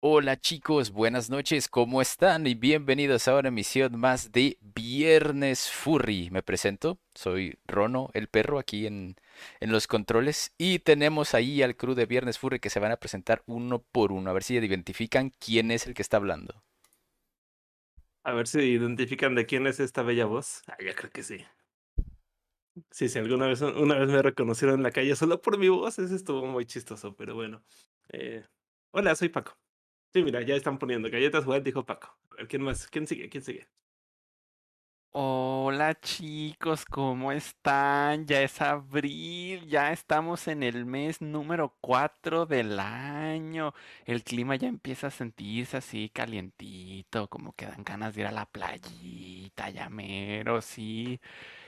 Hola chicos, buenas noches, ¿cómo están? Y bienvenidos a una emisión más de Viernes Furry. Me presento, soy Rono, el perro, aquí en, en los controles. Y tenemos ahí al crew de Viernes Furry que se van a presentar uno por uno, a ver si identifican quién es el que está hablando. A ver si identifican de quién es esta bella voz. Ah, ya creo que sí. Sí, sí, alguna vez, una vez me reconocieron en la calle solo por mi voz, eso estuvo muy chistoso, pero bueno. Eh, hola, soy Paco. Sí, mira, ya están poniendo galletas Juan, dijo Paco. A ver, ¿quién más? ¿Quién sigue? ¿Quién sigue? Hola chicos, ¿cómo están? Ya es abril, ya estamos en el mes número 4 del año. El clima ya empieza a sentirse así calientito, como que dan ganas de ir a la playita, ya mero, sí.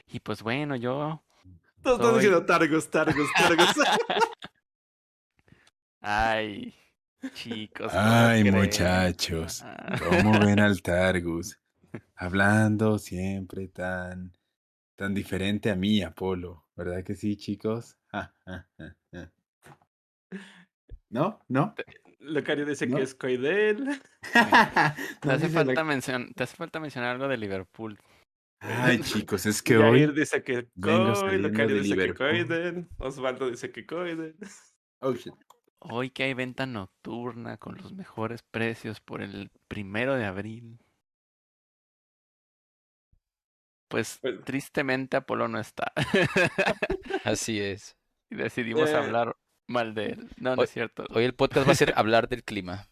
Y pues bueno, yo Todos están soy... diciendo targos, targos, targos. Ay, chicos, ¿cómo Ay, muchachos, Ah. ¿cómo ven al Targus? Hablando siempre tan, tan diferente a mí, Apolo. ¿Verdad que sí, chicos? Ja, ja, ja, ja. ¿No? ¿No? Locario dice ¿No? que es Coidel. Te hace, falta mencion- te hace falta mencionar algo de Liverpool. Ay, chicos, es que hoy... dice que Coy, Locario dice que. Coiden, Osvaldo dice que Coiden. Oh, shit. Hoy que hay venta nocturna con los mejores precios por el primero de abril. Pues Pues- tristemente Apolo no está. Así es. y decidimos Eh. hablar mal de él. No, no Hoy- es cierto. Hoy el podcast va a ser hablar del clima.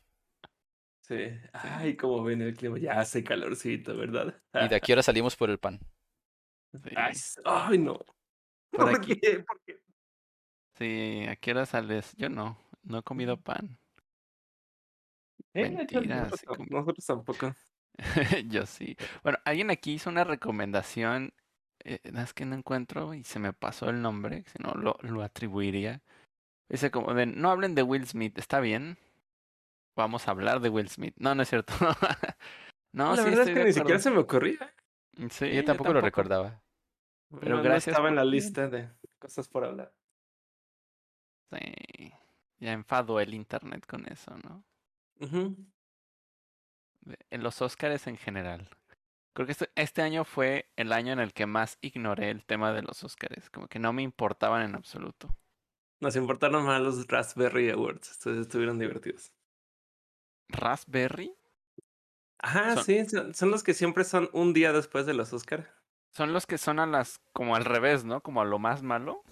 Sí. Ay, cómo ven el clima. Ya hace calorcito, ¿verdad? Y de aquí ahora salimos por el pan. Sí, Ay, no. Por ¿Por aquí. qué? ¿Por qué? sí, ¿a qué hora sales? Yo no, no he comido pan. Eh, Mentiras, nosotros, tampoco. Yo sí. Bueno, alguien aquí hizo una recomendación. eh, es que no encuentro y se me pasó el nombre, si no lo, lo atribuiría. Dice como de, no hablen de Will Smith, ¿está bien? Vamos a hablar de Will Smith. No, no es cierto. no, la sí, verdad es que ni siquiera se me ocurría. Sí, Yo tampoco lo recordaba. Pero No- no gracias estaba en la lista de cosas por hablar. Sí. Ya enfadó el internet con eso, ¿no? En los Oscars en general. Creo que este, este año fue el año en el que más ignoré el tema de los Oscars. Como que no me importaban en absoluto. Nos importaron más los Raspberry Awards. Estos estuvieron divertidos. Raspberry Ajá, Son- sí, son, son los que siempre son un día después de los Oscar. son los que son a las como al revés, ¿no? Como a lo más malo.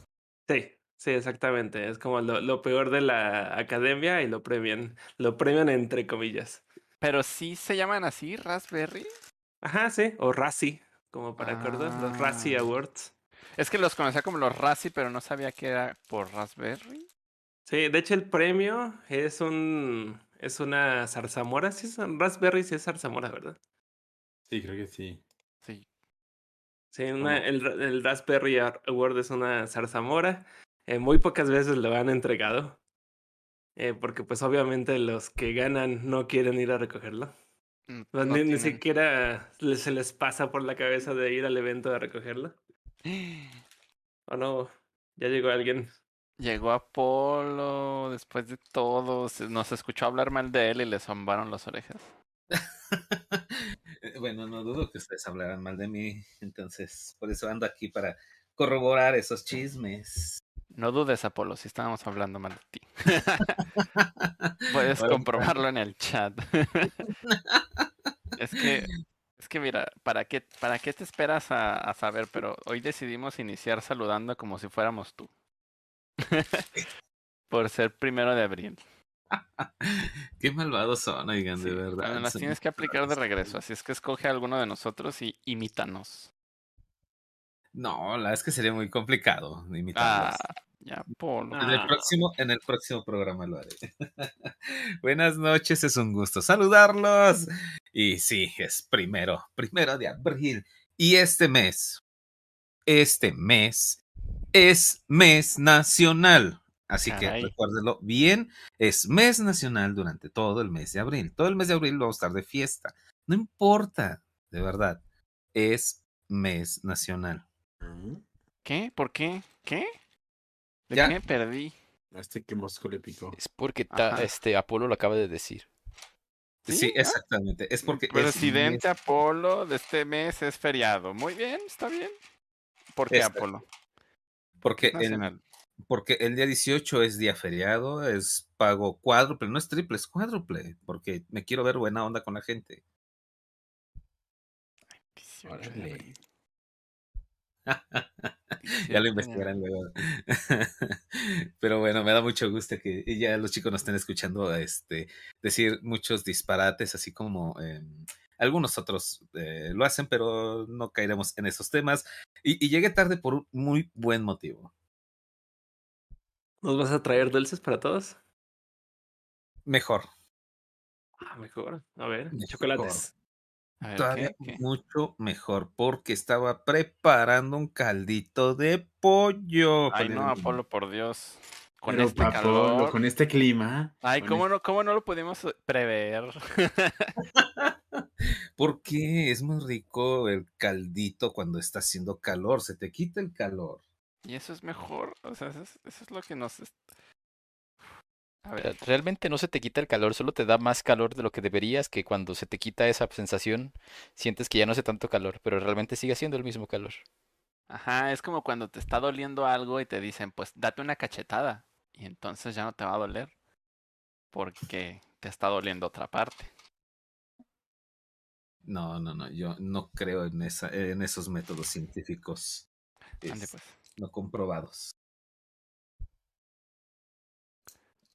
Sí, sí, exactamente. Es como lo, lo peor de la academia y lo premian. Lo premian entre comillas. Pero sí se llaman así, Raspberry. Ajá, sí. O Razzie, como para acordar. Los Razzie Ah. Awards. Es que los conocía como los Razzie, pero no sabía que era por Raspberry. Sí, de hecho el premio es un es una zarzamora, sí es un raspberry, sí es zarzamora, ¿verdad? Sí, creo que sí. Sí. Sí, una- el, el Raspberry Ar- Award es una zarzamora. Eh, muy pocas veces lo han entregado. eh, porque pues obviamente los que ganan no quieren ir a recogerlo. Mm, No, ni, siquiera se les pasa por la cabeza de ir al evento a recogerlo. ¿O no? Ya llegó alguien. Llegó Apolo después de todo. se- Nos escuchó hablar mal de él y le zombaron las orejas. Eh, Bueno, no dudo que ustedes hablaran mal de mí, entonces por eso ando aquí para corroborar esos chismes. No dudes, Apolo, si estábamos hablando mal de ti. Puedes Bueno, comprobarlo en el chat. es que, es que mira, ¿para qué, para qué te esperas a, a saber? Pero hoy decidimos iniciar saludando como si fuéramos tú. Por ser primero de abril. Qué malvados son, oigan, de verdad. las tienes que aplicar de regreso, así es que escoge a alguno de nosotros y imítanos. No, la verdad es que sería muy complicado imitarlos. Ah, ya, Apolo. En el Ah. próximo, en el próximo programa lo haré. Buenas noches, es un gusto saludarlos. Y sí, es primero, primero de abril. Y este mes, este mes es mes nacional. Así Caray. que recuérdenlo bien, es mes nacional durante todo el mes de abril. Todo el mes de abril vamos a estar de fiesta. No importa, de verdad, es mes nacional. ¿Qué? ¿Por qué? ¿Qué? ¿De Ya. qué me perdí? Este que Mosco le picó. Es porque ta- Ajá. este Apolo lo acaba de decir. Sí, ¿Sí? ¿Ah? exactamente. Es porque es Presidente Apolo de este mes es feriado. Muy bien, está bien. ¿Por qué. Apolo? porque el, Nacional. porque el día 18 es día feriado, es pago cuádruple, no es triple, es cuádruple, porque me quiero ver buena onda con la gente. 18 de Órale. abril. ya 18 lo investigarán luego. Pero bueno, me da mucho gusto que ya los chicos nos estén escuchando este, decir muchos disparates, así como eh, algunos otros eh, lo hacen, pero no caeremos en esos temas. Y, y llegué tarde por un muy buen motivo. ¿Nos vas a traer dulces para todos? Mejor, Ah, mejor. A ver, Mejor. chocolates. A ver, todavía ¿qué? ¿Qué? mucho mejor, porque estaba preparando un caldito de pollo. Ay, no, el- Apolo, por Dios. Con Pero, este Apolo, calor. con este clima. Ay, ¿cómo este- no, ¿cómo no lo pudimos prever? Porque es muy rico el caldito cuando está haciendo calor, se te quita el calor. y eso es mejor. O sea, eso es, eso es lo que nos. A ver, Realmente no se te quita el calor, solo te da más calor de lo que deberías, que cuando se te quita esa sensación, sientes que ya no hace tanto calor, pero realmente sigue siendo el mismo calor. ajá, es como cuando te está doliendo algo y te dicen, pues date una cachetada. Y entonces ya no te va a doler. Porque te está doliendo otra parte. No, no, no, yo no creo en, esa, en esos métodos científicos Ande, pues. no comprobados.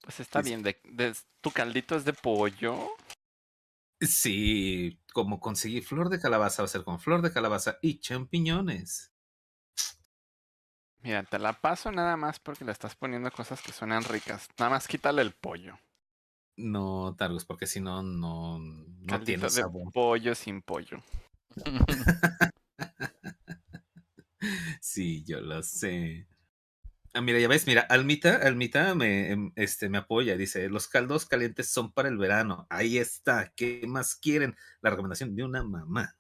Pues está bien. De, de- ¿Tu caldito es de pollo? Sí, como conseguí flor de calabaza, va a ser con flor de calabaza y champiñones. Mira, te la paso nada más porque le estás poniendo cosas que suenan ricas. Nada más quítale el pollo. No, Targus, porque si no, no, no Caldito tiene de sabor. pollo sin pollo. Sí, yo lo sé. Ah, mira, ya ves, mira, Almita, Almita me, em, este, me apoya, dice, los caldos calientes son para el verano. Ahí está, ¿qué más quieren? La recomendación de una mamá.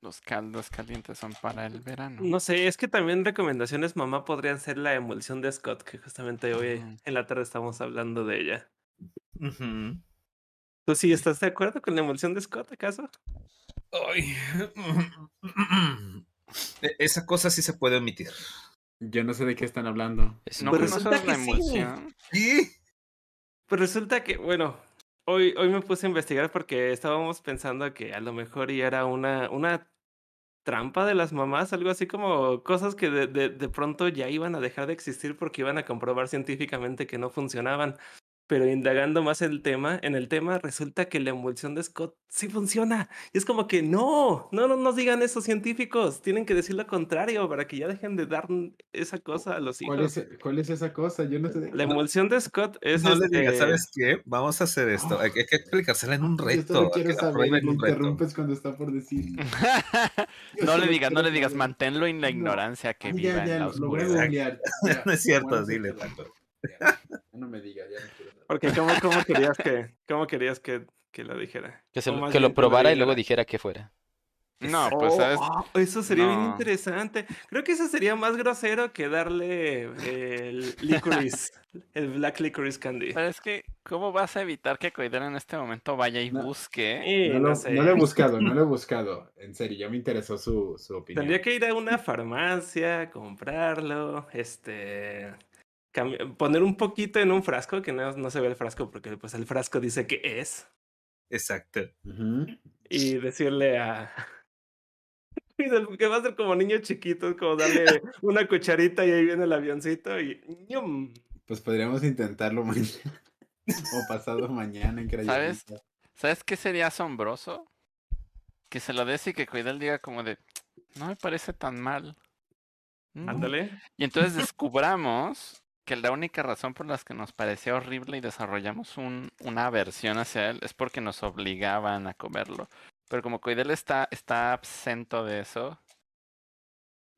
Los caldos calientes son para el verano. No sé, es que también recomendaciones mamá podrían ser la emulsión de Scott, que justamente hoy en la tarde estamos hablando de ella. Ujú. ¿Tú sí estás de acuerdo con la emulsión de Scott, acaso? Ay. E- Esa cosa sí se puede omitir. Yo no sé de qué están hablando. Es ¿No un- resulta que sí. emulsión? ¿Y? Pues resulta que, bueno, hoy, hoy me puse a investigar porque estábamos pensando que a lo mejor ya era una, una trampa de las mamás, algo así como cosas que de, de, de pronto ya iban a dejar de existir porque iban a comprobar científicamente que no funcionaban. Pero indagando más el tema, en el tema resulta que la emulsión de Scott sí funciona. Y es como que no, no, no nos digan eso científicos. Tienen que decir lo contrario para que ya dejen de dar esa cosa a los ¿Cuál hijos. es, ¿Cuál es esa cosa? Yo no sé de La emulsión de Scott es No le digas, este- ¿sabes qué? Vamos a hacer esto. Hay, que- hay que explicársela en un Yo reto. no quiero que la saber. Me un reto. interrumpes cuando está por decir. Yo no le digas, no le digas, manténlo en la No. ignorancia que Ah, viva ya, en la lo, lo voy a oscuridad. No es cierto, bueno, dile tanto. Ya, ya no me digas, ya no quiero. Porque ¿cómo, cómo querías que, cómo querías que, que lo dijera? que se lo, que bien lo probara y luego dijera. que fuera. No, pues Oh, sabes, oh, eso sería bien No. interesante. Creo que eso sería más grosero que darle el licorice, el black licorice candy. pero es que, ¿cómo vas a evitar que Coidera en este momento vaya y No. busque? No no lo, sé. no lo he buscado, no lo he buscado. En serio, ya me interesó su, su opinión. Tendría que ir a una farmacia, comprarlo, este, poner un poquito en un frasco, que no, no se ve el frasco porque pues el frasco dice que es, Exacto. Y decirle a... que va a ser como niño chiquito, como darle una cucharita y ahí viene el avioncito y... Pues podríamos intentarlo mañana. o pasado mañana en ¿Sabes? Crayonita. ¿Sabes qué sería asombroso? Que se lo des y que Coidel diga como de, no me parece tan mal. Mm". Ándale. Y entonces descubramos que la única razón por la que nos parecía horrible y desarrollamos un, una aversión hacia él es porque nos obligaban a comerlo. Pero como Coidel está, está absento de eso,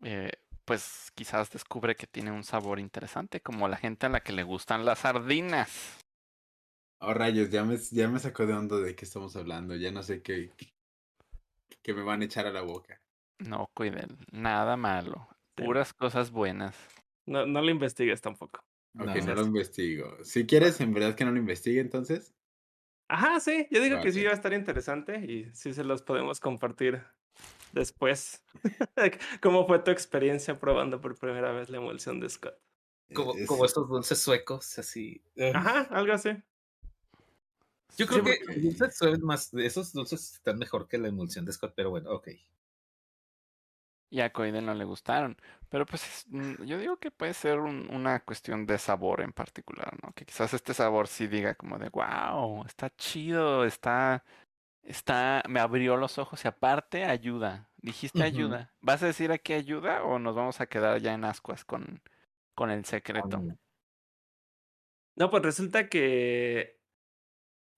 eh, pues quizás descubre que tiene un sabor interesante, como la gente a la que le gustan las sardinas. Oh, rayos, ya me, ya me sacó de onda de qué estamos hablando. Ya no sé qué, qué me van a echar a la boca. No, Coidel, nada malo. Puras cosas buenas. No, no lo investigues tampoco. Ok, No, no, lo es- investigo. Si quieres, en verdad que no lo investigue, entonces. Ajá, sí, yo digo que sí va a estar interesante y sí se los podemos compartir después. ¿Cómo fue tu experiencia probando por primera vez la emulsión de Scott? Como, Es- como estos dulces suecos, así. Ugh. Ajá, algo así. Yo creo Sí, que dulces sueven más, esos dulces están mejor que la emulsión de Scott, pero bueno, ok. Y a Coiden no le gustaron. Pero pues es- mm, yo digo que puede ser un- una cuestión de sabor en particular, ¿no? Que quizás este sabor sí diga como de, wow, está chido, está, está, me abrió los ojos y aparte ayuda. Dijiste ayuda. ¿Vas a decir aquí ayuda o nos vamos a quedar ya en ascuas con, con el secreto? No, pues resulta que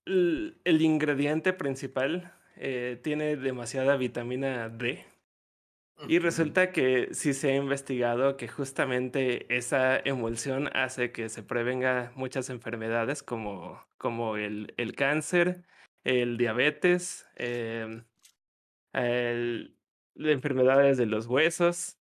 el, el ingrediente principal eh, tiene demasiada vitamina D. Y resulta que sí se ha investigado que justamente esa emulsión hace que se prevenga muchas enfermedades como, como el, el cáncer, el diabetes, em, el- enfermedades de los huesos.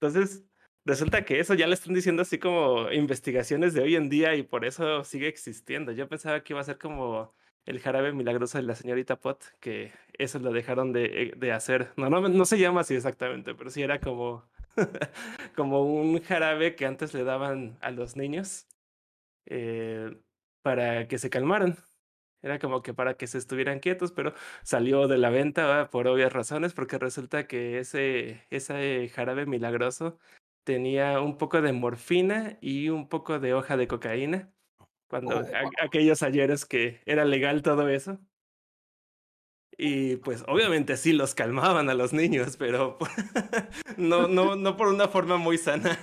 Entonces, resulta que eso ya le están diciendo así como investigaciones de hoy en día y por eso sigue existiendo. Yo pensaba que iba a ser como el jarabe milagroso de la señorita Pot, que eso lo dejaron de, eh, de hacer. No, no, no se llama así exactamente, pero sí era como, como un jarabe que antes le daban a los niños eh, para que se calmaran. Era como que para que se estuvieran quietos, pero salió de la venta por obvias razones, porque resulta que ese, ese jarabe milagroso tenía un poco de morfina y un poco de hoja de cocaína. Cuando Oh. a- aquellos ayeres que era legal todo eso. Y pues obviamente sí los calmaban a los niños, pero no, no, no por una forma muy sana.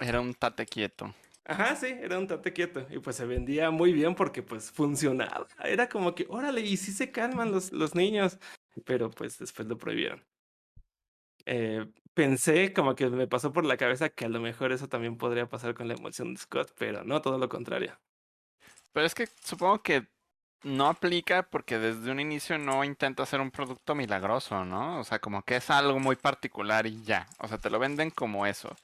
Era un tate quieto. Ajá, sí, era un tate quieto. Y pues se vendía muy bien porque pues funcionaba. Era como que, órale, y sí se calman los, los niños. Pero pues después lo prohibieron. Eh, pensé como que me pasó por la cabeza que a lo mejor eso también podría pasar con la emulsión de Scott, pero no, todo lo contrario. Pero es que supongo que no aplica porque desde un inicio no intenta hacer un producto milagroso, ¿no? O sea, como que es algo muy particular y ya. O sea, te lo venden como eso.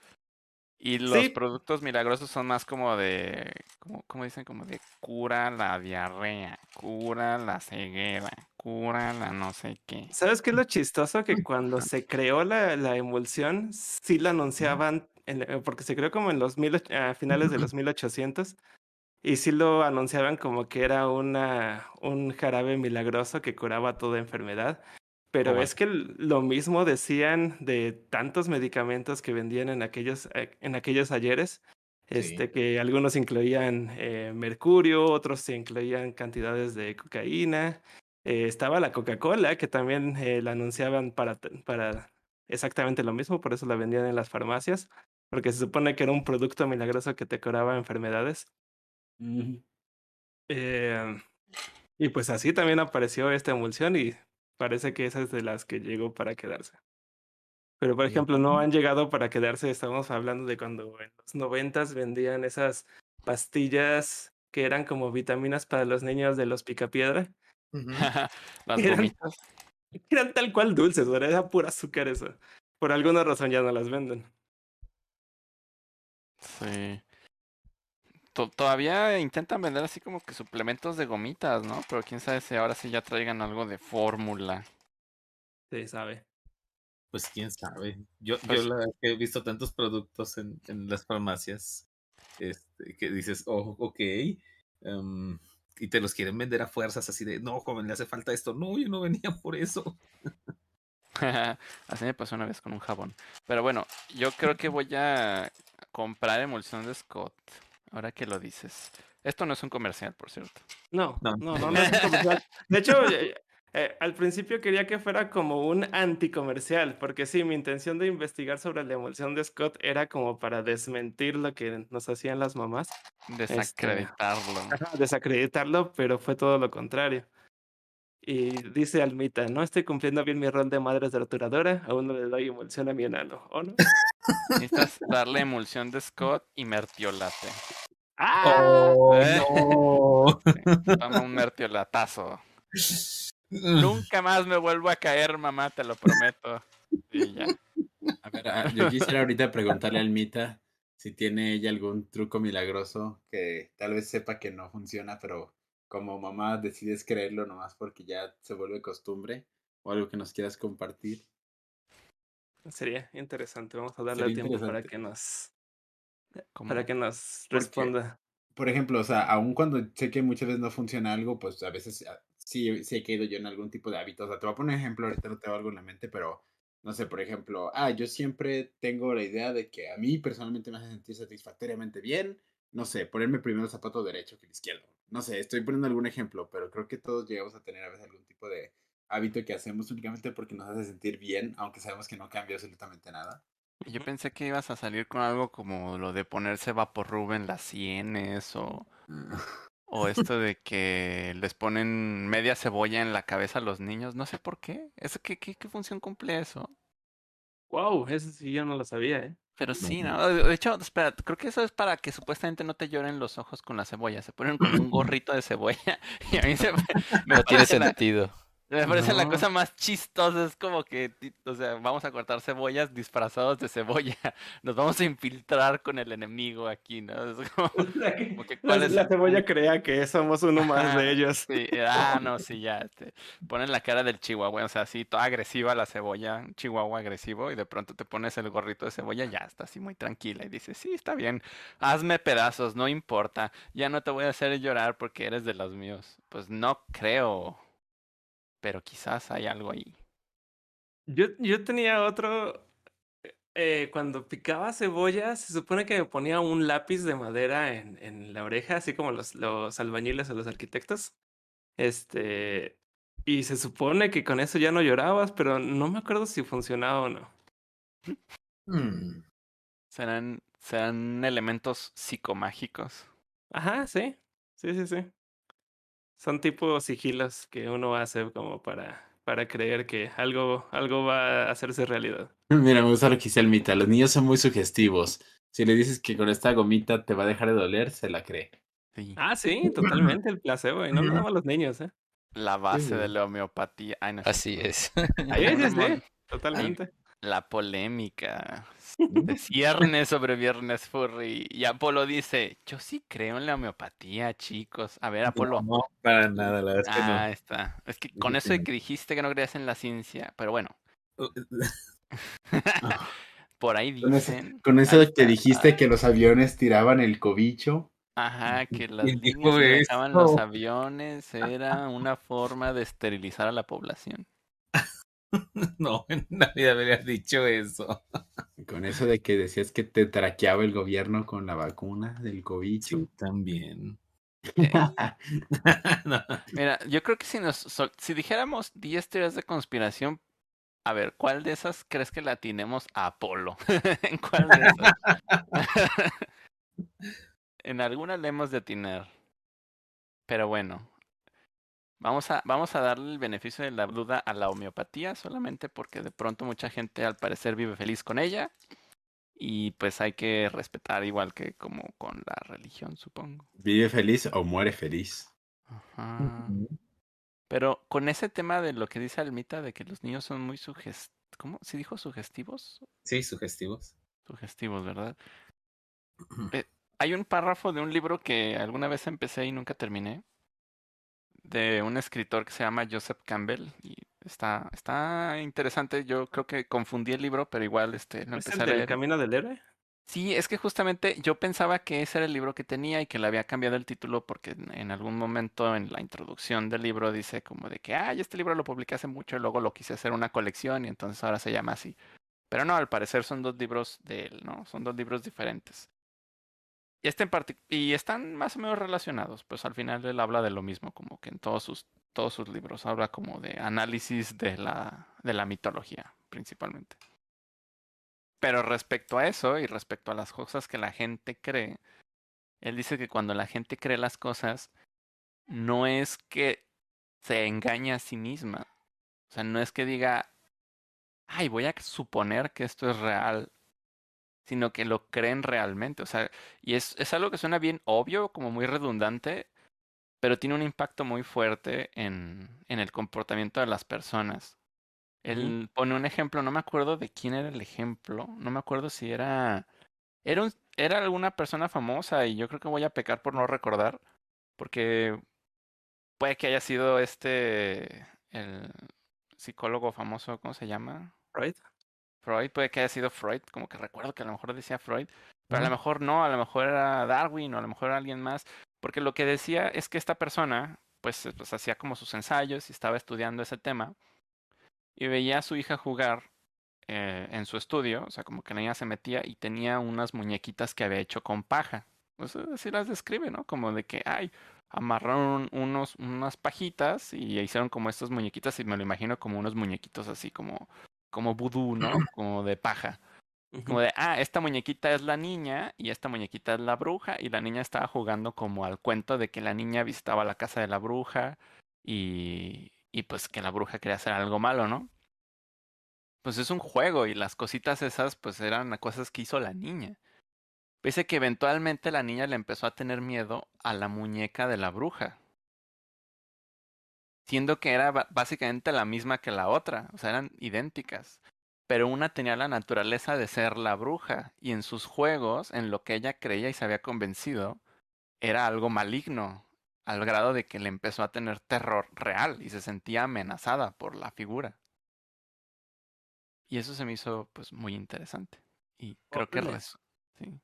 Y los Sí. productos milagrosos son más como de, como, como dicen, como de cura la diarrea, cura la ceguera, cura la no sé qué. ¿Sabes qué es lo chistoso? Que cuando se creó la, la emulsión, sí la anunciaban, en- eh, porque se creó como en los mil, a finales de los 1800, y sí lo anunciaban como que era una, un jarabe milagroso que curaba toda enfermedad. Pero es que lo mismo decían de tantos medicamentos que vendían en aquellos, eh, en aquellos ayeres, este, que algunos incluían eh, mercurio, otros incluían cantidades de cocaína. Eh, estaba la Coca-Cola, que también eh, la anunciaban para, para exactamente lo mismo, por eso la vendían en las farmacias, porque se supone que era un producto milagroso que te curaba enfermedades. Eh, y pues así también apareció esta emulsión y parece que esa es de las que llegó para quedarse. Pero por ejemplo, no han llegado para quedarse, estamos hablando de cuando en los noventas vendían esas pastillas que eran como vitaminas para los niños de los picapiedra. Ujú. Las Eran- tal cual dulces, ¿verdad? Era pura azúcar eso. Por alguna razón ya no las venden. Sí. To- Todavía intentan vender así como que suplementos de gomitas, ¿no? Pero quién sabe si ahora sí ya traigan algo de fórmula. Se sabe. Pues quién sabe. Yo, yo Pues- la verdad que he visto tantos productos en, en las farmacias este, que dices, oh, ok. em, y te los quieren vender a fuerzas así de, no, joven, le hace falta esto. No, yo no venía por eso. Así me pasó una vez con un jabón. Pero bueno, yo creo que voy a comprar emulsión de Scott. Ahora que lo dices. Esto no es un comercial, por cierto. No, No. no, no, no, es un comercial. De hecho, eh, eh, al principio quería que fuera como un anticomercial, porque sí, mi intención de investigar sobre la emulsión de Scott era como para desmentir lo que nos hacían las mamás, Desacreditarlo. Ajá, desacreditarlo, pero fue todo lo contrario. Y dice Almita, no estoy cumpliendo bien mi rol de madre torturadora, aún no le doy emulsión a mi enano, ¿o no? Necesitas darle emulsión de Scott y mertiolate. ¡Ah! Oh, ¿Eh? no. Toma un mertiolatazo. Nunca más me vuelvo a caer, mamá, te lo prometo. Y ya. A ver, yo quisiera ahorita preguntarle a Almita si tiene ella algún truco milagroso que tal vez sepa que no funciona, pero como mamá decides creerlo nomás porque ya se vuelve costumbre o algo que nos quieras compartir. Sería interesante. Vamos a darle Sería tiempo para que nos para que nos Porque- responda. Por ejemplo, o sea, aun cuando sé que muchas veces no funciona algo, pues a veces ah, sí, sí he caído yo en algún tipo de hábito. O sea, te voy a poner un ejemplo, ahorita no tengo algo en la mente, pero no sé, por ejemplo, ah, yo siempre tengo la idea de que a mí personalmente me hace sentir satisfactoriamente bien, no sé, ponerme primero el zapato derecho que el izquierdo. No sé, estoy poniendo algún ejemplo, pero creo que todos llegamos a tener a veces algún tipo de hábito que hacemos únicamente porque nos hace sentir bien, aunque sabemos que no cambia absolutamente nada. Yo pensé que ibas a salir con algo como lo de ponerse vaporrub en las sienes o, o esto de que les ponen media cebolla en la cabeza a los niños. No sé por qué. ¿Eso qué, qué, qué función cumple eso? Wow, eso sí yo no lo sabía, ¿eh? Pero sí, No. De hecho, espera, creo que eso es para que supuestamente no te lloren los ojos con la cebolla. Se ponen con un gorrito de cebolla y a mí se me, me No tiene sentido. Me parece la cosa más chistosa, es como que, o sea, vamos a cortar cebollas disfrazados de cebolla. Nos vamos a infiltrar con el enemigo aquí, ¿no? Es como, como que, La, ¿cuál es la el cebolla crea que somos uno más de ellos. Sí, ah, no, sí, ya, este, ponen la cara del chihuahua, o sea, así, toda agresiva la cebolla, chihuahua agresivo, y de pronto te pones el gorrito de cebolla, ya está así muy tranquila, y dices, sí, está bien, hazme pedazos, no importa, ya no te voy a hacer llorar porque eres de los míos. Pues no creo, pero quizás hay algo ahí. Yo, yo tenía otro. eh, cuando picaba cebolla, se supone que me ponía un lápiz de madera en, en la oreja, así como los, los albañiles o los arquitectos. Este. Y se supone que con eso ya no llorabas, pero no me acuerdo si funcionaba o no. Mm, Serán, serán elementos psicomágicos. Ajá, sí. Sí, sí, sí. Son tipo sigilos que uno hace como para, para creer que algo, algo va a hacerse realidad. Mira, me gusta lo que dice Almita. Los niños son muy sugestivos. Si le dices que con esta gomita te va a dejar de doler, se la cree. Sí. Ah, sí, totalmente el placebo. Y no nada más los niños, ¿eh? La base de la homeopatía. Ay, no es Así es. Ahí sí, andamos. sí, totalmente. La polémica de ciernes sobre Viernes Furry. Y Apolo dice, yo sí creo en la homeopatía, chicos. A ver, Apolo. No, para nada, la verdad es que Ah, está. Es que con eso de que dijiste que no creías en la ciencia, pero bueno, no. por ahí dicen. con eso de que dijiste que los aviones tiraban el cobicho. Ajá, que las ¿Quién dijo niñas que dejaban los aviones era una forma de esterilizar a la población. No, en la vida me habías dicho eso. Con eso de que decías que te traqueaba el gobierno con la vacuna del cobicho. Sí, también. No. Mira, yo creo que si nos sol- si dijéramos 10 teorías de conspiración, a ver, ¿cuál de esas crees que la atinemos a Apolo? ¿En cuál de esas? en alguna le hemos de atinar. Pero bueno, vamos a, vamos a darle el beneficio de la duda a la homeopatía solamente porque de pronto mucha gente al parecer vive feliz con ella. Y pues hay que respetar igual que como con la religión, supongo. Vive feliz o muere feliz. Ajá. Pero con ese tema de lo que dice Almita de que los niños son muy sugestivos, ¿cómo? ¿Sí dijo sugestivos? Sí, sugestivos. Sugestivos, ¿verdad? Eh, hay un párrafo de un libro que alguna vez empecé y nunca terminé, de un escritor que se llama Joseph Campbell y está, está interesante. Yo creo que confundí el libro, pero igual este, lo ¿Es el a leer. camino del héroe? Sí, es que justamente yo pensaba que ese era el libro que tenía y que le había cambiado el título porque en, en algún momento en la introducción del libro dice como de que, ay, este libro lo publiqué hace mucho y luego lo quise hacer una colección y entonces ahora se llama así. Pero no, al parecer son dos libros de él, ¿no? Son dos libros diferentes. Y, este en y están más o menos relacionados, pues al final él habla de lo mismo, como que en todos sus, todos sus libros habla como de análisis de la, de la mitología, principalmente. Pero respecto a eso y respecto a las cosas que la gente cree, él dice que cuando la gente cree las cosas, no es que se engañe a sí misma. O sea, no es que diga, ay, voy a suponer que esto es real, sino que lo creen realmente. O sea, y es, es algo que suena bien obvio, como muy redundante, pero tiene un impacto muy fuerte en, en el comportamiento de las personas. Él pone un ejemplo, no me acuerdo de quién era el ejemplo, no me acuerdo si era era un, era alguna persona famosa y yo creo que voy a pecar por no recordar, porque puede que haya sido este, el psicólogo famoso, ¿cómo se llama? Right? Freud, puede que haya sido Freud, como que recuerdo que a lo mejor decía Freud, pero a lo mejor no, a lo mejor era Darwin o a lo mejor era alguien más, porque lo que decía es que esta persona, pues, eh, pues hacía como sus ensayos y estaba estudiando ese tema y veía a su hija jugar eh, en su estudio, o sea, como que la niña se metía y tenía unas muñequitas que había hecho con paja. Pues así las describe, ¿no? Como de que, ay, amarraron unos, unas pajitas y hicieron como estas muñequitas y me lo imagino como unos muñequitos así como, como vudú, ¿no? Como de paja. Como de, ah, esta muñequita es la niña y esta muñequita es la bruja y la niña estaba jugando como al cuento de que la niña visitaba la casa de la bruja y, y pues que la bruja quería hacer algo malo, ¿no? Pues es un juego y las cositas esas pues eran cosas que hizo la niña. Dice que eventualmente la niña le empezó a tener miedo a la muñeca de la bruja. Siendo que era básicamente la misma que la otra, o sea, eran idénticas pero una tenía la naturaleza de ser la bruja y en sus juegos, en lo que ella creía y se había convencido, era algo maligno, al grado de que le empezó a tener terror real y se sentía amenazada por la figura. Y eso se me hizo pues muy interesante. Y creo que res- sí.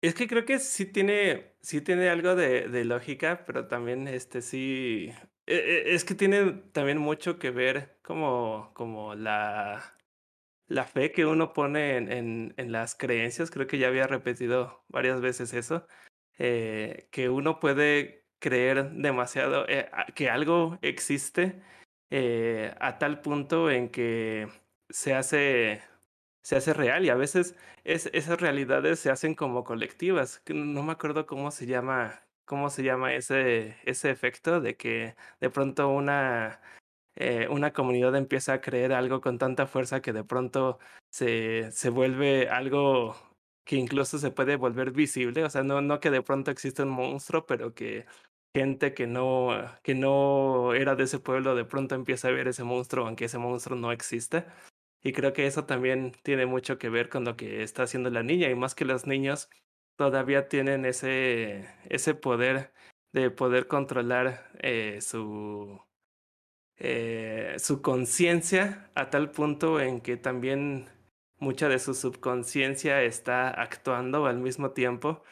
Es que creo que sí tiene, sí tiene algo de, de lógica, pero también este sí. E- e- Es que tiene también mucho que ver como, como la, la fe que uno pone en, en, las creencias. Creo que ya había repetido varias veces eso. eh, que uno puede creer demasiado eh, que algo existe eh, a tal punto en que se hace, se hace real y a veces es, esas realidades se hacen como colectivas. No me acuerdo cómo se llama, cómo se llama ese, ese efecto de que de pronto una, eh, una comunidad empieza a creer algo con tanta fuerza que de pronto se, se vuelve algo que incluso se puede volver visible. O sea, no, no que de pronto existe un monstruo, pero que gente que no, que no era de ese pueblo de pronto empieza a ver ese monstruo, aunque ese monstruo no existe. Y creo que eso también tiene mucho que ver con lo que está haciendo la niña, y más que los niños todavía tienen ese, ese poder de poder controlar eh, su, eh, su conciencia a tal punto en que también mucha de su subconsciencia está actuando al mismo tiempo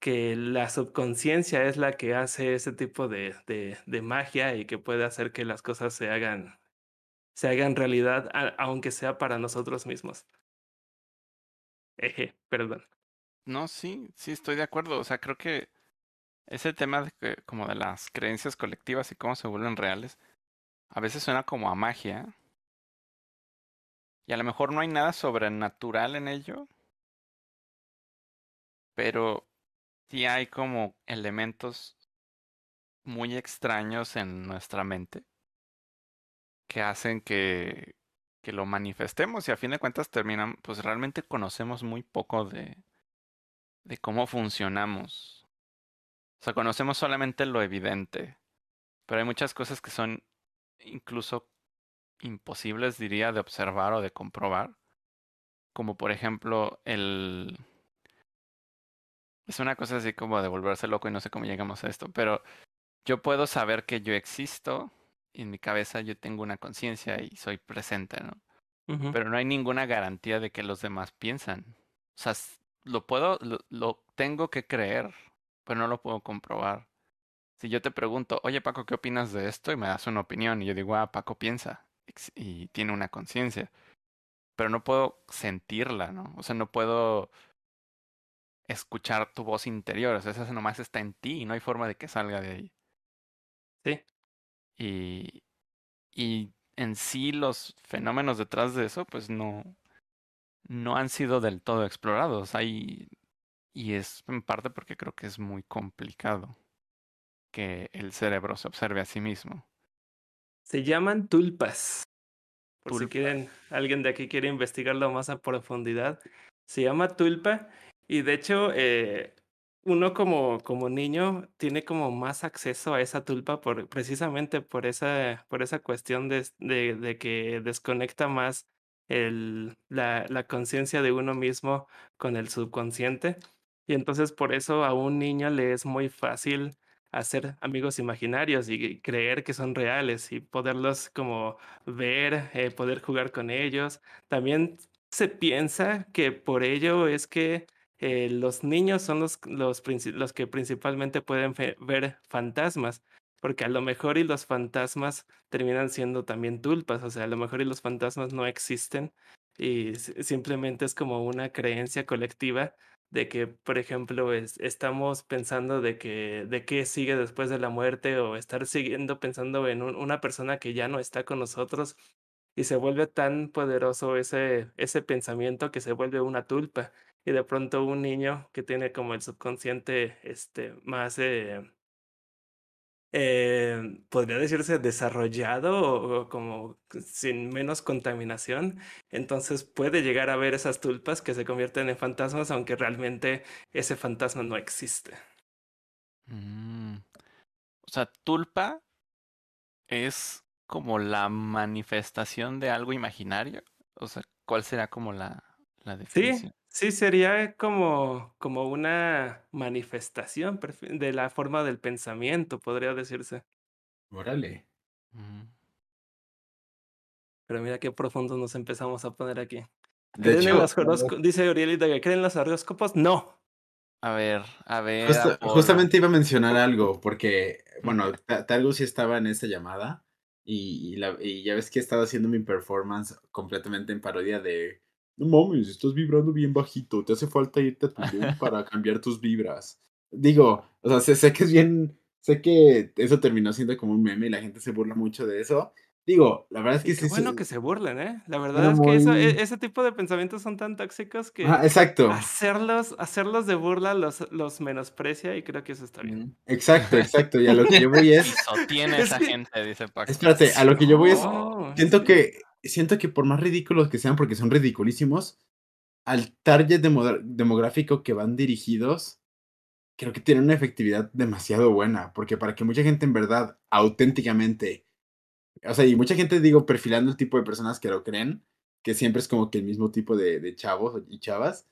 que la subconsciencia es la que hace ese tipo de, de, magia y que puede hacer que las cosas se hagan se hagan realidad, aunque sea para nosotros mismos. Eje, perdón. No, sí, sí, estoy de acuerdo. O sea, creo que ese tema de que, como de las creencias colectivas y cómo se vuelven reales, a veces suena como a magia. Y a lo mejor no hay nada sobrenatural en ello, pero sí hay como elementos muy extraños en nuestra mente que hacen que, que lo manifestemos y a fin de cuentas terminan, pues realmente conocemos muy poco de, de cómo funcionamos. O sea, conocemos solamente lo evidente, pero hay muchas cosas que son incluso imposibles, diría, de observar o de comprobar. Como por ejemplo el... Es una cosa así como de volverse loco y no sé cómo llegamos a esto, pero yo puedo saber que yo existo y en mi cabeza yo tengo una conciencia y soy presente, ¿no? Pero no hay ninguna garantía de que los demás piensan. O sea, lo puedo, lo, lo tengo que creer, pero no lo puedo comprobar. Si yo te pregunto, oye Paco, ¿qué opinas de esto? Y me das una opinión y yo digo, ah, Paco piensa y tiene una conciencia. Pero no puedo sentirla, ¿no? O sea, no puedo escuchar tu voz interior. O sea, esa nomás está en ti y no hay forma de que salga de ahí. Sí. Y, y en sí los fenómenos detrás de eso, pues no, no han sido del todo explorados. Hay, y es en parte porque creo que es muy complicado que el cerebro se observe a sí mismo. Se llaman tulpas. Por si Tulpas. quieren, alguien de aquí quiere investigarlo más a profundidad. Se llama tulpa y de hecho eh, uno como, como niño tiene como más acceso a esa tulpa por, precisamente por esa, por esa cuestión de, de, de que desconecta más la, conciencia de uno mismo con el subconsciente. Y entonces por eso a un niño le es muy fácil hacer amigos imaginarios y creer que son reales y poderlos como ver, eh, poder jugar con ellos. También se piensa que por ello es que eh, los niños son los, los que principalmente pueden ver fantasmas, porque a lo mejor y los fantasmas terminan siendo también tulpas, o sea, a lo mejor y los fantasmas no existen y simplemente es como una creencia colectiva de que, por ejemplo, es, estamos pensando de que de qué sigue después de la muerte o estar siguiendo pensando en una persona que ya no está con nosotros y se vuelve tan poderoso ese, ese pensamiento que se vuelve una tulpa y de pronto un niño que tiene como el subconsciente este, más eh, eh, podría decirse desarrollado o, como sin menos contaminación, entonces puede llegar a ver esas tulpas que se convierten en fantasmas, aunque realmente ese fantasma no existe. Mm. O sea, tulpa es como la manifestación de algo imaginario. O sea, ¿cuál será como la, la definición? Sí, sería como, como una manifestación de la forma del pensamiento, podría decirse. Órale. Pero mira qué profundo nos empezamos a poner aquí. ¿Creen los horóscopos? Dice Urielita que creen los horóscopos. No. A ver, a ver. justamente iba a mencionar algo, porque, bueno, Talgo sí estaba en esa llamada y, la, y ya ves que estaba haciendo mi performance completamente en parodia de no mames, estás vibrando bien bajito, te hace falta irte a tu room para cambiar tus vibras. Digo, o sea, sé, sé, que es bien, sé que eso terminó siendo como un meme y la gente se burla mucho de eso. Digo, la verdad es que sí. bueno que se burlen, ¿eh? La verdad es que eso, e, ese tipo de pensamientos son tan tóxicos que exacto. hacerlos, hacerlos de burla los, los menosprecia y creo que eso está bien. Exacto, exacto. Y a lo que yo voy es. Tiene esa gente, dice Paco. Espérate, a lo que yo voy es. siento que siento que por más ridículos que sean, porque son ridiculísimos, al target demográfico que van dirigidos, creo que tienen una efectividad demasiado buena, porque para que mucha gente en verdad, auténticamente, o sea, y mucha gente, digo, perfilando el tipo de personas que lo creen, que siempre es como que el mismo tipo de, de chavos y chavas,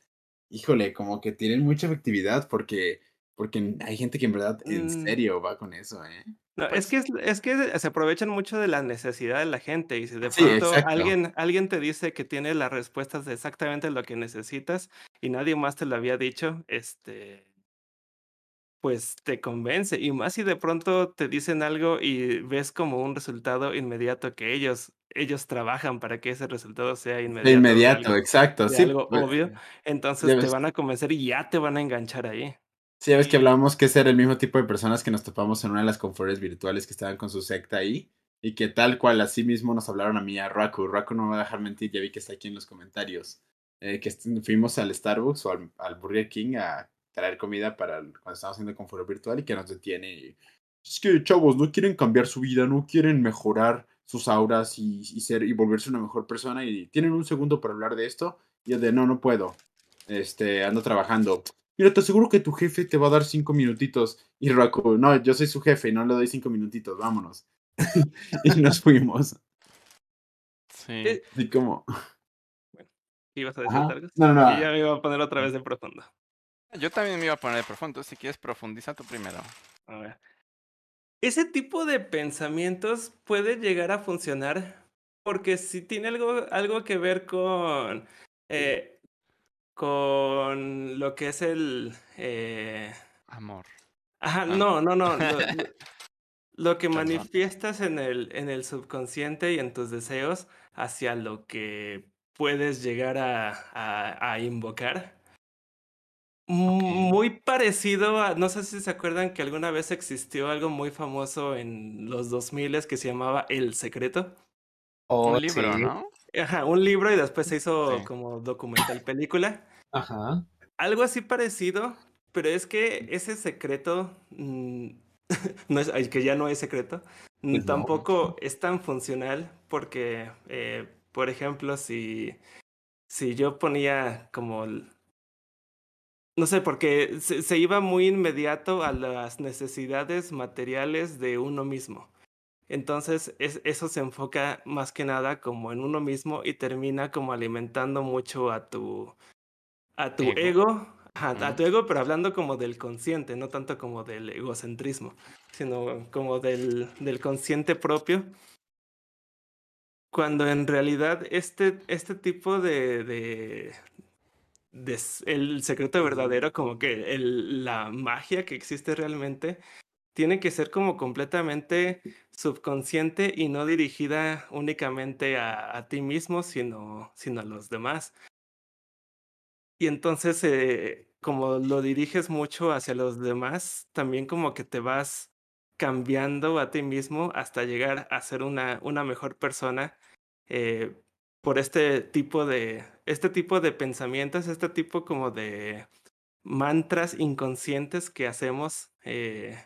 híjole, como que tienen mucha efectividad porque, porque hay gente que en verdad, en mm. serio, va con eso, ¿eh? es, que es, que se aprovechan mucho de la necesidad de la gente y si de pronto alguien, alguien te dice que tiene las respuestas de exactamente lo que necesitas y nadie más te lo había dicho, este, pues te convence. Y más si de pronto te dicen algo y ves como un resultado inmediato que ellos, ellos trabajan para que ese resultado sea inmediato. De inmediato, exacto. sí, algo pues, obvio. Entonces te van a convencer y ya te van a enganchar ahí. Sí, ya ves que hablábamos que ese era el mismo tipo de personas que nos topamos en una de las conferencias virtuales que estaban con su secta ahí. Y que tal cual, así mismo nos hablaron a mí, a Raku. Raku no me va a dejar mentir, ya vi que está aquí en los comentarios. Eh, que fuimos al Starbucks o al, Burger King a traer comida para cuando estábamos haciendo conferencia virtual y que nos detiene. Y, es que, chavos, no quieren cambiar su vida, no quieren mejorar sus auras y, y, ser, y volverse una mejor persona. Y tienen un segundo para hablar de esto. Y el de, no, no puedo. Este, ando trabajando mira, te aseguro que tu jefe te va a dar cinco minutitos. Y Raku, no, yo soy su jefe y no le doy cinco minutitos, vámonos. y nos fuimos. Sí. Y como... Bueno, ¿ibas a decir algo? No, no, Y ya me iba a poner otra vez de profundo. Yo también me iba a poner de profundo, si quieres profundiza tú primero. A ver. Ese tipo de pensamientos puede llegar a funcionar porque si tiene algo, algo que ver con eh, con lo que es el... Eh... Amor. Ajá, no, no, no. Lo, que manifiestas en el, en el subconsciente y en tus deseos hacia lo que puedes llegar a, a, invocar. Muy parecido a, no sé si se acuerdan que alguna vez existió algo muy famoso en los 2000 que se llamaba El Secreto. un libro, ¿no? Ajá, un libro y después se hizo como documental película. Ajá. Algo así parecido, pero es que ese secreto, mm, no es, que ya no es secreto, pues tampoco es tan funcional porque, eh, por ejemplo, si, si yo ponía como no sé, porque se, se, iba muy inmediato a las necesidades materiales de uno mismo. Entonces, es, eso se enfoca más que nada como en uno mismo y termina como alimentando mucho a tu, a tu ego. A tu ego, pero hablando como del consciente, no tanto como del egocentrismo, sino como del, del consciente propio, cuando en realidad este, este tipo de, de, el secreto verdadero, como que el, la magia que existe realmente, tiene que ser como completamente subconsciente y no dirigida únicamente a, a ti mismo, sino, sino a los demás. Y entonces, eh, como lo diriges mucho hacia los demás, también como que te vas cambiando a ti mismo hasta llegar a ser una, una mejor persona eh, por este tipo de, este tipo de pensamientos, este tipo como de mantras inconscientes que hacemos eh,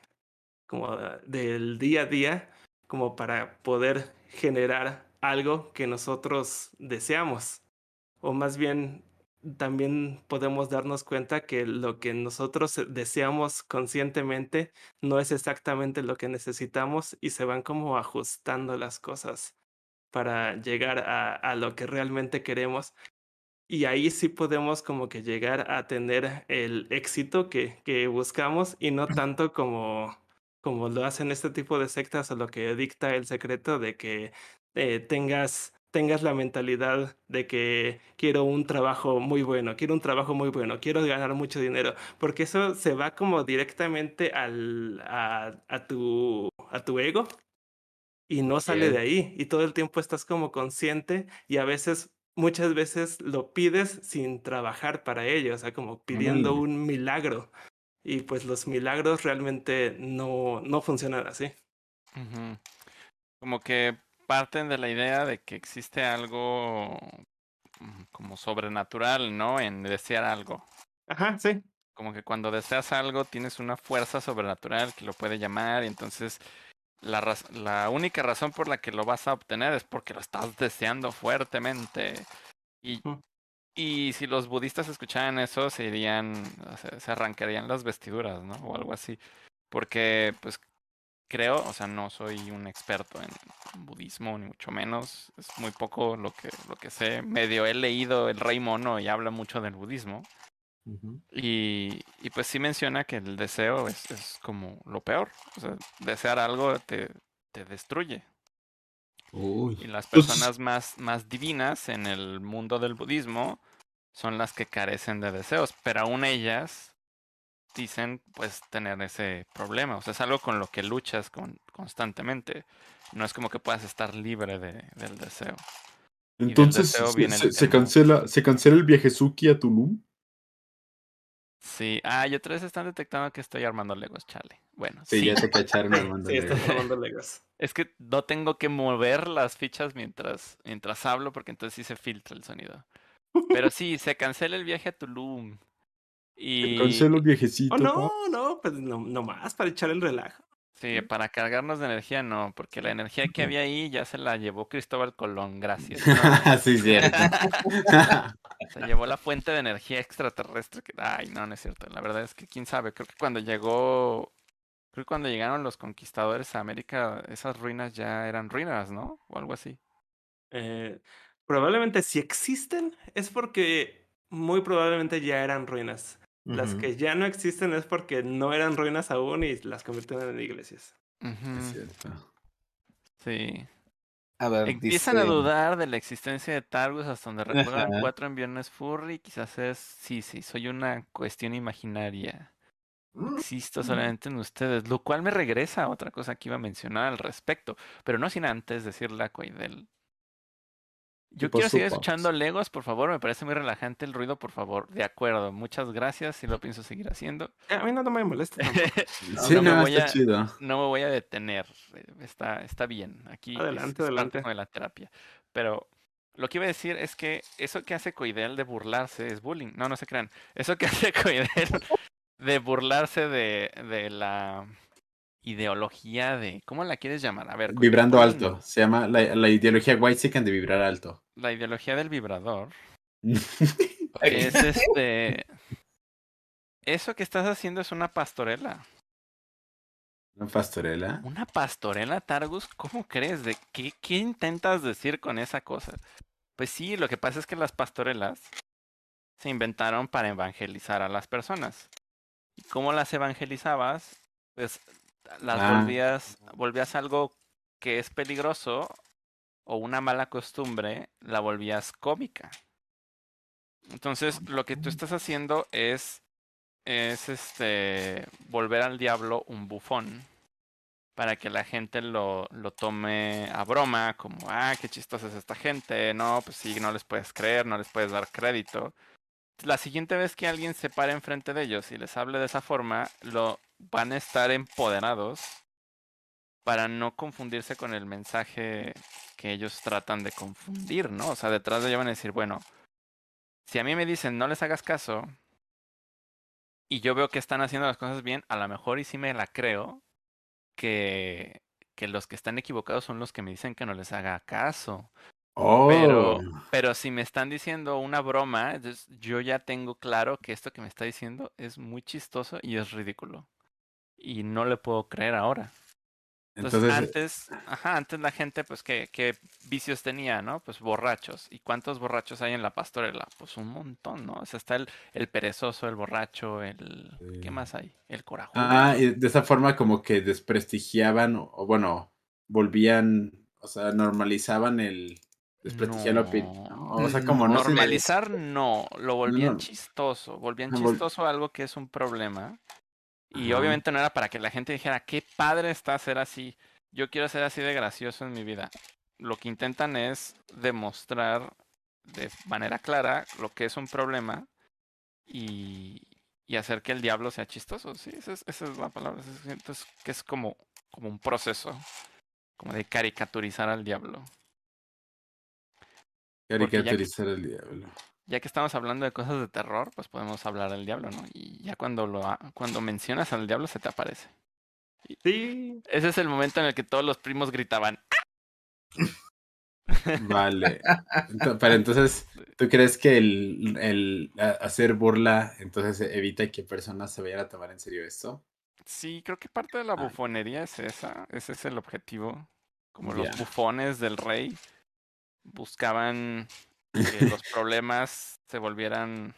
como del día a día, como para poder generar algo que nosotros deseamos o más bien también podemos darnos cuenta que lo que nosotros eh, deseamos conscientemente no es exactamente lo que necesitamos y se van como ajustando las cosas para llegar a, a lo que realmente queremos. Y ahí sí podemos como que llegar a tener el éxito que, que buscamos y no tanto como, como lo hacen este tipo de sectas o lo que dicta el secreto de que eh, tengas, tengas la mentalidad de que quiero un trabajo muy bueno, quiero un trabajo muy bueno, quiero ganar mucho dinero, porque eso se va como directamente al, a, a tu, a tu ego y no sale de ahí y todo el tiempo estás como consciente y a veces, muchas veces lo pides sin trabajar para ello, o sea, como pidiendo Órale. un milagro y pues los milagros realmente no, no funcionan así. Como que parten de la idea de que existe algo mm, como sobrenatural, ¿no? En desear algo. Ajá, sí. Como que cuando deseas algo tienes una fuerza sobrenatural que lo puede llamar y entonces la, raz- la única razón por la que lo vas a obtener es porque lo estás deseando fuertemente. Y, y si los budistas escucharan eso, se irían, se, se arrancarían las vestiduras, ¿no? O algo así. Porque, pues, creo, o sea, no soy un experto en budismo, ni mucho menos. Es muy poco lo que, lo que sé. Medio he leído El Rey Mono y habla mucho del budismo. Y, y pues sí menciona que el deseo es, es como lo peor. O sea, desear algo te, te destruye. Y las personas más, más divinas en el mundo del budismo son las que carecen de deseos, pero aún ellas dicen pues tener ese problema. O sea, es algo con lo que luchas con, constantemente. No es como que puedas estar libre de, del deseo. del Entonces deseo se, viene el se- se temor. cancela, se cancela el viaje Suki a Tulum. Sí, ah, y otra vez están detectando que estoy armando Legos, chale. Bueno, Sí, sí. ya te cacharon Armando. sí, Legos. armando Legos. Es que no tengo que mover las fichas mientras, mientras hablo, porque entonces sí se filtra el sonido. Pero sí, se cancela el viaje a Tulum. Y el viajecito. Oh, pa. no, no, pues no, no más para echar el relajo. sí, para cargarnos de energía no, porque la energía que había ahí ya se la llevó Cristóbal Colón, gracias. ¿no? sí, cierto. Se llevó la fuente de energía extraterrestre. Que... Ay, no, no es cierto. La verdad es que quién sabe. Creo que cuando llegó, creo que cuando llegaron los conquistadores a América, esas ruinas ya eran ruinas, ¿no? O algo así. Eh, probablemente si existen es porque muy probablemente ya eran ruinas. Las que ya no existen es porque no eran ruinas aún y las convirtieron en iglesias. Es cierto. Sí. A ver, Empiezan a dudar de la existencia de Targus hasta donde recuerdan cuatro en Viernes Furry. Quizás es, sí, sí, soy una cuestión imaginaria. Existo solamente en ustedes, lo cual me regresa a otra cosa que iba a mencionar al respecto, pero no sin antes decirle a Coidel. Yo quiero seguir escuchando Legos, por favor, me parece muy relajante el ruido, por favor. De acuerdo, muchas gracias y lo pienso seguir haciendo. A mí no, no me molesta. tampoco. Sí, no me no, voy está a- chido. no me voy a detener. eh, Está, está bien. Aquí es- Adelante, es, parte adelante. de la terapia. Pero lo que iba a decir es que eso que hace Coidel de burlarse es bullying. No, no se crean. Eso que hace Coidel de burlarse de, de la ideología de. ¿Cómo la quieres llamar? A ver. Vibrando alto. Se llama la, la ideología white de vibrar alto. La ideología del vibrador. Una Es este. Eso que estás haciendo es una pastorela. pastorela. ¿Una pastorela, Targus? ¿Cómo crees? ¿De qué, qué intentas decir con esa cosa? Pues sí, lo que pasa es que las pastorelas se inventaron para evangelizar a las personas. ¿Y cómo las evangelizabas? Pues las Ah. volvías, volvías algo que es peligroso o una mala costumbre, la volvías cómica. Entonces, lo que tú estás haciendo es, es este, volver al diablo un bufón para que la gente lo, lo tome a broma, como, ah, qué chistosa es esta gente, no, pues sí, no les puedes creer, no les puedes dar crédito. La siguiente vez que alguien se pare enfrente de ellos y les hable de esa forma, lo van a estar empoderados para no confundirse con el mensaje que ellos tratan de confundir, ¿no? O sea, detrás de ellos van a decir, bueno, si a mí me dicen no les hagas caso y yo veo que están haciendo las cosas bien, a lo mejor y sí me la creo que, que los que están equivocados son los que me dicen que no les haga caso. Oh, Pero, pero si me están diciendo una broma, entonces yo ya tengo claro que esto que me está diciendo es muy chistoso y es ridículo. Y no le puedo creer ahora. Entonces, entonces, antes, ajá, antes la gente, pues, ¿qué, ¿qué vicios tenía, no? Pues borrachos. ¿Y cuántos borrachos hay en la pastorela? Pues un montón, ¿no? O sea, está el, el perezoso, el borracho, el... ¿Qué más hay? El corajudo. ah, y de esa forma como que desprestigiaban, o, o bueno, volvían, o sea, normalizaban el desprestigiar la opinión. No. O sea, como no se Normalizar, no. Lo volvían no. chistoso. Volvían chistoso algo que es un problema. Y Ajá. obviamente no era para que la gente dijera, qué padre está ser así. Yo quiero ser así de gracioso en mi vida. Lo que intentan es demostrar de manera clara lo que es un problema y, y hacer que el diablo sea chistoso. Sí, esa es, esa es la palabra. Entonces, que es como, como un proceso, como de caricaturizar al diablo. Porque ya que- caricaturizar el diablo. ya que estamos hablando de cosas de terror, pues podemos hablar del diablo, ¿no? Y ya cuando lo ha- cuando mencionas al diablo se te aparece. Sí. Ese es el momento en el que todos los primos gritaban. Vale. Ento- Pero entonces, ¿tú crees que el, hacer burla entonces evita que personas se vayan a tomar en serio esto? Sí, creo que parte de la Ah. bufonería es esa, ese es el objetivo. Como los bufones del rey buscaban que los problemas se volvieran...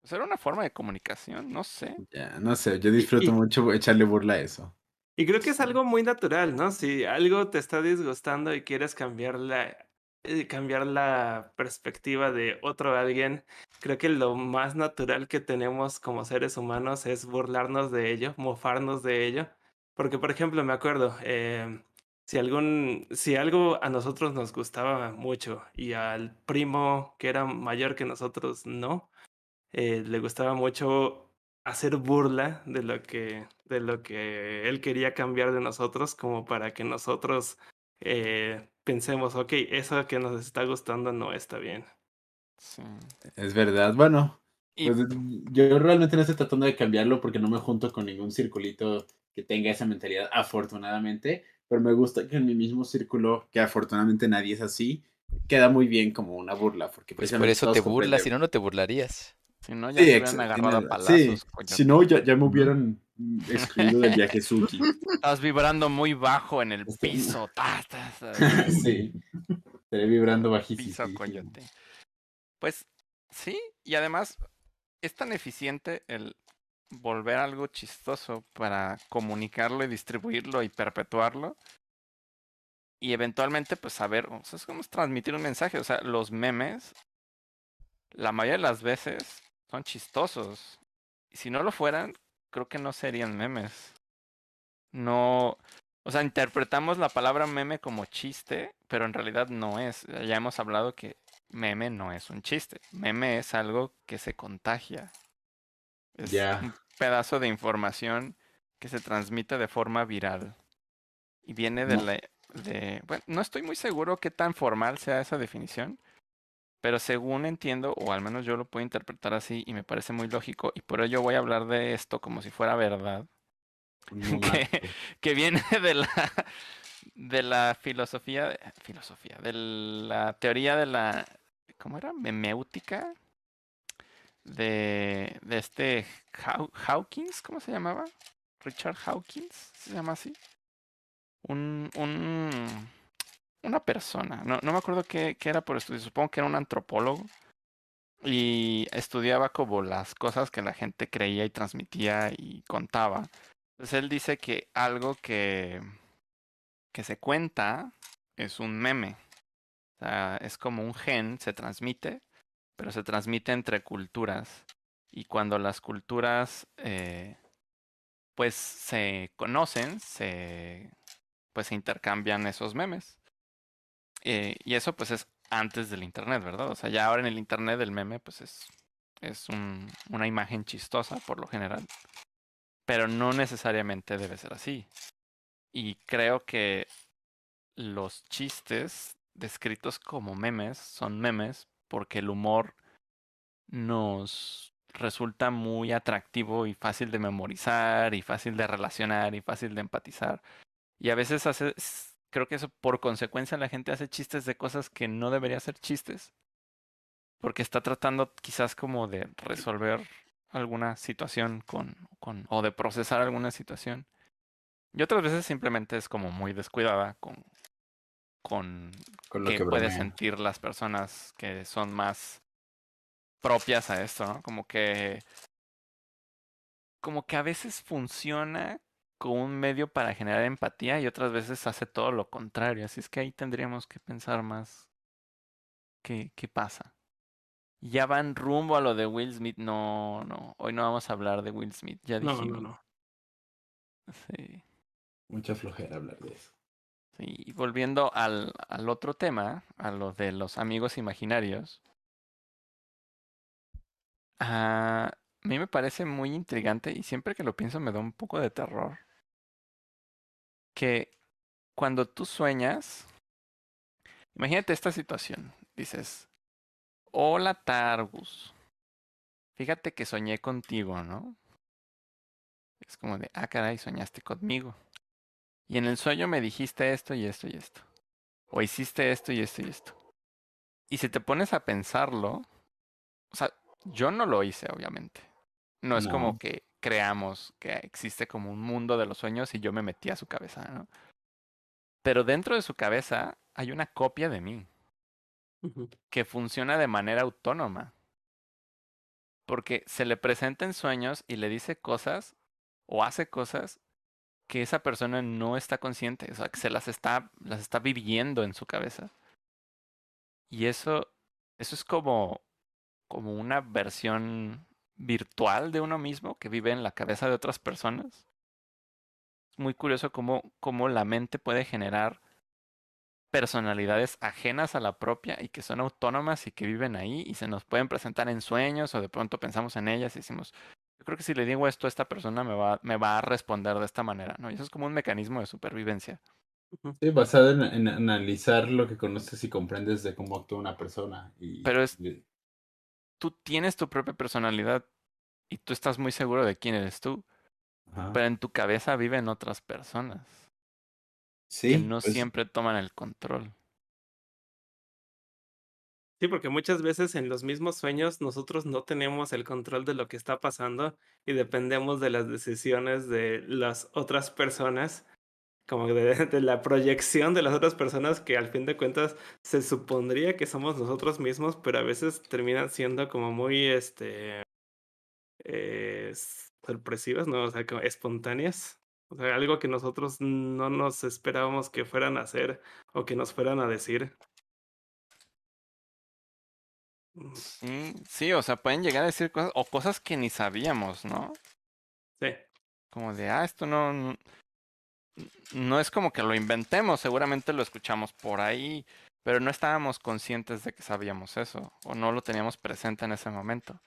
Pues era una forma de comunicación, no sé. Ya, no sé, yo disfruto y- mucho echarle burla a eso. Y creo que es algo muy natural, ¿no? Si algo te está disgustando y quieres cambiar la, eh, cambiar la perspectiva de otro alguien, creo que lo más natural que tenemos como seres humanos es burlarnos de ello, mofarnos de ello. Porque, por ejemplo, me acuerdo, eh, si algún, si algo a nosotros nos gustaba mucho y al primo que era mayor que nosotros no, eh, le gustaba mucho hacer burla de lo que de lo que él quería cambiar de nosotros como para que nosotros eh, pensemos ok eso que nos está gustando no está bien Sí. Es verdad. Bueno, Y pues yo realmente no estoy tratando de cambiarlo porque no me junto con ningún circulito que tenga esa mentalidad, afortunadamente. Pero me gusta que en mi mismo círculo, que afortunadamente nadie es así, queda muy bien como una burla. Porque Pues por eso te burlas, si no, no te burlarías. si no, ya Sí, se hubieran agarrado a palazos. sí. Si no, ya, ya me hubieran excluido del viaje Suki. Estás vibrando muy bajo en el piso. ta, ta, ta, sí. Estaré vibrando bajísimo. piso coyote. Pues sí, y además es tan eficiente el volver algo chistoso para comunicarlo y distribuirlo y perpetuarlo. Y eventualmente, pues saber, o sea, es como transmitir un mensaje. O sea, los memes, la mayoría de las veces, son chistosos. Y si no lo fueran, creo que no serían memes. No, o sea, interpretamos la palabra meme como chiste, pero en realidad no es. Ya hemos hablado que meme no es un chiste. Meme es algo que se contagia. Es un pedazo de información que se transmite de forma viral. Y viene de No. la... De, bueno, no estoy muy seguro qué tan formal sea esa definición, pero según entiendo, o al menos yo lo puedo interpretar así y me parece muy lógico, y por ello voy a hablar de esto como si fuera verdad No que, que viene de la de la filosofía filosofía de la teoría de la cómo era meméutica de de este Haw- Hawkins cómo se llamaba Richard Hawkins se llama así un un una persona no no me acuerdo qué, qué era por estudio supongo que era un antropólogo y estudiaba como las cosas que la gente creía y transmitía y contaba. Entonces él dice que algo que, que se cuenta es un meme. O sea, es como un gen, se transmite, pero se transmite entre culturas. Y cuando las culturas eh, pues se conocen, se pues se intercambian esos memes. Eh, y eso pues es antes del internet, ¿verdad? O sea, ya ahora en el internet el meme pues es, es un, una imagen chistosa por lo general. Pero no necesariamente debe ser así. Y creo que los chistes descritos como memes son memes porque el humor nos resulta muy atractivo y fácil de memorizar y fácil de relacionar y fácil de empatizar. Y a veces hace, creo que eso por consecuencia la gente hace chistes de cosas que no debería ser chistes. Porque está tratando quizás como de resolver alguna situación con, con o de procesar alguna situación. Y otras veces simplemente es como muy descuidada con, con, Con lo que, que pueden sentir las personas que son más propias a esto, ¿no? Como que como que a veces funciona como un medio para generar empatía y otras veces hace todo lo contrario. Así es que ahí tendríamos que pensar más qué, qué pasa. Ya van rumbo a lo de Will Smith. No, no. Hoy no vamos a hablar de Will Smith. Ya No, dijimos. no, no. Sí. Mucha flojera hablar de eso. Y volviendo al, al otro tema, a lo de los amigos imaginarios. ah, a mí me parece muy intrigante y siempre que lo pienso me da un poco de terror. Que cuando tú sueñas, imagínate esta situación. Dices, hola Targus, fíjate que soñé contigo, ¿no? Es como de, ah, caray, soñaste conmigo. Y en el sueño me dijiste esto y esto y esto. O hiciste esto y esto y esto. Y si te pones a pensarlo, o sea, yo no lo hice, obviamente. No es como que creamos que existe como un mundo de los sueños y yo me metí a su cabeza, ¿no? Pero dentro de su cabeza hay una copia de mí que funciona de manera autónoma. Porque se le presenta en sueños y le dice cosas o hace cosas que esa persona no está consciente, o sea, que se las está, las está viviendo en su cabeza. Y eso, eso es como, como una versión virtual de uno mismo que vive en la cabeza de otras personas. Es muy curioso cómo, cómo la mente puede generar personalidades ajenas a la propia y que son autónomas y que viven ahí y se nos pueden presentar en sueños o de pronto pensamos en ellas y decimos, yo creo que si le digo esto a esta persona me va, me va a responder de esta manera, ¿no? Y eso es como un mecanismo de supervivencia. Sí, basado en, en analizar lo que conoces y comprendes de cómo actúa una persona. Y, Pero es- Tú tienes tu propia personalidad y tú estás muy seguro de quién eres tú, ajá. pero en tu cabeza viven otras personas sí, que no pues, siempre toman el control. Sí, porque muchas veces en los mismos sueños nosotros no tenemos el control de lo que está pasando y dependemos de las decisiones de las otras personas, como de, la proyección de las otras personas que al fin de cuentas se supondría que somos nosotros mismos, pero a veces terminan siendo como muy, este, eh, sorpresivas, ¿no? O sea, como espontáneas. O sea, algo que nosotros no nos esperábamos que fueran a hacer o que nos fueran a decir. Mm, Sí, sí, o sea, pueden llegar a decir cosas o cosas que ni sabíamos, ¿no? Sí. Como de, ah, esto no, no, no es como que lo inventemos, seguramente lo escuchamos por ahí, pero no estábamos conscientes de que sabíamos eso, o no lo teníamos presente en ese momento.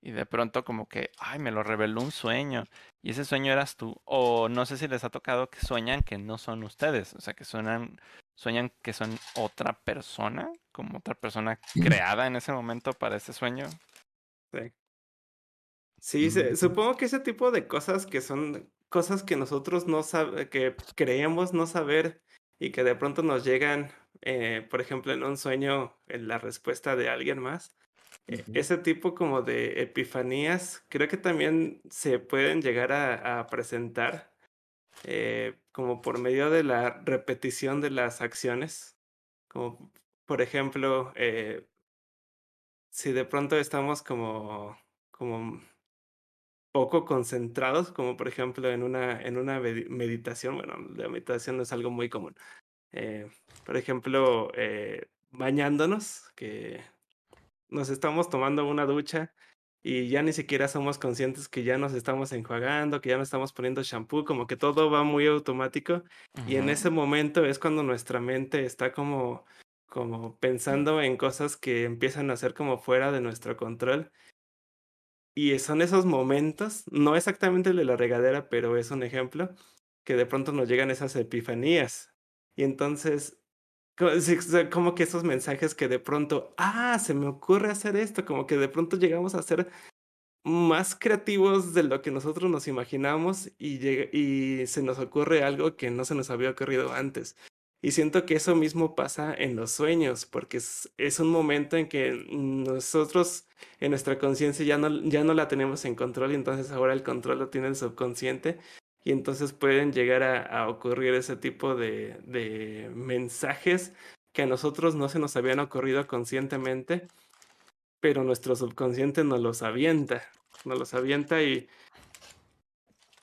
Y de pronto como que, ay, me lo reveló un sueño, y ese sueño eras tú. O no sé si les ha tocado que sueñan que no son ustedes, o sea, que suenan, sueñan que son otra persona, como otra persona creada en ese momento para ese sueño. Sí. Sí, se- Mm. supongo que ese tipo de cosas que son cosas que nosotros no sabe, que creemos no saber y que de pronto nos llegan, eh, por ejemplo, en un sueño, en la respuesta de alguien más. Ujú. Ese tipo como de epifanías, creo que también se pueden llegar a, a presentar eh, como por medio de la repetición de las acciones. Como por ejemplo, eh, si de pronto estamos como, como poco concentrados, como por ejemplo en una, en una medi- meditación, bueno, la meditación no es algo muy común. Eh, por ejemplo, eh, bañándonos, que nos estamos tomando una ducha y ya ni siquiera somos conscientes que ya nos estamos enjuagando, que ya nos estamos poniendo shampoo, como que todo va muy automático y en ese momento es cuando nuestra mente está como como pensando en cosas que empiezan a ser como fuera de nuestro control y son esos momentos, no exactamente el de la regadera, pero es un ejemplo, que de pronto nos llegan esas epifanías. Y entonces, como que esos mensajes que de pronto, ah, se me ocurre hacer esto, como que de pronto llegamos a ser más creativos de lo que nosotros nos imaginamos y, llega- y se nos ocurre algo que no se nos había ocurrido antes. Y siento que eso mismo pasa en los sueños, porque es, un momento en que nosotros en nuestra conciencia ya no, ya no la tenemos en control y entonces ahora el control lo tiene el subconsciente y entonces pueden llegar a, a ocurrir ese tipo de, de mensajes que a nosotros no se nos habían ocurrido conscientemente pero nuestro subconsciente nos los avienta, nos los avienta y,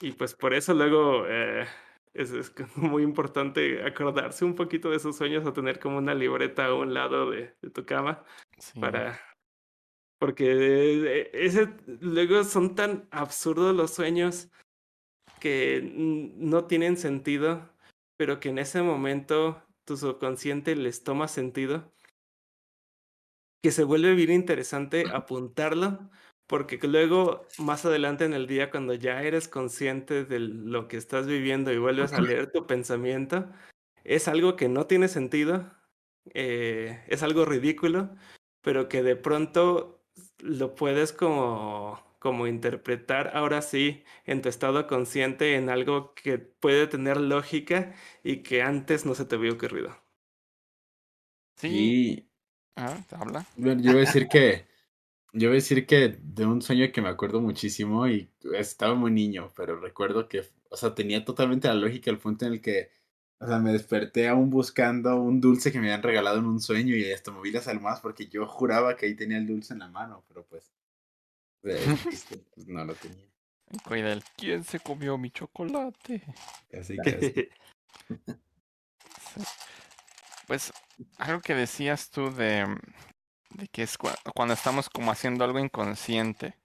y pues por eso luego eh, es, es como muy importante acordarse un poquito de sus sueños o tener como una libreta a un lado de, de tu cama Sí. para... Porque eh, ese, luego son tan absurdos los sueños que no tienen sentido, pero que en ese momento tu subconsciente les toma sentido que se vuelve bien interesante apuntarlo, porque que luego más adelante en el día, cuando ya eres consciente de lo que estás viviendo y vuelves a leer tu pensamiento, es algo que no tiene sentido, eh, es algo ridículo, pero que de pronto lo puedes como, como interpretar ahora sí en tu estado consciente en algo que puede tener lógica y que antes no se te había ocurrido. Sí. Y Ah, habla. yo voy a decir que, yo voy a decir que de un sueño que me acuerdo muchísimo y estaba muy niño, pero recuerdo que, o sea, tenía totalmente la lógica el punto en el que, o sea, me desperté aún buscando un dulce que me habían regalado en un sueño y hasta moví las almohadas porque yo juraba que ahí tenía el dulce en la mano, pero pues, eh, este, pues, no lo tenía. Y Cuida el quién se comió mi chocolate. Así que. Pues algo que decías tú de, de que es cua- cuando estamos como haciendo algo inconsciente.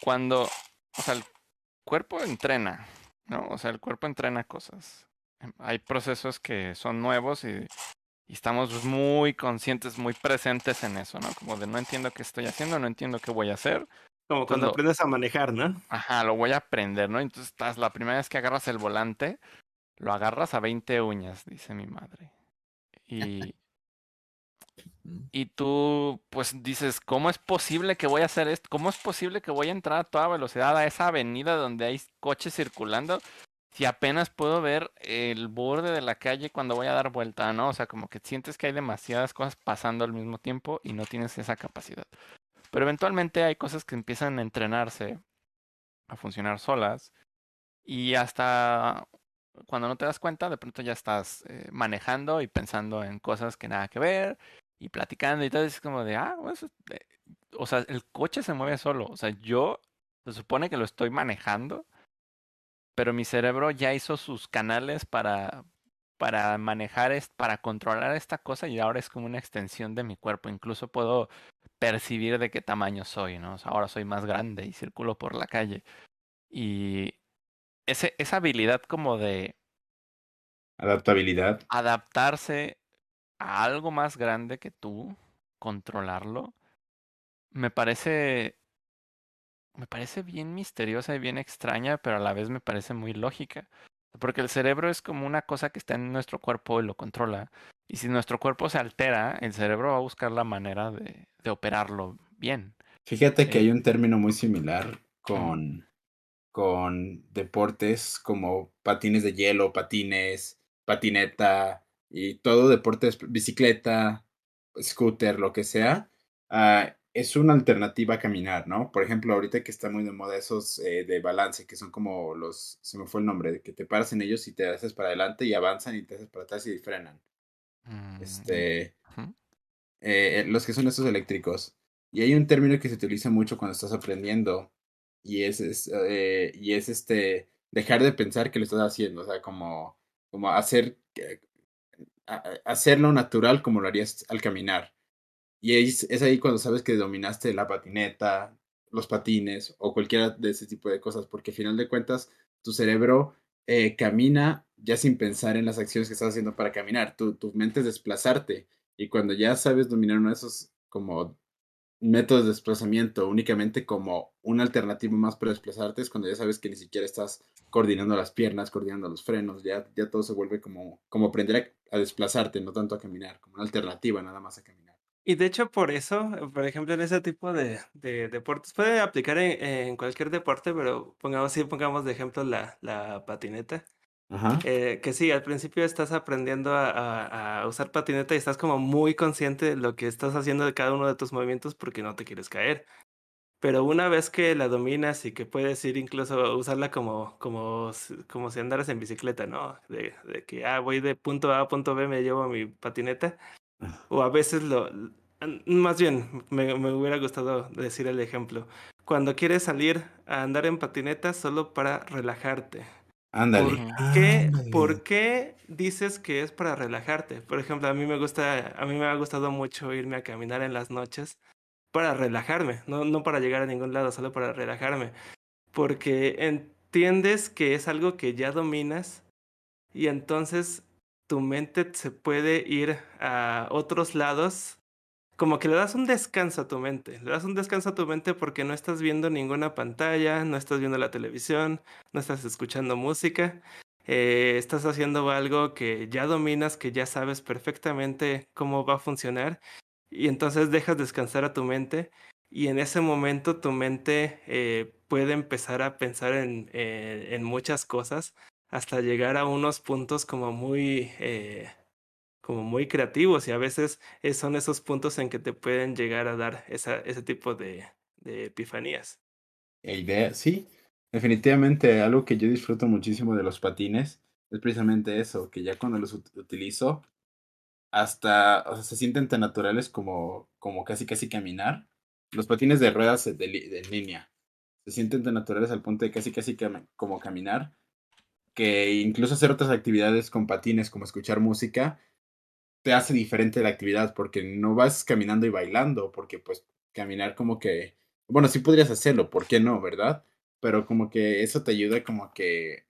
Cuando, o sea, el cuerpo entrena, ¿no? O sea, el cuerpo entrena cosas. Em, Hay procesos que son nuevos y, y estamos muy conscientes, muy presentes en eso, ¿no? Como de no entiendo qué estoy haciendo, no entiendo qué voy a hacer. Como cuando Cuando- aprendes a manejar, ¿no? Ajá, lo voy a aprender, ¿no? Entonces estás, la primera vez que agarras el volante, lo agarras a 20 uñas, dice mi madre. Y, y tú, pues dices, ¿cómo es posible que voy a hacer esto? ¿Cómo es posible que voy a entrar a toda velocidad a esa avenida donde hay coches circulando? Si apenas puedo ver el borde de la calle cuando voy a dar vuelta, ¿no? O sea, como que sientes que hay demasiadas cosas pasando al mismo tiempo y no tienes esa capacidad. Pero eventualmente hay cosas que empiezan a entrenarse a funcionar solas y hasta cuando no te das cuenta, de pronto ya estás eh, manejando y pensando en cosas que nada que ver y platicando y todo, es como de, ah, eh, o sea, el coche se mueve solo, o sea, yo se supone que lo estoy manejando, pero mi cerebro ya hizo sus canales para para manejar, para controlar esta cosa y ahora es como una extensión de mi cuerpo, incluso puedo percibir de qué tamaño soy, ¿no? O sea, ahora soy más grande y circulo por la calle. Y ese, esa habilidad como de Adaptabilidad. adaptarse a algo más grande que tú, controlarlo, me parece me parece bien misteriosa y bien extraña, pero a la vez me parece muy lógica. Porque el cerebro es como una cosa que está en nuestro cuerpo y lo controla. Y si nuestro cuerpo se altera, el cerebro va a buscar la manera de, de operarlo bien. Fíjate que Eh, hay un término muy similar con, con deportes como patines de hielo, patines, patineta y todo deportes, bicicleta, scooter, lo que sea. ah, es una alternativa a caminar, ¿no? Por ejemplo, ahorita que está muy de moda esos eh, de balance, que son como los, se me fue el nombre, de que te paras en ellos y te haces para adelante y avanzan y te haces para atrás y frenan. Mm, Este, ujú. eh, los que son estos eléctricos. Y hay un término que se utiliza mucho cuando estás aprendiendo y es, es eh, y es este dejar de pensar que lo estás haciendo, o sea, como, como hacer hacerlo natural como lo harías al caminar. Y es, es ahí cuando sabes que dominaste la patineta, los patines o cualquiera de ese tipo de cosas, porque al final de cuentas tu cerebro eh, camina ya sin pensar en las acciones que estás haciendo para caminar. Tu, tu mente es desplazarte. Y cuando ya sabes dominar uno de esos como métodos de desplazamiento únicamente como una alternativa más para desplazarte es cuando ya sabes que ni siquiera estás coordinando las piernas, coordinando los frenos, ya, ya todo se vuelve como, como aprender a, desplazarte, no tanto a caminar, como una alternativa nada más a caminar. Y de hecho por eso, por ejemplo, en ese tipo de, de deportes, puede aplicar en, en, cualquier deporte, pero pongamos, si pongamos de ejemplo la, la patineta. Eh, que sí, al principio estás aprendiendo a, a, usar patineta y estás como muy consciente de lo que estás haciendo de cada uno de tus movimientos porque no te quieres caer. Pero una vez que la dominas y que puedes ir incluso usarla como, como, como si andaras en bicicleta, ¿no? De, de que, ah, voy de punto A a punto B, me llevo mi patineta. O a veces lo... Más bien, me, me hubiera gustado decir el ejemplo. Cuando quieres salir a andar en patineta solo para relajarte Ándale. ¿Por qué, dices que es para relajarte? Por ejemplo, a mí me gusta, a mí me ha gustado mucho irme a caminar en las noches para relajarme, no, no para llegar a ningún lado, solo para relajarme. Porque entiendes que es algo que ya dominas y entonces tu mente se puede ir a otros lados como que le das un descanso a tu mente. Le das un descanso a tu mente porque no estás viendo ninguna pantalla, no estás viendo la televisión, no estás escuchando música. Eh, estás haciendo algo que ya dominas, que ya sabes perfectamente cómo va a funcionar. Y entonces dejas descansar a tu mente. Y en ese momento tu mente eh, puede empezar a pensar en, eh, en, muchas cosas hasta llegar a unos puntos como muy como muy creativos y a veces son esos puntos en que te pueden llegar a dar esa, ese tipo de, de epifanías. Idea, sí, definitivamente algo que yo disfruto muchísimo de los patines es precisamente eso, que ya cuando los utilizo, hasta, o sea, se sienten tan naturales como, como casi casi caminar. Los patines de ruedas de, línea se sienten tan naturales al punto de casi casi como caminar, que incluso hacer otras actividades con patines como escuchar música te hace diferente la actividad porque no vas caminando y bailando, porque pues caminar como que, bueno, sí podrías hacerlo, ¿por qué no, verdad? Pero como que eso te ayuda como que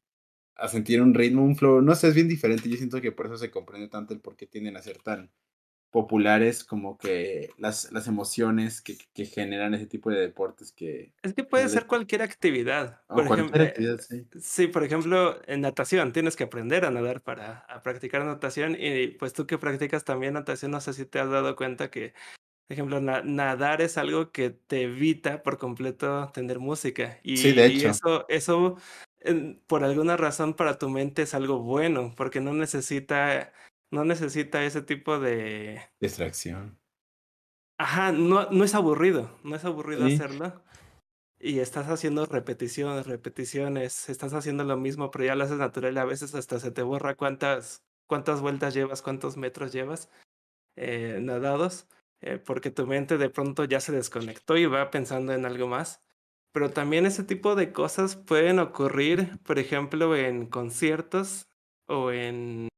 a sentir un ritmo, un flow, no sé, es bien diferente, yo siento que por eso se comprende tanto el por qué tienden a ser tan populares como que las, las emociones que, que, generan ese tipo de deportes que... Es que puede ser cualquier actividad. por cualquier ejemplo, actividad, sí. Sí, por ejemplo, en natación tienes que aprender a nadar para a practicar natación y pues tú que practicas también natación, no sé si te has dado cuenta que, por ejemplo, nadar es algo que te evita por completo tener música. Y, sí, de hecho. Y eso, eso por alguna razón para tu mente es algo bueno porque no necesita no necesita ese tipo de... Distracción. Ajá, no, no es aburrido, no es aburrido hacerlo. Y estás haciendo repeticiones, repeticiones, estás haciendo lo mismo, pero ya lo haces natural y a veces hasta se te borra cuántas, cuántas vueltas llevas, cuántos metros llevas eh, nadados, eh, porque tu mente de pronto ya se desconectó y va pensando en algo más. Pero también ese tipo de cosas pueden ocurrir, por ejemplo, en conciertos o en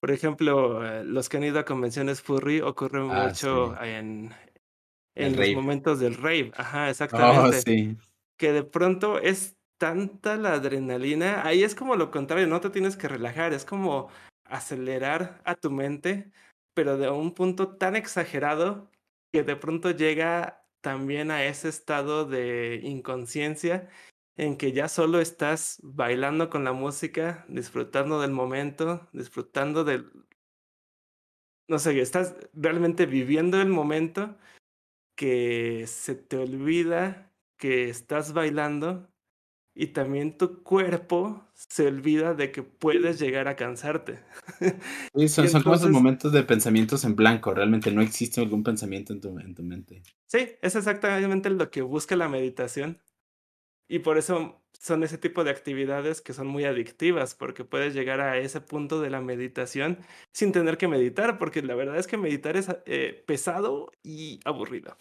por ejemplo, eh, los que han ido a convenciones furry ocurre ah, mucho en, en los momentos del rave. Ajá, oh, exactamente. sí. Que de pronto es tanta la adrenalina. Ahí es como lo contrario, no te tienes que relajar, es como acelerar a tu mente, pero de un punto tan exagerado que de pronto llega también a ese estado de inconsciencia en que ya solo estás bailando con la música, disfrutando del momento, disfrutando del... No sé, estás realmente viviendo el momento que se te olvida que estás bailando y también tu cuerpo se olvida de que puedes llegar a cansarte. Sí, son, son como esos momentos de pensamientos en blanco, realmente no existe algún pensamiento en tu, en tu mente. Sí, es exactamente lo que busca la meditación, y por eso son ese tipo de actividades que son muy adictivas porque puedes llegar a ese punto de la meditación sin tener que meditar, porque la verdad es que meditar es eh, pesado y aburrido.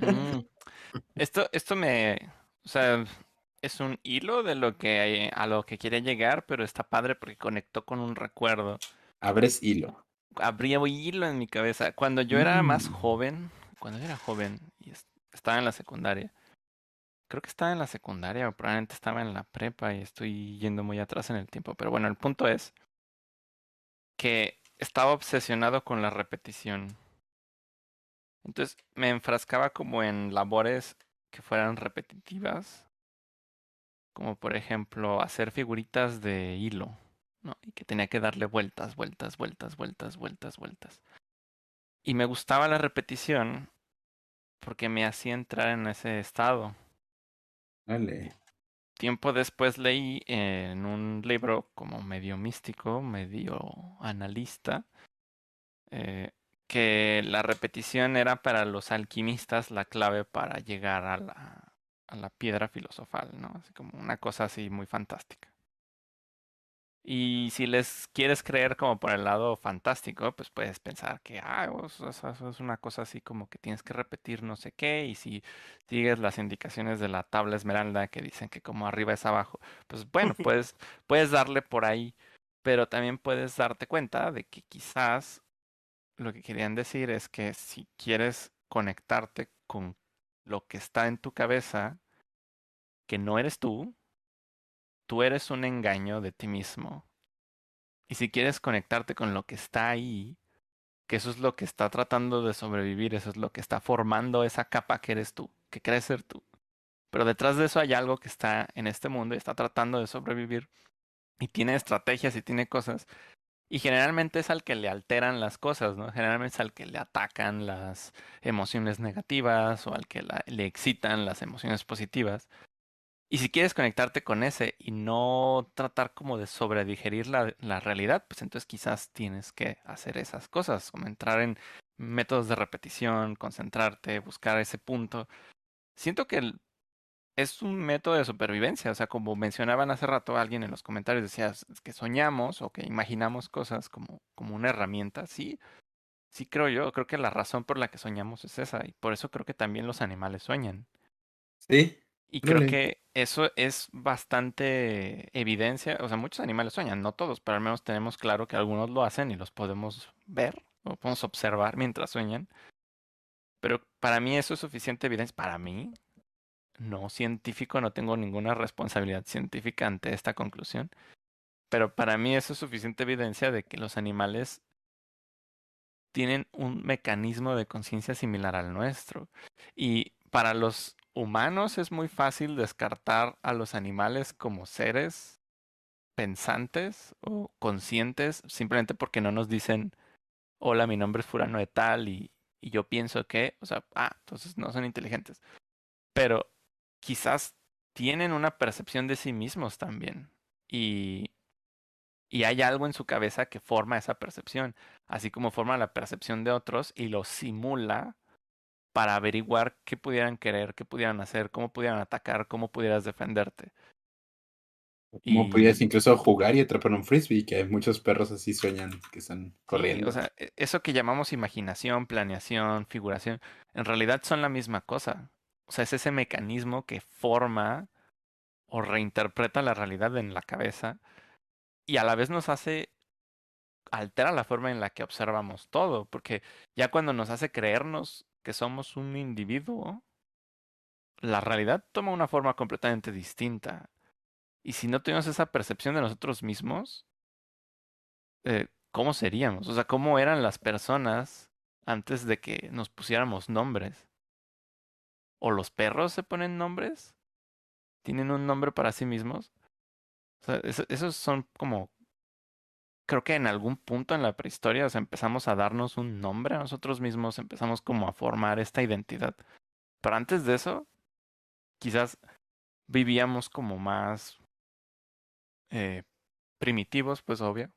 Mm. Esto, esto me, o sea, es un hilo de lo que a lo que quiere llegar, pero está padre porque conectó con un recuerdo. Abres hilo. Habría hilo en mi cabeza. Cuando yo era más Mm. joven, cuando yo era joven y es- estaba en la secundaria, creo que estaba en la secundaria o probablemente estaba en la prepa y estoy yendo muy atrás en el tiempo. Pero bueno, el punto es que estaba obsesionado con la repetición. Entonces me enfrascaba como en labores que fueran repetitivas, como por ejemplo hacer figuritas de hilo, ¿no? Y que tenía que darle vueltas, vueltas, vueltas, vueltas, vueltas, vueltas. Y me gustaba la repetición porque me hacía entrar en ese estado. Dale. Tiempo después leí en un libro como medio místico, medio analista, eh, que la repetición era para los alquimistas la clave para llegar a la, a la piedra filosofal, ¿no? Así como una cosa así muy fantástica. Y si les quieres creer como por el lado fantástico, pues puedes pensar que, ah, eso es una cosa así como que tienes que repetir no sé qué, y si sigues las indicaciones de la tabla esmeralda que dicen que como arriba es abajo, pues bueno, puedes, puedes darle por ahí, pero también puedes darte cuenta de que quizás lo que querían decir es que si quieres conectarte con lo que está en tu cabeza, que no eres tú, tú eres un engaño de ti mismo. Y si quieres conectarte con lo que está ahí, que eso es lo que está tratando de sobrevivir, eso es lo que está formando esa capa que eres tú, que crees ser tú. Pero detrás de eso hay algo que está en este mundo y está tratando de sobrevivir y tiene estrategias y tiene cosas. Y generalmente es al que le alteran las cosas, ¿no? Generalmente es al que le atacan las emociones negativas o al que le excitan las emociones positivas. Y si quieres conectarte con ese y no tratar como de sobredigerir la, la realidad, pues entonces quizás tienes que hacer esas cosas, como entrar en métodos de repetición, concentrarte, buscar ese punto. Siento que es un método de supervivencia, o sea, como mencionaban hace rato alguien en los comentarios, decía "Es que soñamos o que imaginamos cosas como, como una herramienta, sí, sí creo yo, creo que la razón por la que soñamos es esa, y por eso creo que también los animales sueñan. Sí. Y creo que eso es bastante evidencia, o sea, muchos animales sueñan, no todos, pero al menos tenemos claro que algunos lo hacen y los podemos ver o podemos observar mientras sueñan. Pero para mí eso es suficiente evidencia, para mí, no científico, no tengo ninguna responsabilidad científica ante esta conclusión, pero para mí eso es suficiente evidencia de que los animales tienen un mecanismo de conciencia similar al nuestro. Y para los humanos es muy fácil descartar a los animales como seres pensantes o conscientes simplemente porque no nos dicen, hola, mi nombre es Furano de tal y, y yo pienso que, o sea, ah, entonces no son inteligentes. Pero quizás tienen una percepción de sí mismos también. Y, y hay algo en su cabeza que forma esa percepción, así como forma la percepción de otros y lo simula para averiguar qué pudieran querer, qué pudieran hacer, cómo pudieran atacar, cómo pudieras defenderte. Como Y- podías incluso jugar y atrapar un frisbee, que muchos perros así sueñan que están corriendo. o sea, e- eso que llamamos imaginación, planeación, figuración, en realidad son la misma cosa. O sea, es ese mecanismo que forma o reinterpreta la realidad en la cabeza y a la vez nos hace, altera la forma en la que observamos todo, porque ya cuando nos hace creernos que somos un individuo, la realidad toma una forma completamente distinta. Y si no tenemos esa percepción de nosotros mismos, eh, ¿cómo seríamos? O sea, ¿cómo eran las personas antes de que nos pusiéramos nombres? ¿O los perros se ponen nombres? ¿Tienen un nombre para sí mismos? Esos son como... Creo que en algún punto en la prehistoria o sea, empezamos a darnos un nombre a nosotros mismos, empezamos como a formar esta identidad. Pero antes de eso, quizás vivíamos como más eh, primitivos, pues obvio.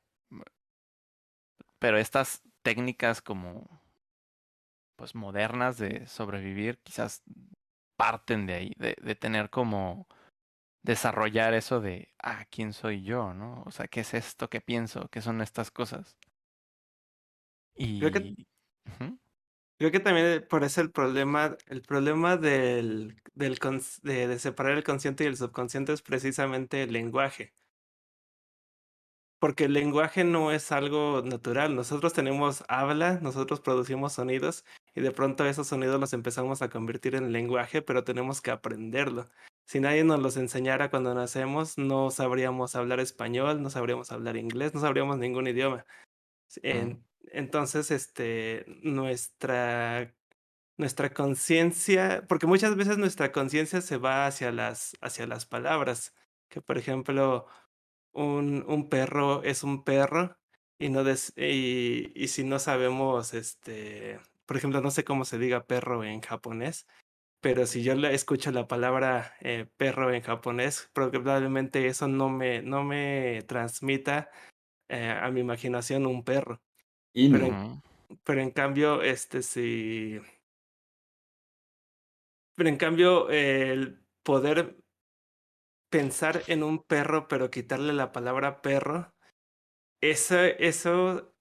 Pero estas técnicas como pues modernas de sobrevivir quizás parten de ahí, de, de tener como desarrollar eso de, ah, ¿quién soy yo? ¿No? O sea, ¿qué es esto que pienso? ¿Qué son estas cosas? Y... Creo que- Creo que también por eso el problema, el problema del, del de separar el consciente y el subconsciente es precisamente el lenguaje. Porque el lenguaje no es algo natural. Nosotros tenemos habla, nosotros producimos sonidos y de pronto esos sonidos los empezamos a convertir en lenguaje, pero tenemos que aprenderlo. Si nadie nos los enseñara cuando nacemos, no sabríamos hablar español, no sabríamos hablar inglés, no sabríamos ningún idioma. En- entonces, este, nuestra, nuestra conciencia, porque muchas veces nuestra conciencia se va hacia las, hacia las palabras, que por ejemplo, un, un perro es un perro y no des- y, y si no sabemos, este, por ejemplo, no sé cómo se diga perro en japonés, pero si yo le escucho la palabra eh, perro en japonés, probablemente eso no me, no me transmita eh, a mi imaginación un perro. Y Pero- Ujú. Pero en cambio, este sí. Pero en cambio, el poder pensar en un perro, pero quitarle la palabra perro, eso, eso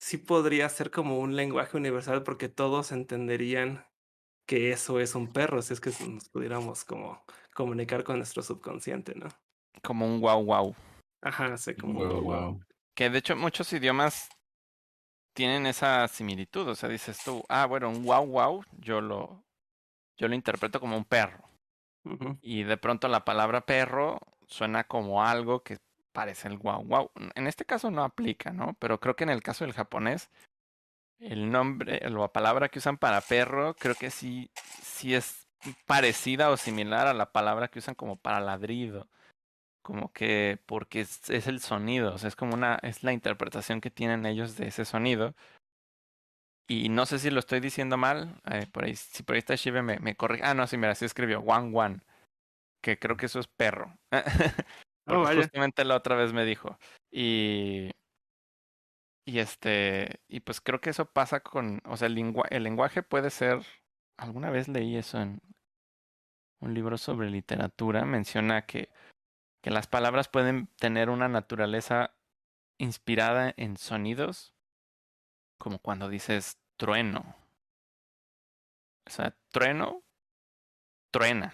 sí podría ser como un lenguaje universal, porque todos entenderían que eso es un perro, si es que nos pudiéramos como comunicar con nuestro subconsciente, ¿no? Como un wow wow. Ajá, sé como Wow, wow. Que de hecho muchos idiomas tienen esa similitud. O sea, dices tú, ah, bueno, un wow wow, yo lo, yo lo interpreto como un perro. Y de pronto la palabra perro suena como algo que parece el wow wow. En este caso no aplica, ¿no? Pero creo que en el caso del japonés, el nombre, la palabra que usan para perro, creo que sí, sí es parecida o similar a la palabra que usan como para ladrido. Como que porque es, es el sonido, o sea, es como una, es la interpretación que tienen ellos de ese sonido. Y no sé si lo estoy diciendo mal, eh, por ahí, si por ahí está Shive me, me corrige. Ah, no, sí, mira, sí escribió one one, que creo que eso es perro. Vaya. justamente la otra vez me dijo. Y, y este, y pues creo que eso pasa con, o sea, el, lengua- el lenguaje puede ser, alguna vez leí eso en un libro sobre literatura, menciona que, que las palabras pueden tener una naturaleza inspirada en sonidos, como cuando dices trueno. O sea, trueno, truena,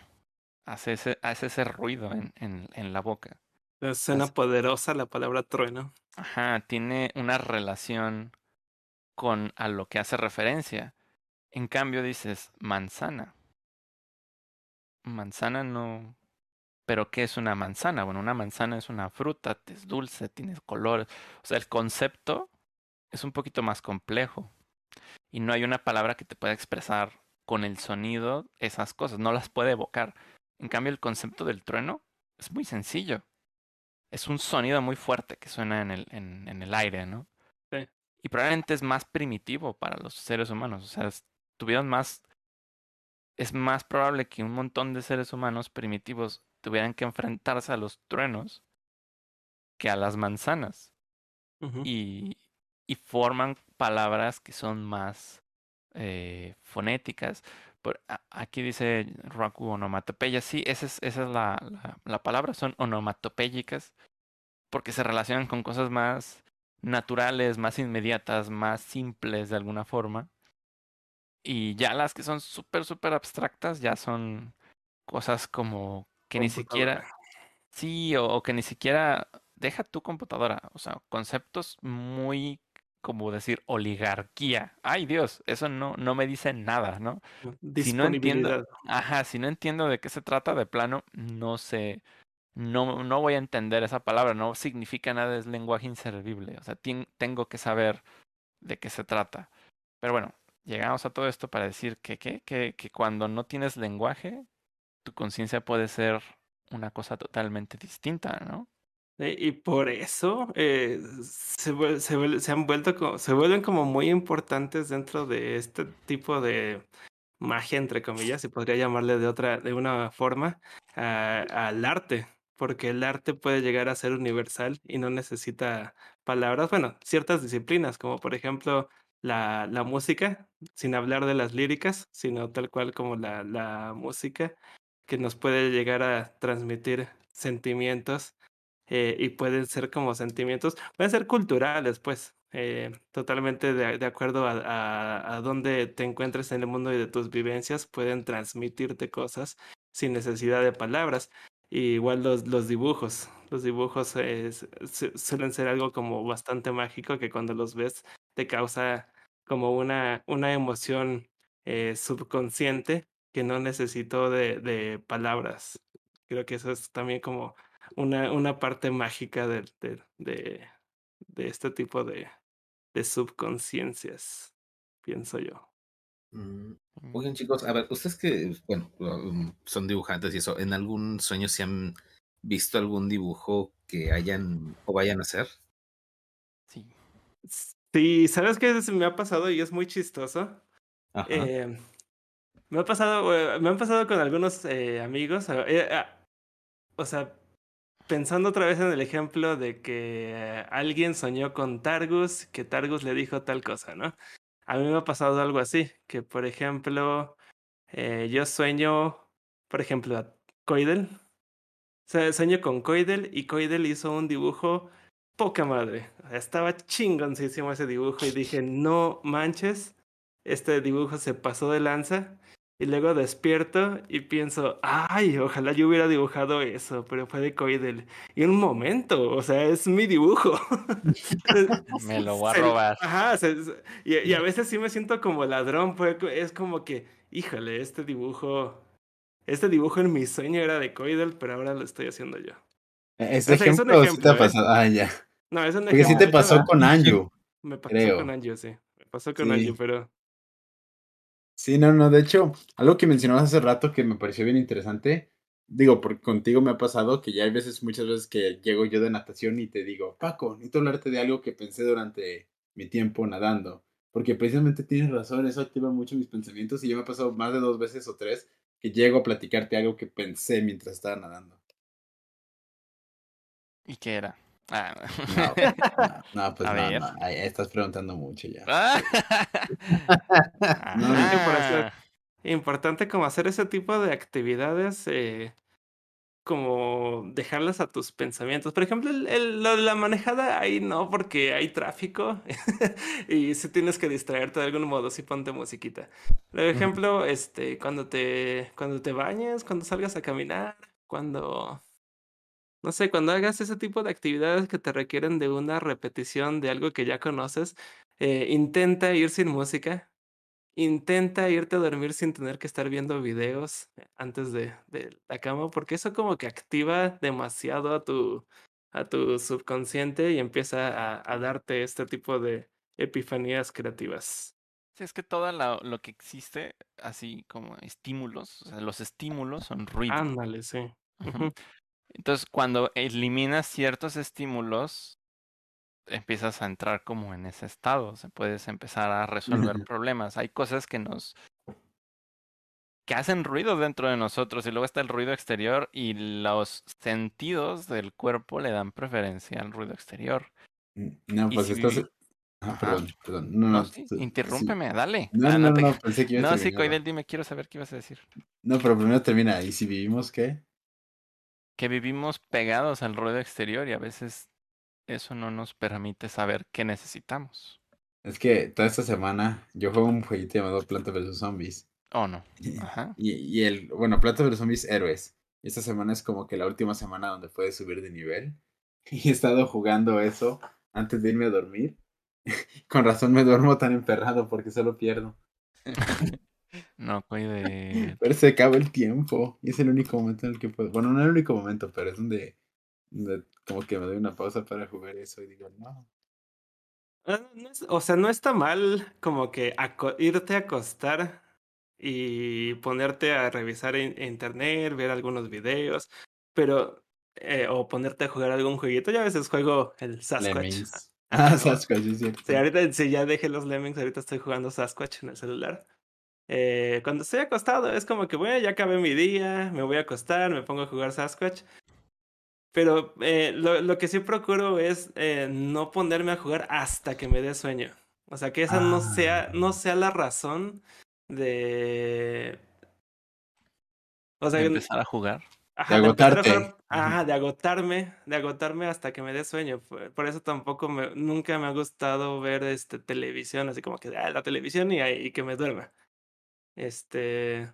hace ese, hace ese ruido en, en, en la boca. Suena Así- poderosa la palabra trueno. Ajá, tiene una relación con a lo que hace referencia. En cambio dices manzana. Manzana no. Pero ¿qué es una manzana? Bueno, una manzana es una fruta, es dulce, tiene colores. O sea, el concepto es un poquito más complejo. Y no hay una palabra que te pueda expresar con el sonido esas cosas, no las puede evocar. En cambio, el concepto del trueno es muy sencillo. Es un sonido muy fuerte que suena en el, en, en el aire, ¿no? Sí. Y probablemente es más primitivo para los seres humanos. O sea, es- tuvieron más. Es más probable que un montón de seres humanos primitivos tuvieran que enfrentarse a los truenos que a las manzanas. Y, y forman palabras que son más eh, fonéticas. Por, a- aquí dice Raku onomatopeya. Sí, esa es, esa es la, la, la palabra, son onomatopéyicas, porque se relacionan con cosas más naturales, más inmediatas, más simples de alguna forma. Y ya las que son súper, súper abstractas ya son cosas como que ni siquiera... Sí, o, o que ni siquiera deja tu computadora. O sea, conceptos muy como decir oligarquía. Ay, Dios, eso no, no me dice nada, ¿no? Si no entiendo-. Ajá, si no entiendo de qué se trata de plano, no sé, no, no voy a entender esa palabra, no significa nada, es lenguaje inservible. O sea, tengo que saber de qué se trata. Pero bueno, llegamos a todo esto para decir que, que, que, que cuando no tienes lenguaje, tu conciencia puede ser una cosa totalmente distinta, ¿no? Eh, Y por eso eh, se, se, se han vuelto co- se vuelven como muy importantes dentro de este tipo de magia, entre comillas, si podría llamarle de otra, de una forma, al arte, porque el arte puede llegar a ser universal y no necesita palabras, bueno, ciertas disciplinas, como por ejemplo la, la música, sin hablar de las líricas, sino tal cual como la, la música, que nos puede llegar a transmitir sentimientos eh, y pueden ser como sentimientos, pueden ser culturales, pues, eh, totalmente de, de acuerdo a, a, a, dónde te encuentres en el mundo y de tus vivencias, pueden transmitirte cosas sin necesidad de palabras. Y igual los, los dibujos, los dibujos suelen ser algo como bastante mágico que cuando los ves te causa como una, una emoción eh, subconsciente que no necesitó de, de palabras. Creo que eso es también como una, una parte mágica de, de, de, de este tipo de, de subconsciencias, pienso yo. Mm. Oigan, chicos, a ver, ustedes que, bueno, um, son dibujantes y eso, ¿en algún sueño se han visto algún dibujo que hayan o vayan a hacer? Sí. Sí, ¿sabes qué me ha pasado y es muy chistoso? Eh, me ha pasado, me han pasado con algunos eh, amigos, eh, o sea, pensando otra vez en el ejemplo de que alguien soñó con Targus, que Targus le dijo tal cosa, ¿no? A mí me ha pasado algo así, que por ejemplo, eh, yo sueño, por ejemplo, a Coidel. O sea, sueño con Coidel y Coidel hizo un dibujo poca madre. estaba chingoncísimo ese dibujo y dije, no manches, este dibujo se pasó de lanza. Y luego despierto y pienso, ay, ojalá yo hubiera dibujado eso, pero fue de Coidel. Y un momento, o sea, es mi dibujo. me lo voy a robar. Ajá, y, y, a veces sí me siento como ladrón, pues es como que, híjole, este dibujo, este dibujo en mi sueño era de Coidel, pero ahora lo estoy haciendo yo. Ese ejemplo, es un ejemplo sí te ha pasado. ¿eh? Ah, ya. No, es un Porque sí te pasó con Anju. Me pasó creo. con Anju, sí. Me pasó con sí. Anju, pero Sí, no, no, de hecho, algo que mencionabas hace rato que me pareció bien interesante, digo, porque contigo me ha pasado que ya hay veces, muchas veces que llego yo de natación y te digo, Paco, necesito hablarte de algo que pensé durante mi tiempo nadando, porque precisamente tienes razón, eso activa mucho mis pensamientos y yo me ha pasado más de dos veces o tres que llego a platicarte algo que pensé mientras estaba nadando. ¿Y qué era? Ah. No, no, no, pues no, no, ahí estás preguntando mucho ya. no, ah. importante como hacer ese tipo de actividades, eh, como dejarlas a tus pensamientos. Por ejemplo, el, el, lo de la manejada ahí no, porque hay tráfico y si tienes que distraerte de algún modo, si ponte musiquita. Por ejemplo, este, cuando te, cuando te bañes, cuando salgas a caminar, cuando no sé, cuando hagas ese tipo de actividades que te requieren de una repetición de algo que ya conoces, eh, intenta ir sin música, intenta irte a dormir sin tener que estar viendo videos antes de, de la cama, porque eso como que activa demasiado a tu, a tu subconsciente y empieza a, a darte este tipo de epifanías creativas. Sí, es que todo lo, lo, que existe, así como estímulos, o sea, los estímulos son ruido. Ándale, sí. Uh -huh. Entonces, cuando eliminas ciertos estímulos, empiezas a entrar como en ese estado, se puedes empezar a resolver problemas. Hay cosas que nos que hacen ruido dentro de nosotros y luego está el ruido exterior y los sentidos del cuerpo le dan preferencia al ruido exterior. No, pues si estás... Ah, perdón, perdón. No, no, sí, interrúmpeme, sí. dale. No, ah, no, te... no, pensé que iba a No, sí, Coidel, dime, quiero saber qué ibas a decir. No, pero primero termina. ¿Y si vivimos qué? Que vivimos pegados al ruido exterior y a veces eso no nos permite saber qué necesitamos. Es que toda esta semana yo juego un jueguito llamado Planta vs Zombies. Oh, no. Ajá. Y, y el, bueno, Planta vs Zombies Héroes. Y esta semana es como que la última semana donde puedes subir de nivel. Y he estado jugando eso antes de irme a dormir. Con razón me duermo tan emperrado porque solo pierdo. No, cuide. Pero se acaba el tiempo. Y es el único momento en el que puedo. Bueno, no es el único momento, pero es donde, donde como que me doy una pausa para jugar eso y digo, no. No es, o sea, no está mal como que irte a acostar y ponerte a revisar en internet, ver algunos videos, pero eh, o ponerte a jugar algún jueguito. Yo a veces juego el Sasquatch. Lemmings. Ah, Sasquatch, es cierto. Sí, ahorita sí, ya dejé los Lemmings, ahorita estoy jugando Sasquatch en el celular. Eh, cuando estoy acostado es como que, bueno, ya acabé mi día, me voy a acostar, me pongo a jugar Sasquatch. Pero eh, lo, lo, que sí procuro es eh, no ponerme a jugar hasta que me dé sueño. O sea, que esa ah. no, sea, no sea la razón de... O sea, ¿De empezar a jugar. Ajá, de agotarte. ajá, de agotarme, de agotarme hasta que me dé sueño. Por, eso tampoco me, nunca me ha gustado ver este televisión, así como que ah, la televisión y, y que me duerma. Este,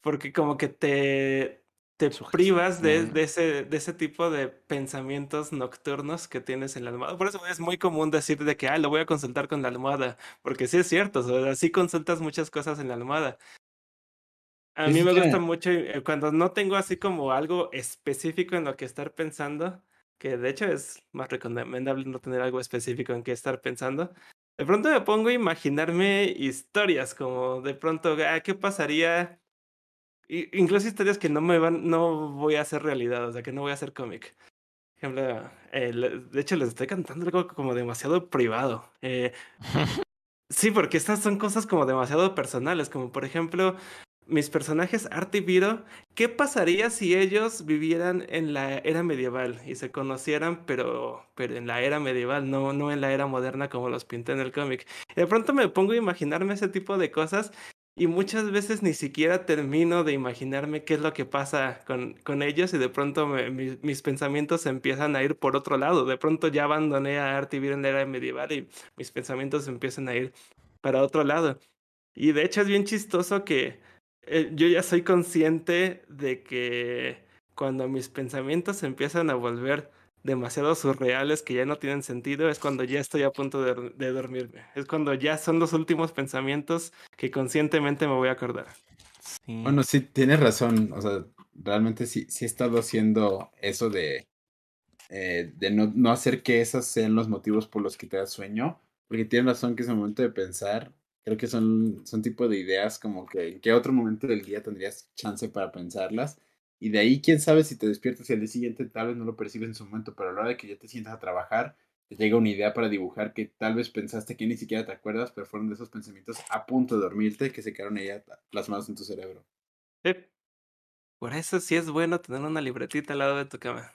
porque como que te, te privas de, de, ese, de ese tipo de pensamientos nocturnos que tienes en la almohada. Por eso es muy común decir de que, ah, lo voy a consultar con la almohada, porque sí es cierto, o sea, sí consultas muchas cosas en la almohada. A mí me gusta mucho eh, cuando no tengo así como algo específico en lo que estar pensando, que de hecho es más recomendable no tener algo específico en qué estar pensando. De pronto me pongo a imaginarme historias, como de pronto, ah, ¿qué pasaría? incluso historias que no me van, no voy a hacer realidad, o sea, que no voy a hacer cómic. Por ejemplo, eh, de hecho les estoy cantando algo como demasiado privado. Eh, sí, porque estas son cosas como demasiado personales, como por ejemplo, mis personajes Art y Viro, ¿qué pasaría si ellos vivieran en la era medieval y se conocieran, pero, pero en la era medieval, no, no en la era moderna como los pinté en el cómic? De pronto me pongo a imaginarme ese tipo de cosas y muchas veces ni siquiera termino de imaginarme qué es lo que pasa con, con ellos y de pronto mis pensamientos empiezan a ir por otro lado. De pronto ya abandoné a Art y Viro en la era medieval y mis pensamientos empiezan a ir para otro lado. Y de hecho es bien chistoso que eh, yo ya soy consciente de que cuando mis pensamientos empiezan a volver demasiado surreales que ya no tienen sentido, es cuando ya estoy a punto de, dormirme. Es cuando ya son los últimos pensamientos que conscientemente me voy a acordar. Bueno, sí, tienes razón. O sea, realmente sí, sí he estado haciendo eso de, eh, de no, no hacer que esos sean los motivos por los que te da sueño. Porque tienes razón que es el momento de pensar Creo que son, son tipo de ideas como que en qué otro momento del día tendrías chance para pensarlas. Y de ahí, quién sabe si te despiertas y al día siguiente tal vez no lo percibes en su momento, pero a la hora de que ya te sientas a trabajar, te llega una idea para dibujar que tal vez pensaste que ni siquiera te acuerdas, pero fueron de esos pensamientos a punto de dormirte que se quedaron ahí plasmados en tu cerebro. Por eso sí es bueno tener una libretita al lado de tu cama.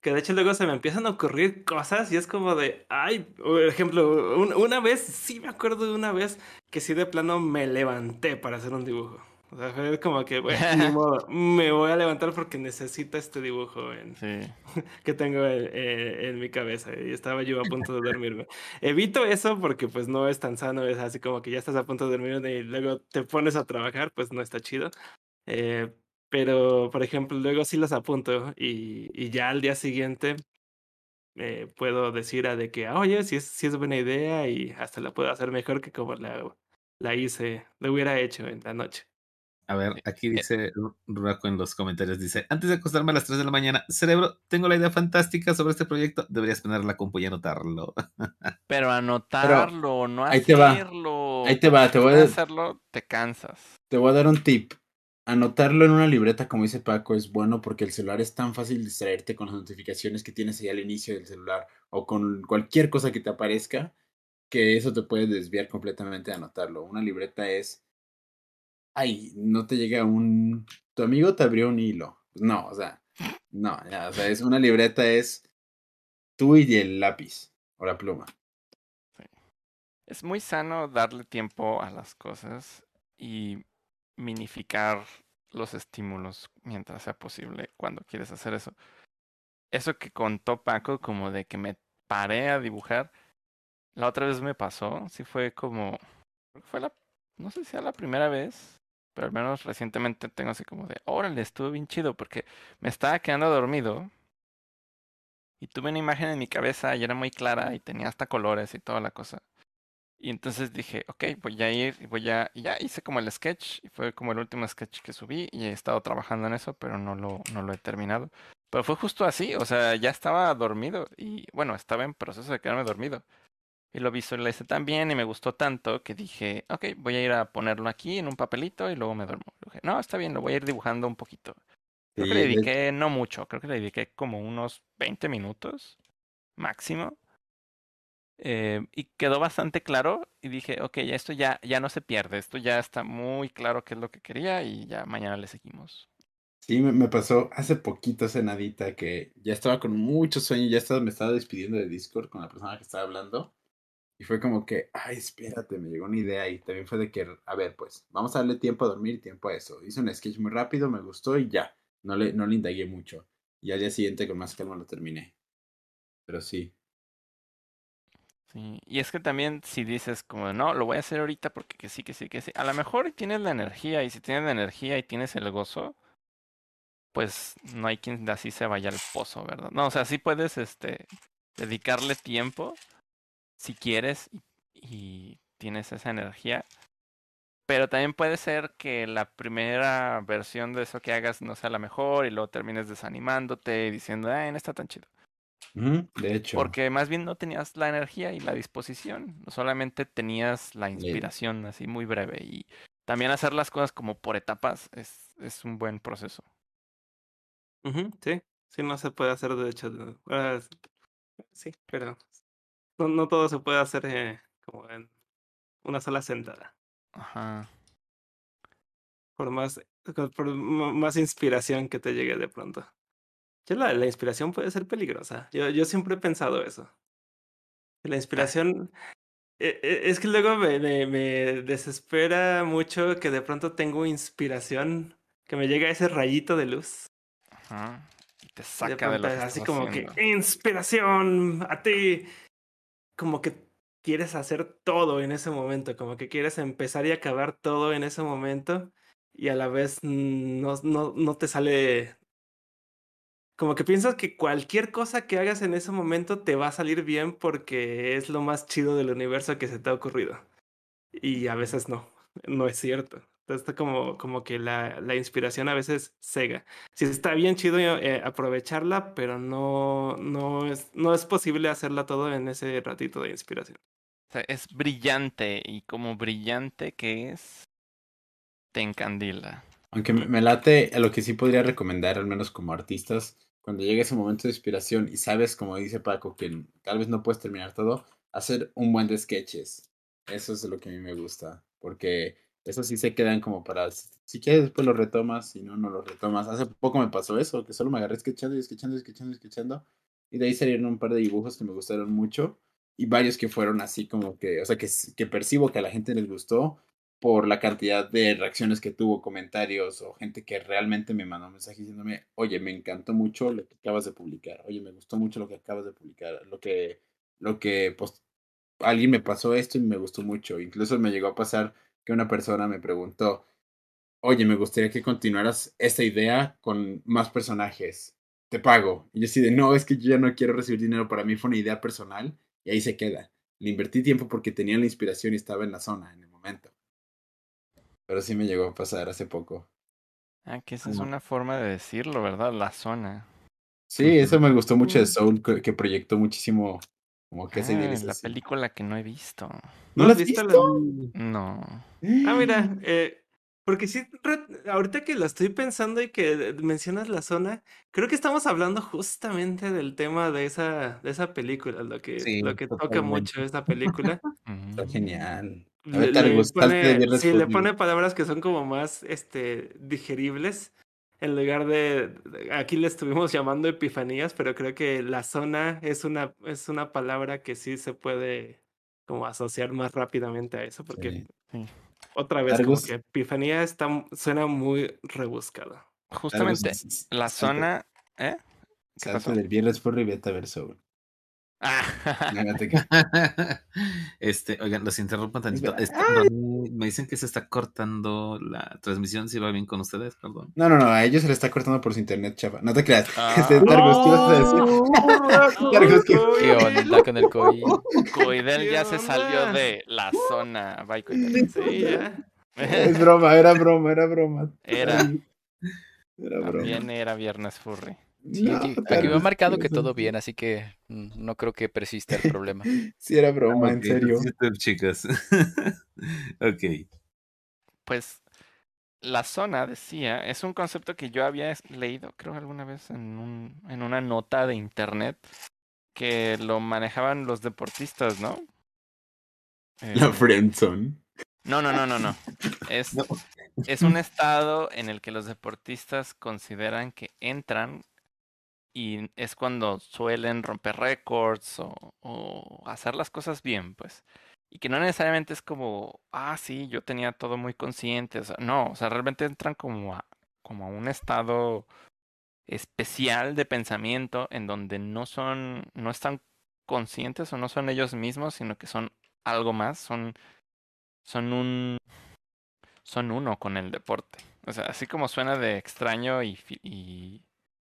Que de hecho luego se me empiezan a ocurrir cosas y es como de, ay, por ejemplo, una vez, sí me acuerdo de una vez que sí de plano me levanté para hacer un dibujo. O sea, fue como que, bueno, ni modo, me voy a levantar porque necesito este dibujo en, que tengo en, mi cabeza y estaba yo a punto de dormirme. Evito eso porque pues no es tan sano, es así como que ya estás a punto de dormirme y luego te pones a trabajar, pues no está chido. Eh, pero, por ejemplo, luego sí los apunto y, y ya al día siguiente eh, puedo decir a de que, ah, oye, si es, si es buena idea y hasta la puedo hacer mejor que como la, la hice, lo hubiera hecho en la noche. A ver, aquí dice Ruraco en los comentarios, dice, antes de acostarme a las 3 de la mañana, cerebro, tengo la idea fantástica sobre este proyecto, deberías poner la compu y anotarlo. Pero anotarlo, no ahí hacerlo. Te va. Ahí te va, te voy a hacerlo, te cansas. Te voy a dar un tip anotarlo en una libreta, como dice Paco, es bueno porque el celular es tan fácil distraerte con las notificaciones que tienes ahí al inicio del celular o con cualquier cosa que te aparezca, que eso te puede desviar completamente de anotarlo. Una libreta es, ay, no te llega un, tu amigo te abrió un hilo. No, o sea, no, o sea, es una libreta es tú y el lápiz o la pluma. Es muy sano darle tiempo a las cosas y minificar los estímulos mientras sea posible cuando quieres hacer eso. Eso que contó Paco, como de que me paré a dibujar, la otra vez me pasó, sí fue como, fue la, no sé si era la primera vez, pero al menos recientemente tengo así como de, órale, estuvo bien chido porque me estaba quedando dormido y tuve una imagen en mi cabeza y era muy clara y tenía hasta colores y toda la cosa. Y entonces dije, ok, voy a ir, voy a... Y ya hice como el sketch, y fue como el último sketch que subí, y he estado trabajando en eso, pero no lo, no lo he terminado. Pero fue justo así, o sea, ya estaba dormido, y bueno, estaba en proceso de quedarme dormido. Y lo visualicé tan bien y me gustó tanto que dije, ok, voy a ir a ponerlo aquí en un papelito y luego me duermo. Dije, no, está bien, lo voy a ir dibujando un poquito. Creo que le dediqué, no mucho, creo que le dediqué como unos 20 minutos máximo. Eh, y quedó bastante claro y dije, ok, ya esto ya, ya no se pierde, esto ya está muy claro qué es lo que quería y ya mañana le seguimos. Sí, me, pasó hace poquito cenadita que ya estaba con mucho sueño, ya estaba, me estaba despidiendo de Discord con la persona que estaba hablando y fue como que, ay, espérate, me llegó una idea y también fue de que, a ver, pues, vamos a darle tiempo a dormir tiempo a eso. Hice un sketch muy rápido, me gustó y ya, No le, no le indagué mucho. Y al día siguiente con más calma lo terminé. Pero sí. Sí, y es que también si dices como, no, lo voy a hacer ahorita porque que sí, que sí, que sí. A lo mejor tienes la energía y si tienes la energía y tienes el gozo, pues no hay quien así se vaya al pozo, ¿verdad? No, o sea, sí puedes este, dedicarle tiempo si quieres y, y tienes esa energía. Pero también puede ser que la primera versión de eso que hagas no sea la mejor y luego termines desanimándote y diciendo, ay, no está tan chido. De hecho. Porque más bien no tenías la energía y la disposición, solamente tenías la inspiración así muy breve. Y también hacer las cosas como por etapas es, es un buen proceso. Sí, sí, no se puede hacer de hecho. sí, pero no, no todo se puede hacer eh, como en una sola sentada. Ajá. Por más, con- por más inspiración que te llegue de pronto. Ya la, la inspiración puede ser peligrosa. Yo, yo siempre he pensado eso. La inspiración. e- e- Es que luego me, me, me desespera mucho que de pronto tengo inspiración, que me llega ese rayito de luz. Ajá. Y te De saca de pronto lo que es así como haciendo. que inspiración a ti. Como que quieres hacer todo en ese momento, como que quieres empezar y acabar todo en ese momento y a la vez mm, no, no, no te sale... Como que piensas que cualquier cosa que hagas en ese momento te va a salir bien porque es lo más chido del universo que se te ha ocurrido. Y a veces no, no es cierto. Entonces como, como que la, la inspiración a veces cega. Sí, está bien chido eh, aprovecharla, pero no, no, es, no es posible hacerla todo en ese ratito de inspiración. O sea, es brillante y como brillante que es, te encandila. Aunque me me late, a lo que sí podría recomendar, al menos como artistas, cuando llegue ese momento de inspiración y sabes, como dice Paco, que tal vez no puedes terminar todo, hacer un buen de sketches. Eso es lo que a mí me gusta, porque eso sí se quedan como para, si quieres después lo retomas, si no, no lo retomas. Hace poco me pasó eso, que solo me agarré sketchando y sketchando y sketchando y sketchando, y de ahí salieron un par de dibujos que me gustaron mucho, y varios que fueron así como que, o sea, que, que percibo que a la gente les gustó, por la cantidad de reacciones que tuvo, comentarios o gente que realmente me mandó mensajes diciéndome, oye, me encantó mucho lo que acabas de publicar, oye, me gustó mucho lo que acabas de publicar, lo que, lo que, pues, alguien me pasó esto y me gustó mucho. Incluso me llegó a pasar que una persona me preguntó, oye, me gustaría que continuaras esta idea con más personajes, te pago. Y yo así de, no, es que yo ya no quiero recibir dinero, para mí fue una idea personal y ahí se queda. Le invertí tiempo porque tenía la inspiración y estaba en la zona en el momento. Pero sí me llegó a pasar hace poco. Ah, que esa es una forma de decirlo, ¿verdad? La zona. Sí, eso me gustó mucho de. Soul, que, proyectó muchísimo como que esa Ah, la idealización. película que no he visto. ¿No la has visto? la- No. Ah, mira, eh, porque sí, ahorita que lo estoy pensando y que mencionas la zona, creo que estamos hablando justamente del tema de esa, de esa película, lo que, Sí, lo que toca mucho esta película. Está Mm. genial. A Le, ver, pone, sí, le pone palabras que son como más este, digeribles en lugar de, aquí le estuvimos llamando epifanías, pero creo que la zona es una, es una palabra que sí se puede como asociar más rápidamente a eso, porque Sí. Sí. otra vez como que epifanía está, suena muy rebuscado. Targus, Justamente la zona. ¿Eh? ¿Qué del y vete este, oigan, los interrumpo tantito. Este, me dicen que se está cortando la transmisión, si va bien con ustedes, perdón. No, no, no, a ellos se le está cortando por su internet, chava. No te creas. Ah. Este, ¿qué ibas a decir? Targus, ¿qué- ¿Qué onda con el COVID? Coidel ¿Qué ya se salió de la zona. Bye, Coidel. Sí, ya. Es broma, era broma, era broma. Era. Era broma. También era Viernes Furry. Sí, No, aquí, aquí me ha marcado ¿qué que todo bien, así que mm, no creo que persista el problema. Sí, era broma, en serio. chicos. ok. Pues la zona, decía, es un concepto que yo había leído, creo alguna vez en, un, en una nota de internet, que lo manejaban los deportistas, ¿no? La Eh, friendzone. No, no, no, no, no. Es, No. es un estado en el que los deportistas consideran que entran y es cuando suelen romper récords o, hacer las cosas bien, pues. Y que no necesariamente es como, ah, sí, yo tenía todo muy consciente. No, o sea, realmente entran como a, como a un estado especial de pensamiento en donde no son, no están conscientes o no son ellos mismos, sino que son algo más, son, son un, son uno con el deporte. O sea, así como suena de extraño y, y,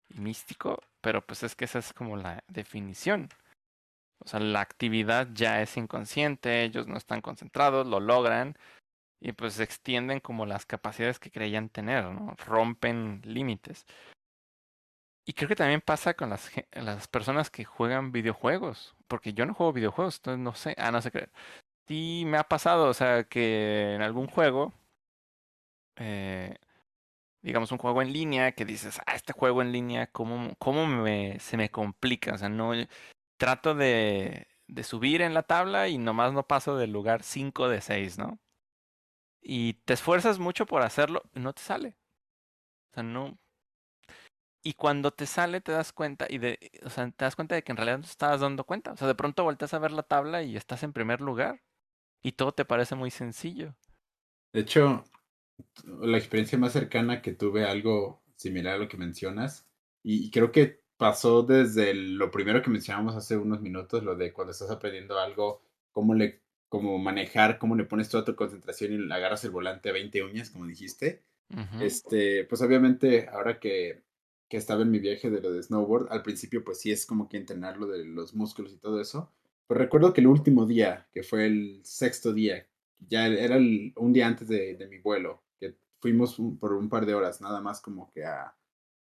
y místico, pero pues es que esa es como la definición. O sea, la actividad ya es inconsciente, ellos no están concentrados, lo logran y pues extienden como las capacidades que creían tener, ¿no? Rompen límites. Y creo que también pasa con las, las personas que juegan videojuegos, porque yo no juego videojuegos, entonces no sé, ah, no sé qué. Sí me ha pasado, o sea, que en algún juego, eh, digamos un juego en línea, que dices, ah, este juego en línea, ¿cómo, cómo me, se me complica? O sea, no, trato de, de subir en la tabla y nomás no paso del lugar 5 de 6, ¿no? Y te esfuerzas mucho por hacerlo no te sale. O sea, no, y cuando te sale te das cuenta y de, o sea, te das cuenta de que en realidad no te estabas dando cuenta. O sea, de pronto volteas a ver la tabla y estás en primer lugar y todo te parece muy sencillo. De hecho, la experiencia más cercana que tuve algo similar a lo que mencionas y creo que pasó desde lo primero que mencionamos hace unos minutos, lo de cuando estás aprendiendo algo, cómo le cómo manejar, cómo le pones toda tu concentración y agarras el volante a 20 uñas, como dijiste. Uh -huh. Este, pues obviamente ahora que que estaba en mi viaje de lo de snowboard, al principio pues sí es como que entrenar lo de los músculos y todo eso. Pero recuerdo que el último día, que fue el sexto día, ya era el, un día antes de, de, mi vuelo, fuimos un, por un par de horas, nada más como que a,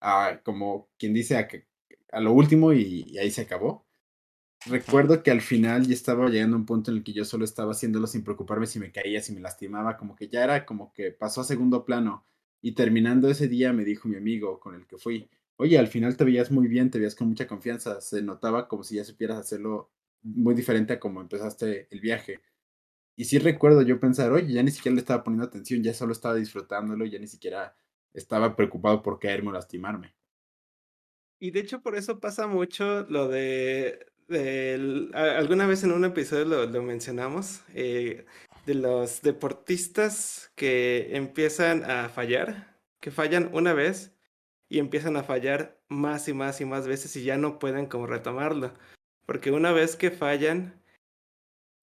a como quien dice, a, que, a lo último y, y, ahí se acabó. Recuerdo que al final ya estaba llegando a un punto en el que yo solo estaba haciéndolo sin preocuparme si me caía, si me lastimaba, como que ya era como que pasó a segundo plano. Y terminando ese día me dijo mi amigo con el que fui, oye, al final te veías muy bien, te veías con mucha confianza, se notaba como si ya supieras hacerlo muy diferente a como empezaste el viaje. Y sí recuerdo yo pensar, oye, ya ni siquiera le estaba poniendo atención, ya solo estaba disfrutándolo, ya ni siquiera estaba preocupado por caerme o lastimarme. Y de hecho por eso pasa mucho lo de, de alguna vez en un episodio lo, lo mencionamos, eh, de los deportistas que empiezan a fallar, que fallan una vez y empiezan a fallar más y más y más veces y ya no pueden como retomarlo. Porque una vez que fallan,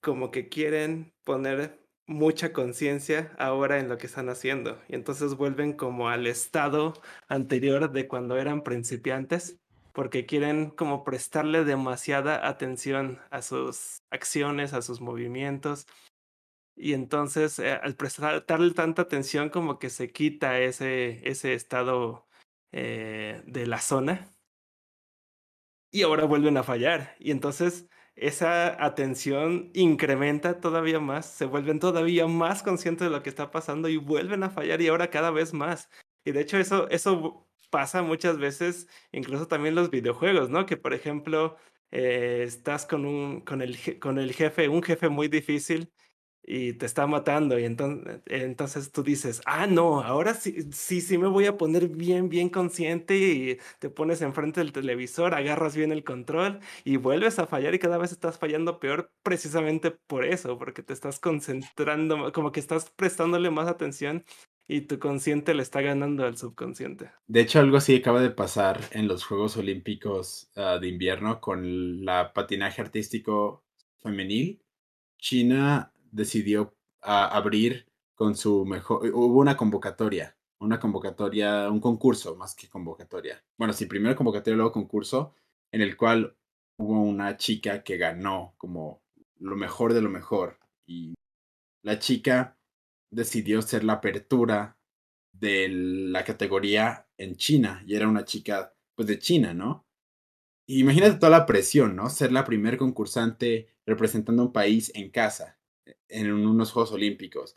como que quieren poner mucha conciencia ahora en lo que están haciendo. Y entonces vuelven como al estado anterior de cuando eran principiantes, porque quieren como prestarle demasiada atención a sus acciones, a sus movimientos, y entonces eh, al prestarle tanta atención como que se quita ese, ese estado eh, de la zona y ahora vuelven a fallar. Y entonces esa atención incrementa todavía más, se vuelven todavía más conscientes de lo que está pasando y vuelven a fallar y ahora cada vez más. Y de hecho eso, eso pasa muchas veces, incluso también los videojuegos, ¿no? Que por ejemplo eh, estás con, un, con, el, con el jefe, un jefe muy difícil y te está matando y entonces, entonces tú dices, ah, no, ahora sí, sí, sí me voy a poner bien, bien consciente y te pones enfrente del televisor, agarras bien el control y vuelves a fallar y cada vez estás fallando peor precisamente por eso, porque te estás concentrando, como que estás prestándole más atención y tu consciente le está ganando al subconsciente. De hecho, algo así acaba de pasar en los Juegos Olímpicos uh, de invierno con la patinaje artístico femenil. China decidió abrir con su mejor, hubo una convocatoria, una convocatoria, un concurso más que convocatoria. Bueno, sí, primero convocatoria, luego concurso, en el cual hubo una chica que ganó como lo mejor de lo mejor. Y la chica decidió ser la apertura de la categoría en China, y era una chica pues de China, ¿no? Imagínate toda la presión, ¿no? Ser la primer concursante representando un país en casa en unos Juegos Olímpicos.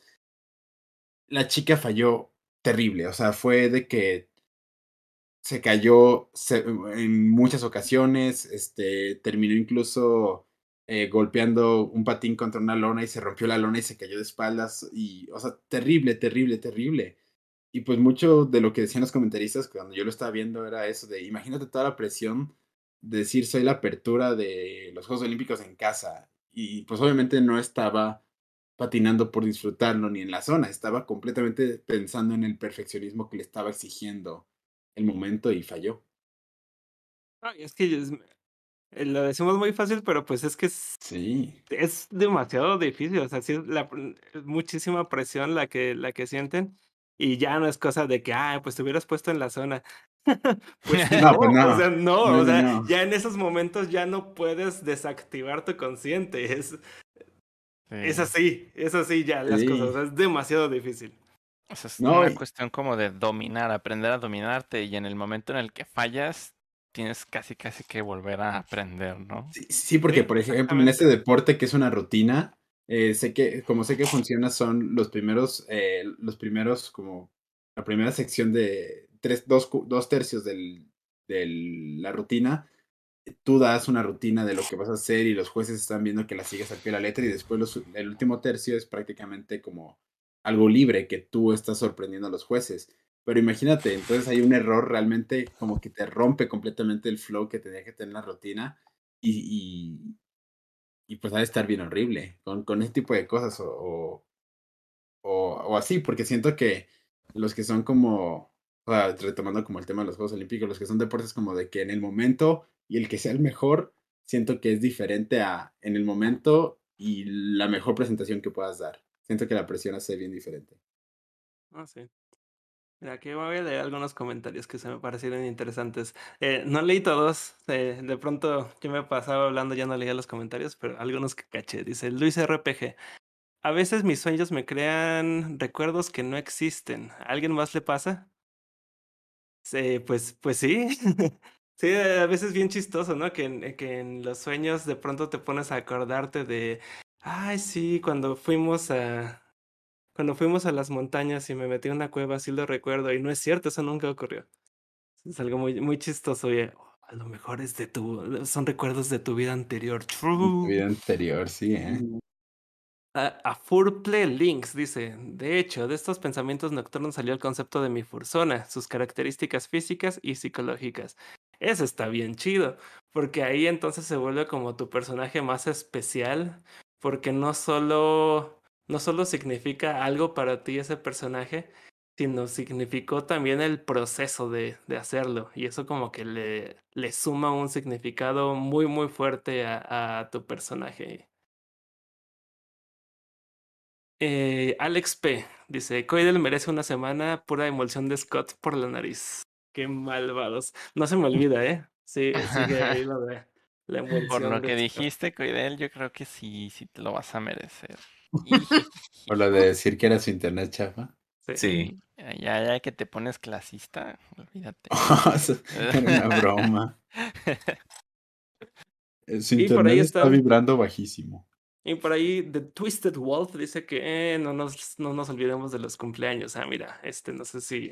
La chica falló terrible, o sea, fue de que se cayó en muchas ocasiones, este, terminó incluso eh, golpeando un patín contra una lona y se rompió la lona y se cayó de espaldas, y, o sea, terrible, terrible, terrible. Y pues mucho de lo que decían los comentaristas cuando yo lo estaba viendo era eso de, imagínate toda la presión de decir soy la apertura de los Juegos Olímpicos en casa, y pues obviamente no estaba patinando por disfrutarlo ni en la zona, estaba completamente pensando en el perfeccionismo que le estaba exigiendo el momento y falló. Es que es- eh, lo decimos muy fácil, pero pues es que es, Sí. es demasiado difícil. O sea, sí es, la, es muchísima presión la que, la que sienten. Y ya no es cosa de que, ah, pues te hubieras puesto en la zona. Pues No, no, pues o sea, no, No, o sea, no. ya en esos momentos ya no puedes desactivar tu consciente. Es, es Sí. así, es así ya las Sí. cosas. o sea, es demasiado difícil. O sea, es No, una y- cuestión como de dominar, aprender a dominarte y en el momento en el que fallas, tienes casi casi que volver a aprender, ¿no? Sí, sí, porque Sí, por ejemplo en este deporte que es una rutina, eh, sé que, como sé que funciona, son los primeros, eh, los primeros, como la primera sección de tres, dos, dos tercios del, de la rutina, tú das una rutina de lo que vas a hacer y los jueces están viendo que la sigues al pie de la letra y después el último tercio es prácticamente como algo libre que tú estás sorprendiendo a los jueces. Pero imagínate, entonces hay un error realmente como que te rompe completamente el flow que tenía que tener la rutina y, y, pues ha de estar bien horrible con, con ese tipo de cosas o, o así, porque siento que los que son como, retomando como el tema de los Juegos Olímpicos, los que son deportes como de que en el momento y el que sea el mejor, siento que es diferente a en el momento y la mejor presentación que puedas dar. Siento que la presión hace bien diferente. Ah, sí. Mira, aquí voy a leer algunos comentarios que se me parecieron interesantes. Eh, no leí todos, eh, de pronto yo me pasaba hablando, ya no leía los comentarios, pero algunos que caché. Dice Luis RPG. A veces mis sueños me crean recuerdos que no existen. ¿A alguien más le pasa? Sí, pues, pues sí. Sí, a veces bien chistoso, ¿no? Que en, que en los sueños de pronto te pones a acordarte de, ay, sí, cuando fuimos a, cuando fuimos a las montañas y me metí en una cueva, sí lo recuerdo, y no es cierto, eso nunca ocurrió. Es algo muy, muy chistoso, y "Oh, a lo mejor es de tu, son recuerdos de tu vida anterior. Tu True. vida anterior, sí, ¿eh? A, a Furple Links dice, de hecho, de estos pensamientos nocturnos salió el concepto de mi fursona, sus características físicas y psicológicas. Eso está bien chido, porque ahí entonces se vuelve como tu personaje más especial, porque no solo, no solo significa algo para ti ese personaje, sino significó también el proceso de, de hacerlo, y eso como que le, le suma un significado muy, muy fuerte a, a tu personaje. Eh, Alex P. dice: Coidel merece una semana pura emulsión de Scott por la nariz. Qué malvados. No se me olvida, ¿eh? Sí, sigue ahí lo de la emulsión. Por lo de que Scott. dijiste, Coidel, yo creo que sí, sí te lo vas a merecer. Por lo de decir que era su internet chafa. Sí. Ya, ya que te pones clasista, olvídate. Era una broma. Eh, Su Y por ahí internet está está- vibrando bajísimo. Y por ahí, The Twisted Wolf dice que eh, no, nos, no nos olvidemos de los cumpleaños. Ah, mira, este no sé si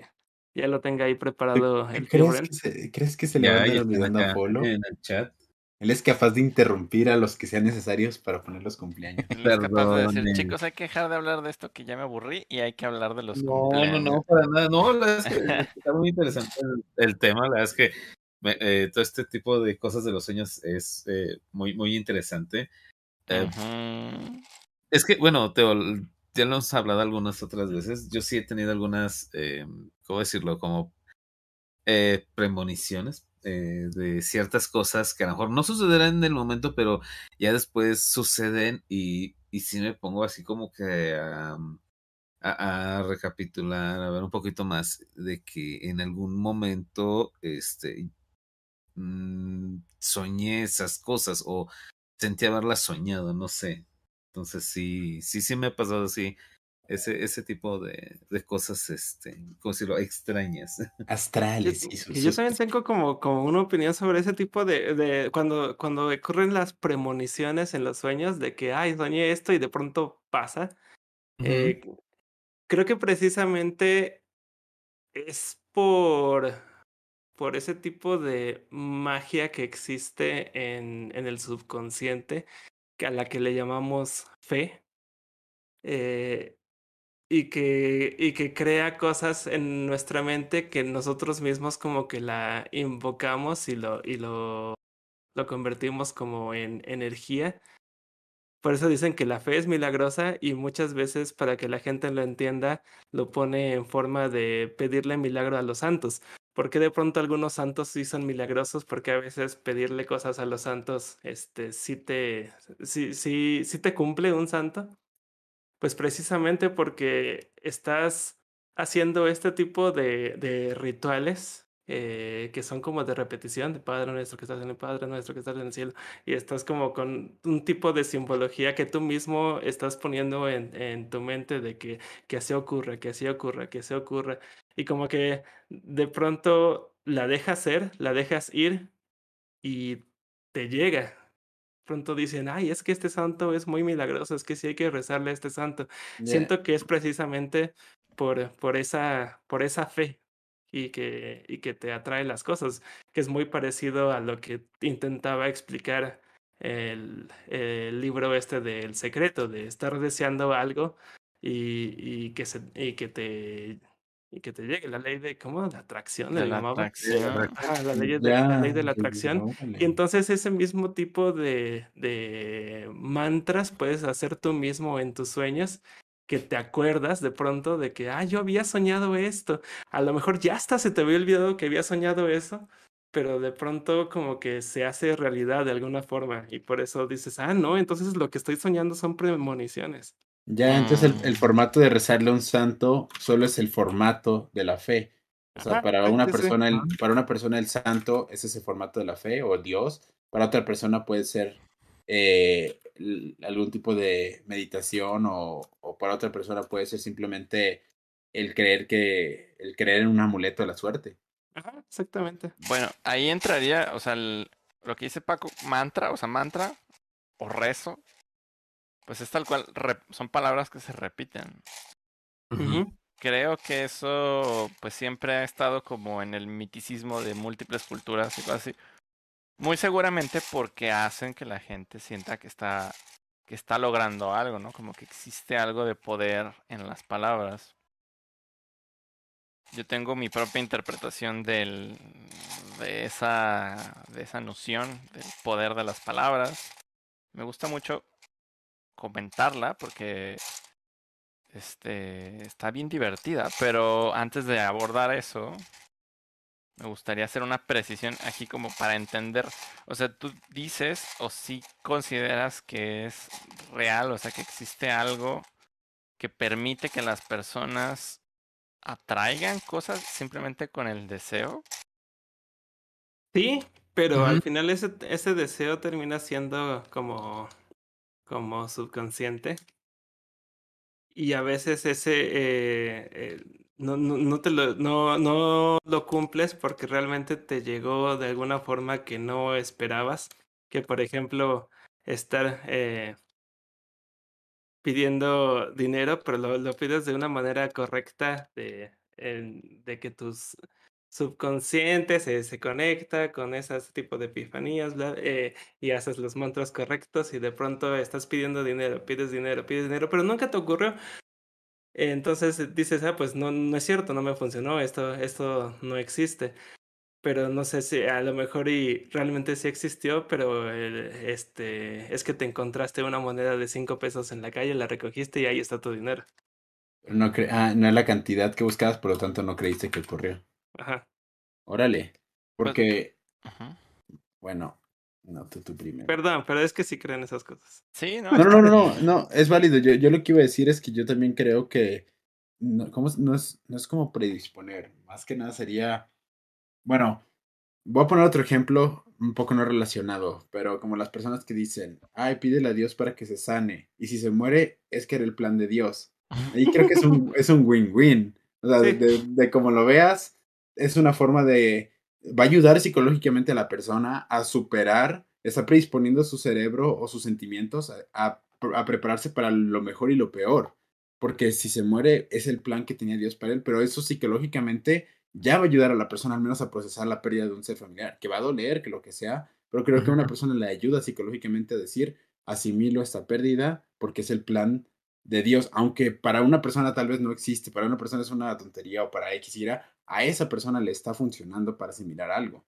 ya lo tenga ahí preparado el ¿Crees Brent. que, se, ¿Crees que se le va olvidando a Polo? en el chat. Él es capaz de interrumpir a los que sean necesarios para poner los cumpleaños. Él es capaz de decir, chicos, hay que dejar de hablar de esto que ya me aburrí y hay que hablar de los No, no, cumpleaños. no, para nada. No, la verdad es que está muy interesante el, el tema. La verdad es que me- eh, todo este tipo de cosas de los sueños es eh, muy, muy interesante. Eh. Es que, bueno, te, ya lo hemos hablado algunas otras veces. Yo sí he tenido algunas, eh, ¿cómo decirlo? Como eh, premoniciones de ciertas cosas que a lo mejor no sucederán en el momento, pero ya después suceden y, y sí me pongo así como que a recapitular, a ver un poquito más de que en algún momento este, mm, soñé esas cosas o sentí haberlas soñado, no sé. Entonces sí, sí, sí me ha pasado así ese, ese tipo de, de cosas, este, ¿cómo decirlo? Extrañas. Astrales y yo también tengo como, como una opinión sobre ese tipo de, de cuando, cuando ocurren las premoniciones en los sueños de que, ay, soñé esto y de pronto pasa. Eh, creo que precisamente es por, por ese tipo de magia que existe en, en el subconsciente, que a la que le llamamos fe, eh, y, que, y que crea cosas en nuestra mente que nosotros mismos como que la invocamos y lo, y lo, lo convertimos como en energía. Por eso dicen que la fe es milagrosa y muchas veces para que la gente lo entienda lo pone en forma de pedirle milagro a los santos. ¿Por qué de pronto algunos santos sí son milagrosos? Porque a veces pedirle cosas a los santos, este, sí te, sí, sí, sí te cumple un santo. Pues precisamente porque estás haciendo este tipo de, de rituales eh, que son como de repetición, de Padre nuestro que estás en el Padre nuestro que estás en el cielo, y estás como con un tipo de simbología que tú mismo estás poniendo en, en tu mente de que, que así ocurra, que así ocurra, que así ocurra, y como que de pronto la dejas ser, la dejas ir y te llega. Pronto dicen, ay, es que este santo es muy milagroso, es que sí hay que rezarle a este santo. Siento que es precisamente por, por, esa, por esa fe, y que, y que te atrae las cosas, que es muy parecido a lo que intentaba explicar el, el libro este del secreto, de estar deseando algo y, y, que, se, y que te y que te llegue la ley de cómo la atracción De la atracción. Ah, la ley de, la ley de la atracción. y entonces ese mismo tipo de, de mantras puedes hacer tú mismo en tus sueños que te acuerdas de pronto de que, ah, yo había soñado esto. A lo mejor ya hasta se te había olvidado que había soñado eso, pero de pronto como que se hace realidad de alguna forma y por eso dices, ah, no, entonces lo que estoy soñando son premoniciones. Ya, entonces el, el Mm. formato de rezarle a un santo solo es el formato de la fe. O sea, Ajá, para una persona, el, para una persona el santo es ese formato de la fe o Dios. Para otra persona puede ser eh, algún tipo de meditación o, o para otra persona puede ser simplemente el creer que, el creer en un amuleto de la suerte. Ajá, exactamente. Bueno, ahí entraría, o sea, el- lo que dice Paco, mantra, o sea, mantra o rezo, pues es tal cual, rep- son palabras que se repiten. Creo que eso, pues siempre ha estado como en el miticismo de múltiples culturas y cosas así. Muy seguramente porque hacen que la gente sienta que está, que está logrando algo, ¿no? Como que existe algo de poder en las palabras. Yo tengo mi propia interpretación del, de, esa, de esa noción del poder de las palabras. Me gusta mucho comentarla porque este, está bien divertida, pero antes de abordar eso, me gustaría hacer una precisión aquí como para entender, o sea, tú dices o sí consideras que es real, o sea, que existe algo que permite que las personas atraigan cosas simplemente con el deseo. Sí, pero al final ese, ese deseo termina siendo como, como subconsciente. Y a veces ese eh, eh, no, no, no te lo, no, no lo cumples porque realmente te llegó de alguna forma que no esperabas. Que por ejemplo, estar eh, pidiendo dinero, pero lo, lo pides de una manera correcta, de, de que tus subconsciente se, se conecta con ese tipo de epifanías bla, eh, y haces los mantras correctos y de pronto estás pidiendo dinero, pides dinero, pides dinero, pero nunca te ocurrió. Entonces dices, ah, pues no, no es cierto, no me funcionó, esto, esto no existe. Pero no sé si a lo mejor y realmente sí existió, pero el- este, es que te encontraste una moneda de cinco pesos en la calle, la recogiste y ahí está tu dinero. Pero no, cre- ah, no es la cantidad que buscabas, por lo tanto no creíste que ocurrió. Ajá. Órale. Pues- Porque, Ujú. bueno, no, tú, tú primero. Perdón, pero es que sí creen esas cosas. Sí, ¿no? No, no, no, no, no, no, es válido. Yo, yo lo que iba a decir es que yo también creo que no, ¿cómo es? no, es, no es como predisponer, más que nada sería, bueno, voy a poner otro ejemplo un poco no relacionado, pero como las personas que dicen, ay, pídele a Dios para que se sane, y si se muere, es que era el plan de Dios. Ahí creo que es un es un win-win. O sea, de, de como lo veas, es una forma de, va a ayudar psicológicamente a la persona a superar, está predisponiendo su cerebro o sus sentimientos a, a, a prepararse para lo mejor y lo peor. Porque si se muere es el plan que tenía Dios para él, pero eso psicológicamente ya va a ayudar a la persona al menos a procesar la pérdida de un ser familiar, que va a doler, que lo que sea, pero creo que a una persona le ayuda psicológicamente a decir, asimilo esta pérdida porque es el plan de Dios, aunque para una persona tal vez no existe, para una persona es una tontería o para X Y, a esa persona le está funcionando para asimilar algo.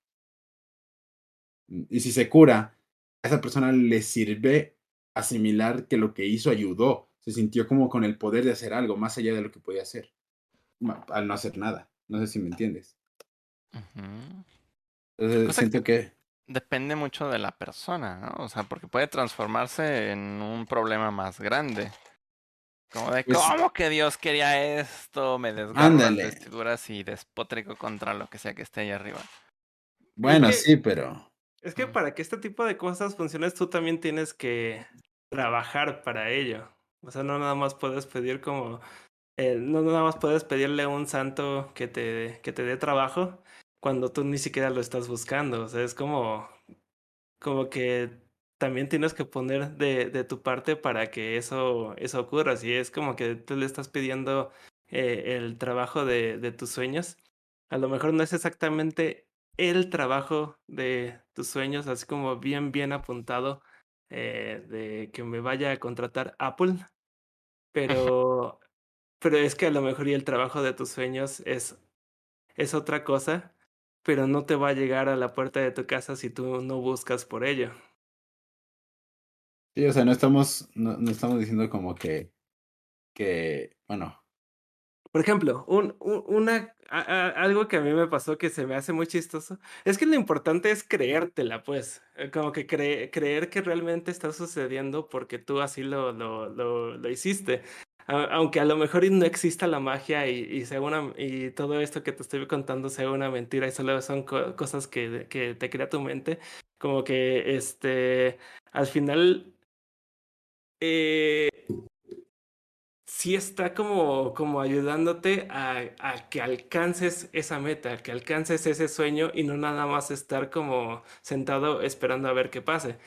Y si se cura, a esa persona le sirve asimilar que lo que hizo ayudó, se sintió como con el poder de hacer algo más allá de lo que podía hacer, al no hacer nada. No sé si me entiendes. Entonces, Cosa siento que... Depende mucho de la persona, ¿no? O sea, porque puede transformarse en un problema más grande. Como de, Pues- ¿cómo que Dios quería esto? Me desgarro las vestiduras y despotrico contra lo que sea que esté ahí arriba. Bueno, que- sí, pero... Es que Mm. para que este tipo de cosas funcionen, tú también tienes que trabajar para ello. O sea, no nada más puedes pedir como... eh, no nada más puedes pedirle a un santo que te, que te dé trabajo cuando tú ni siquiera lo estás buscando. O sea, es como... Como que también tienes que poner de, de tu parte para que eso, eso ocurra. Si es como que tú le estás pidiendo eh, el trabajo de, de tus sueños, a lo mejor no es exactamente el trabajo de tus sueños, así como bien, bien apuntado eh, de que me vaya a contratar Apple, pero, pero es que a lo mejor y el trabajo de tus sueños es, es otra cosa, pero no te va a llegar a la puerta de tu casa si tú no buscas por ello. Sí, o sea, no estamos, no, no estamos diciendo como que, que, bueno, Por ejemplo, un, un- una, algo que a mí me pasó que se me hace muy chistoso, es que lo importante es creértela, pues, eh, como que cre- creer que realmente está sucediendo porque tú así lo, lo, lo, lo hiciste. Aunque a lo mejor no exista la magia y, y, sea una, y todo esto que te estoy contando sea una mentira y solo son co- cosas que, que te crea tu mente, como que este, al final... Eh, sí está como, como ayudándote a, que alcances esa meta, que alcances ese sueño y no nada más estar como sentado esperando a ver qué pase.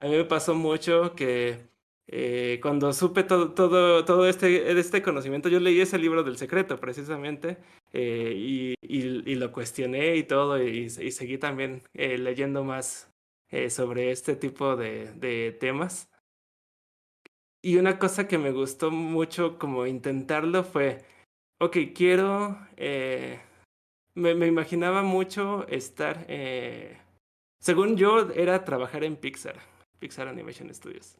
A mí me pasó mucho que eh, cuando supe todo, todo, todo este, este conocimiento, yo leí ese libro del secreto precisamente eh, y, y, lo cuestioné y todo y, seguí también leyendo más sobre este tipo de temas. Y una cosa que me gustó mucho como intentarlo fue, ok, quiero, eh, me, me, imaginaba mucho estar, eh, según yo, era trabajar en Pixar, Pixar Animation Studios.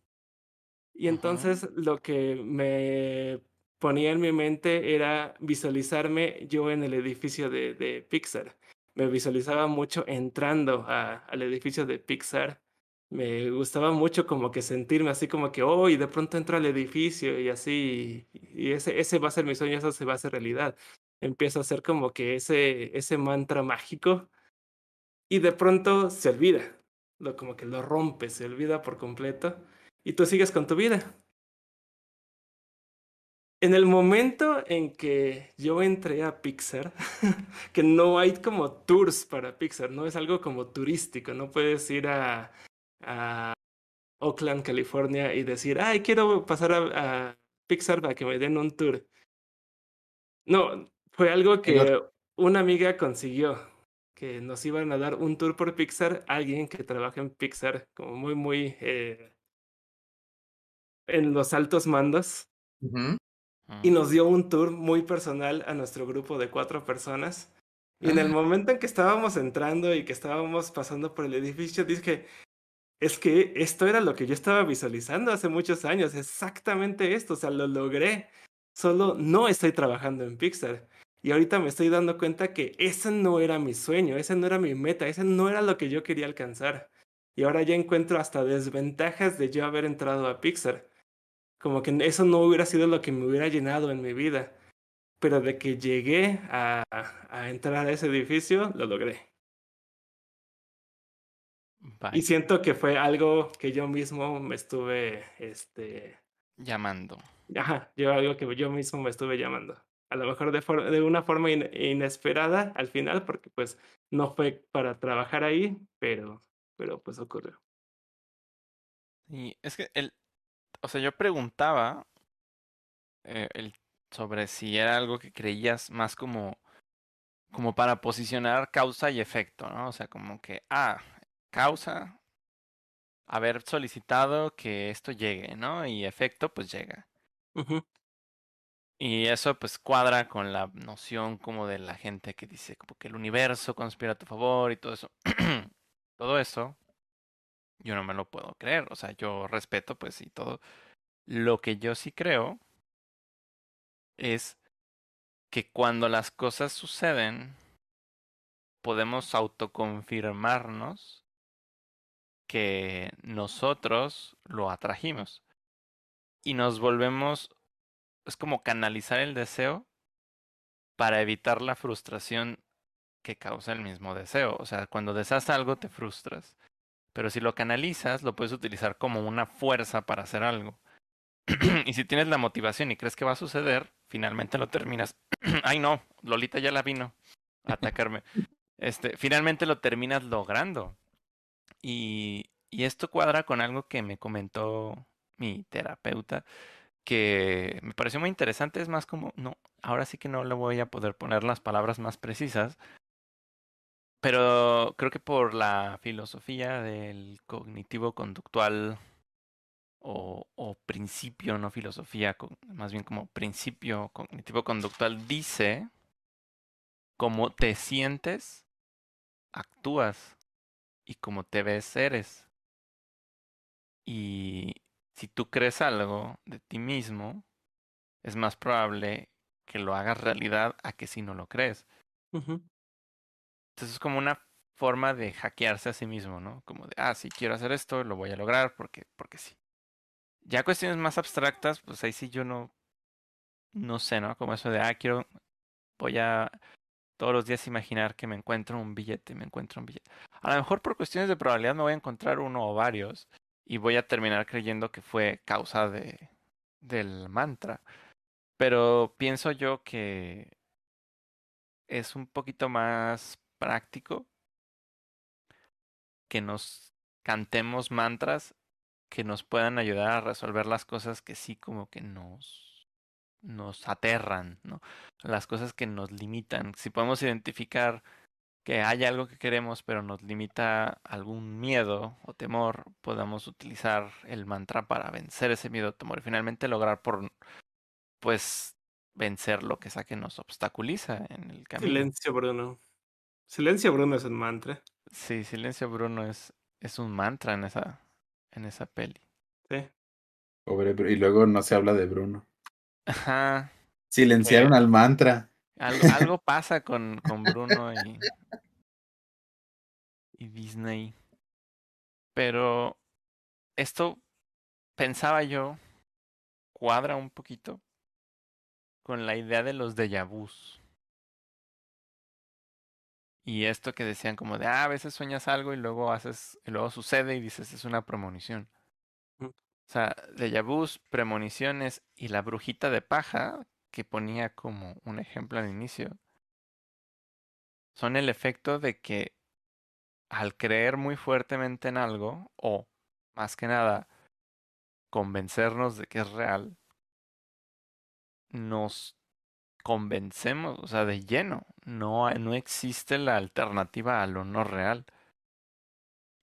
Y entonces lo que me ponía en mi mente era visualizarme yo en el edificio de, de Pixar. Me visualizaba mucho entrando a, al edificio de Pixar me gustaba mucho como que sentirme así como que, oh, de pronto entro al edificio y así, y ese, ese va a ser mi sueño, eso se va a hacer realidad. Empiezo a hacer como que ese, ese mantra mágico y de pronto se olvida, lo, como que lo rompe, se olvida por completo y tú sigues con tu vida. En el momento en que yo entré a Pixar, que no hay como tours para Pixar, no es algo como turístico, no puedes ir a, a Oakland, California y decir, ay, quiero pasar a, a, Pixar para que me den un tour. No, fue algo que una amiga consiguió, que nos iban a dar un tour por Pixar, alguien que trabaja en Pixar, como muy, muy eh, en los altos mandos. Uh -huh. Y nos dio un tour muy personal a nuestro grupo de cuatro personas. Y en el momento en que estábamos entrando y que estábamos pasando por el edificio, dije, es que esto era lo que yo estaba visualizando hace muchos años, exactamente esto, o sea, lo logré. Solo no estoy trabajando en Pixar. Y ahorita me estoy dando cuenta que ese no era mi sueño, ese no era mi meta, ese no era lo que yo quería alcanzar. Y ahora ya encuentro hasta desventajas de yo haber entrado a Pixar. Como que eso no hubiera sido lo que me hubiera llenado en mi vida. Pero de que llegué a, a entrar a ese edificio, lo logré. Bye. Y siento que fue algo que yo mismo me estuve, este... Llamando. Ajá, yo algo que yo mismo me estuve llamando. A lo mejor de, for de una forma in inesperada al final, porque pues no fue para trabajar ahí, pero, pero pues ocurrió. Y es que el, o sea, yo preguntaba eh, el, sobre si era algo que creías más como, como para posicionar causa y efecto, ¿no? O sea, como que, ah, causa, haber solicitado que esto llegue, ¿no? Y efecto, pues llega. Uh -huh. Y eso pues cuadra con la noción como de la gente que dice como que el universo conspira a tu favor y todo eso. todo eso yo no me lo puedo creer. O sea, yo respeto pues y todo. Lo que yo sí creo es que cuando las cosas suceden podemos autoconfirmarnos que nosotros lo atrajimos. Y nos volvemos, es como canalizar el deseo para evitar la frustración que causa el mismo deseo. O sea, cuando deseas algo te frustras. Pero si lo canalizas, lo puedes utilizar como una fuerza para hacer algo. y si tienes la motivación y crees que va a suceder, finalmente lo terminas. Ay, no, Lolita ya la vino a atacarme. Este, finalmente lo terminas logrando. Y, esto cuadra con algo que me comentó mi terapeuta, que me pareció muy interesante. Es más como, no, ahora sí que no le voy a poder poner las palabras más precisas, pero creo que por la filosofía del cognitivo conductual o, o principio, no filosofía, más bien como principio cognitivo conductual, dice cómo te sientes, actúas y cómo te ves, eres. Y si tú crees algo de ti mismo, es más probable que lo hagas realidad a que si no lo crees. Entonces es como una forma de hackearse a sí mismo, ¿no? Como de, ah, sí, quiero hacer esto, lo voy a lograr porque, porque sí. Ya cuestiones más abstractas, pues ahí sí yo no, no sé, ¿no? Como eso de, ah, quiero, voy a todos los días imaginar que me encuentro un billete, me encuentro un billete. A lo mejor por cuestiones de probabilidad me voy a encontrar uno o varios y voy a terminar creyendo que fue causa de, del mantra. Pero pienso yo que es un poquito más práctico que nos cantemos mantras que nos puedan ayudar a resolver las cosas que sí como que nos nos aterran, ¿no? Las cosas que nos limitan. Si podemos identificar que hay algo que queremos pero nos limita algún miedo o temor, podamos utilizar el mantra para vencer ese miedo o temor y finalmente lograr por pues vencer lo que sea que nos obstaculiza en el camino. Silencio, Bruno. Silencio Bruno es un mantra. Sí, Silencio Bruno es, es un mantra en esa, en esa peli. Sí. Pobre, y luego no se habla de Bruno. Ajá. Silenciaron al mantra. Algo, algo pasa con, con Bruno y, y Disney. Pero esto, pensaba yo, cuadra un poquito con la idea de los déjà vus. Y esto que decían como de, ah, a veces sueñas algo y luego haces, y luego sucede y dices, es una premonición. O sea, déjà vus, premoniciones y la brujita de paja, que ponía como un ejemplo al inicio, son el efecto de que al creer muy fuertemente en algo, o más que nada, convencernos de que es real, nos convencemos, o sea, de lleno. No, no existe la alternativa a lo no real.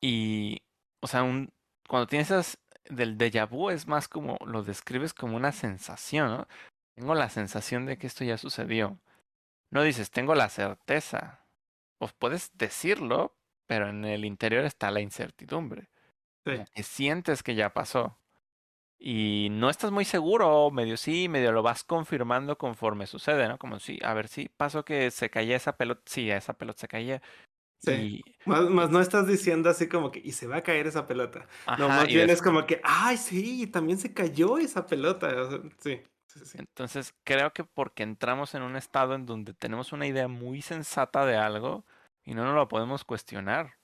Y, o sea, un, cuando tienes esas del déjà vu es más como lo describes como una sensación, ¿no? Tengo la sensación de que esto ya sucedió. No dices, tengo la certeza. Pues puedes decirlo, pero en el interior está la incertidumbre. Sí. Que sientes que ya pasó. Y no estás muy seguro, medio sí, medio lo vas confirmando conforme sucede, ¿no? Como si, a ver si pasó que se caía esa pelota, sí, esa pelota se caía. Sí. Y, Más, más no estás diciendo así como que, y se va a caer esa pelota. no, más bien es como que, ay, sí, también se cayó esa pelota. O sea, sí, sí, sí. Entonces, creo que porque entramos en un estado en donde tenemos una idea muy sensata de algo y no nos lo podemos cuestionar.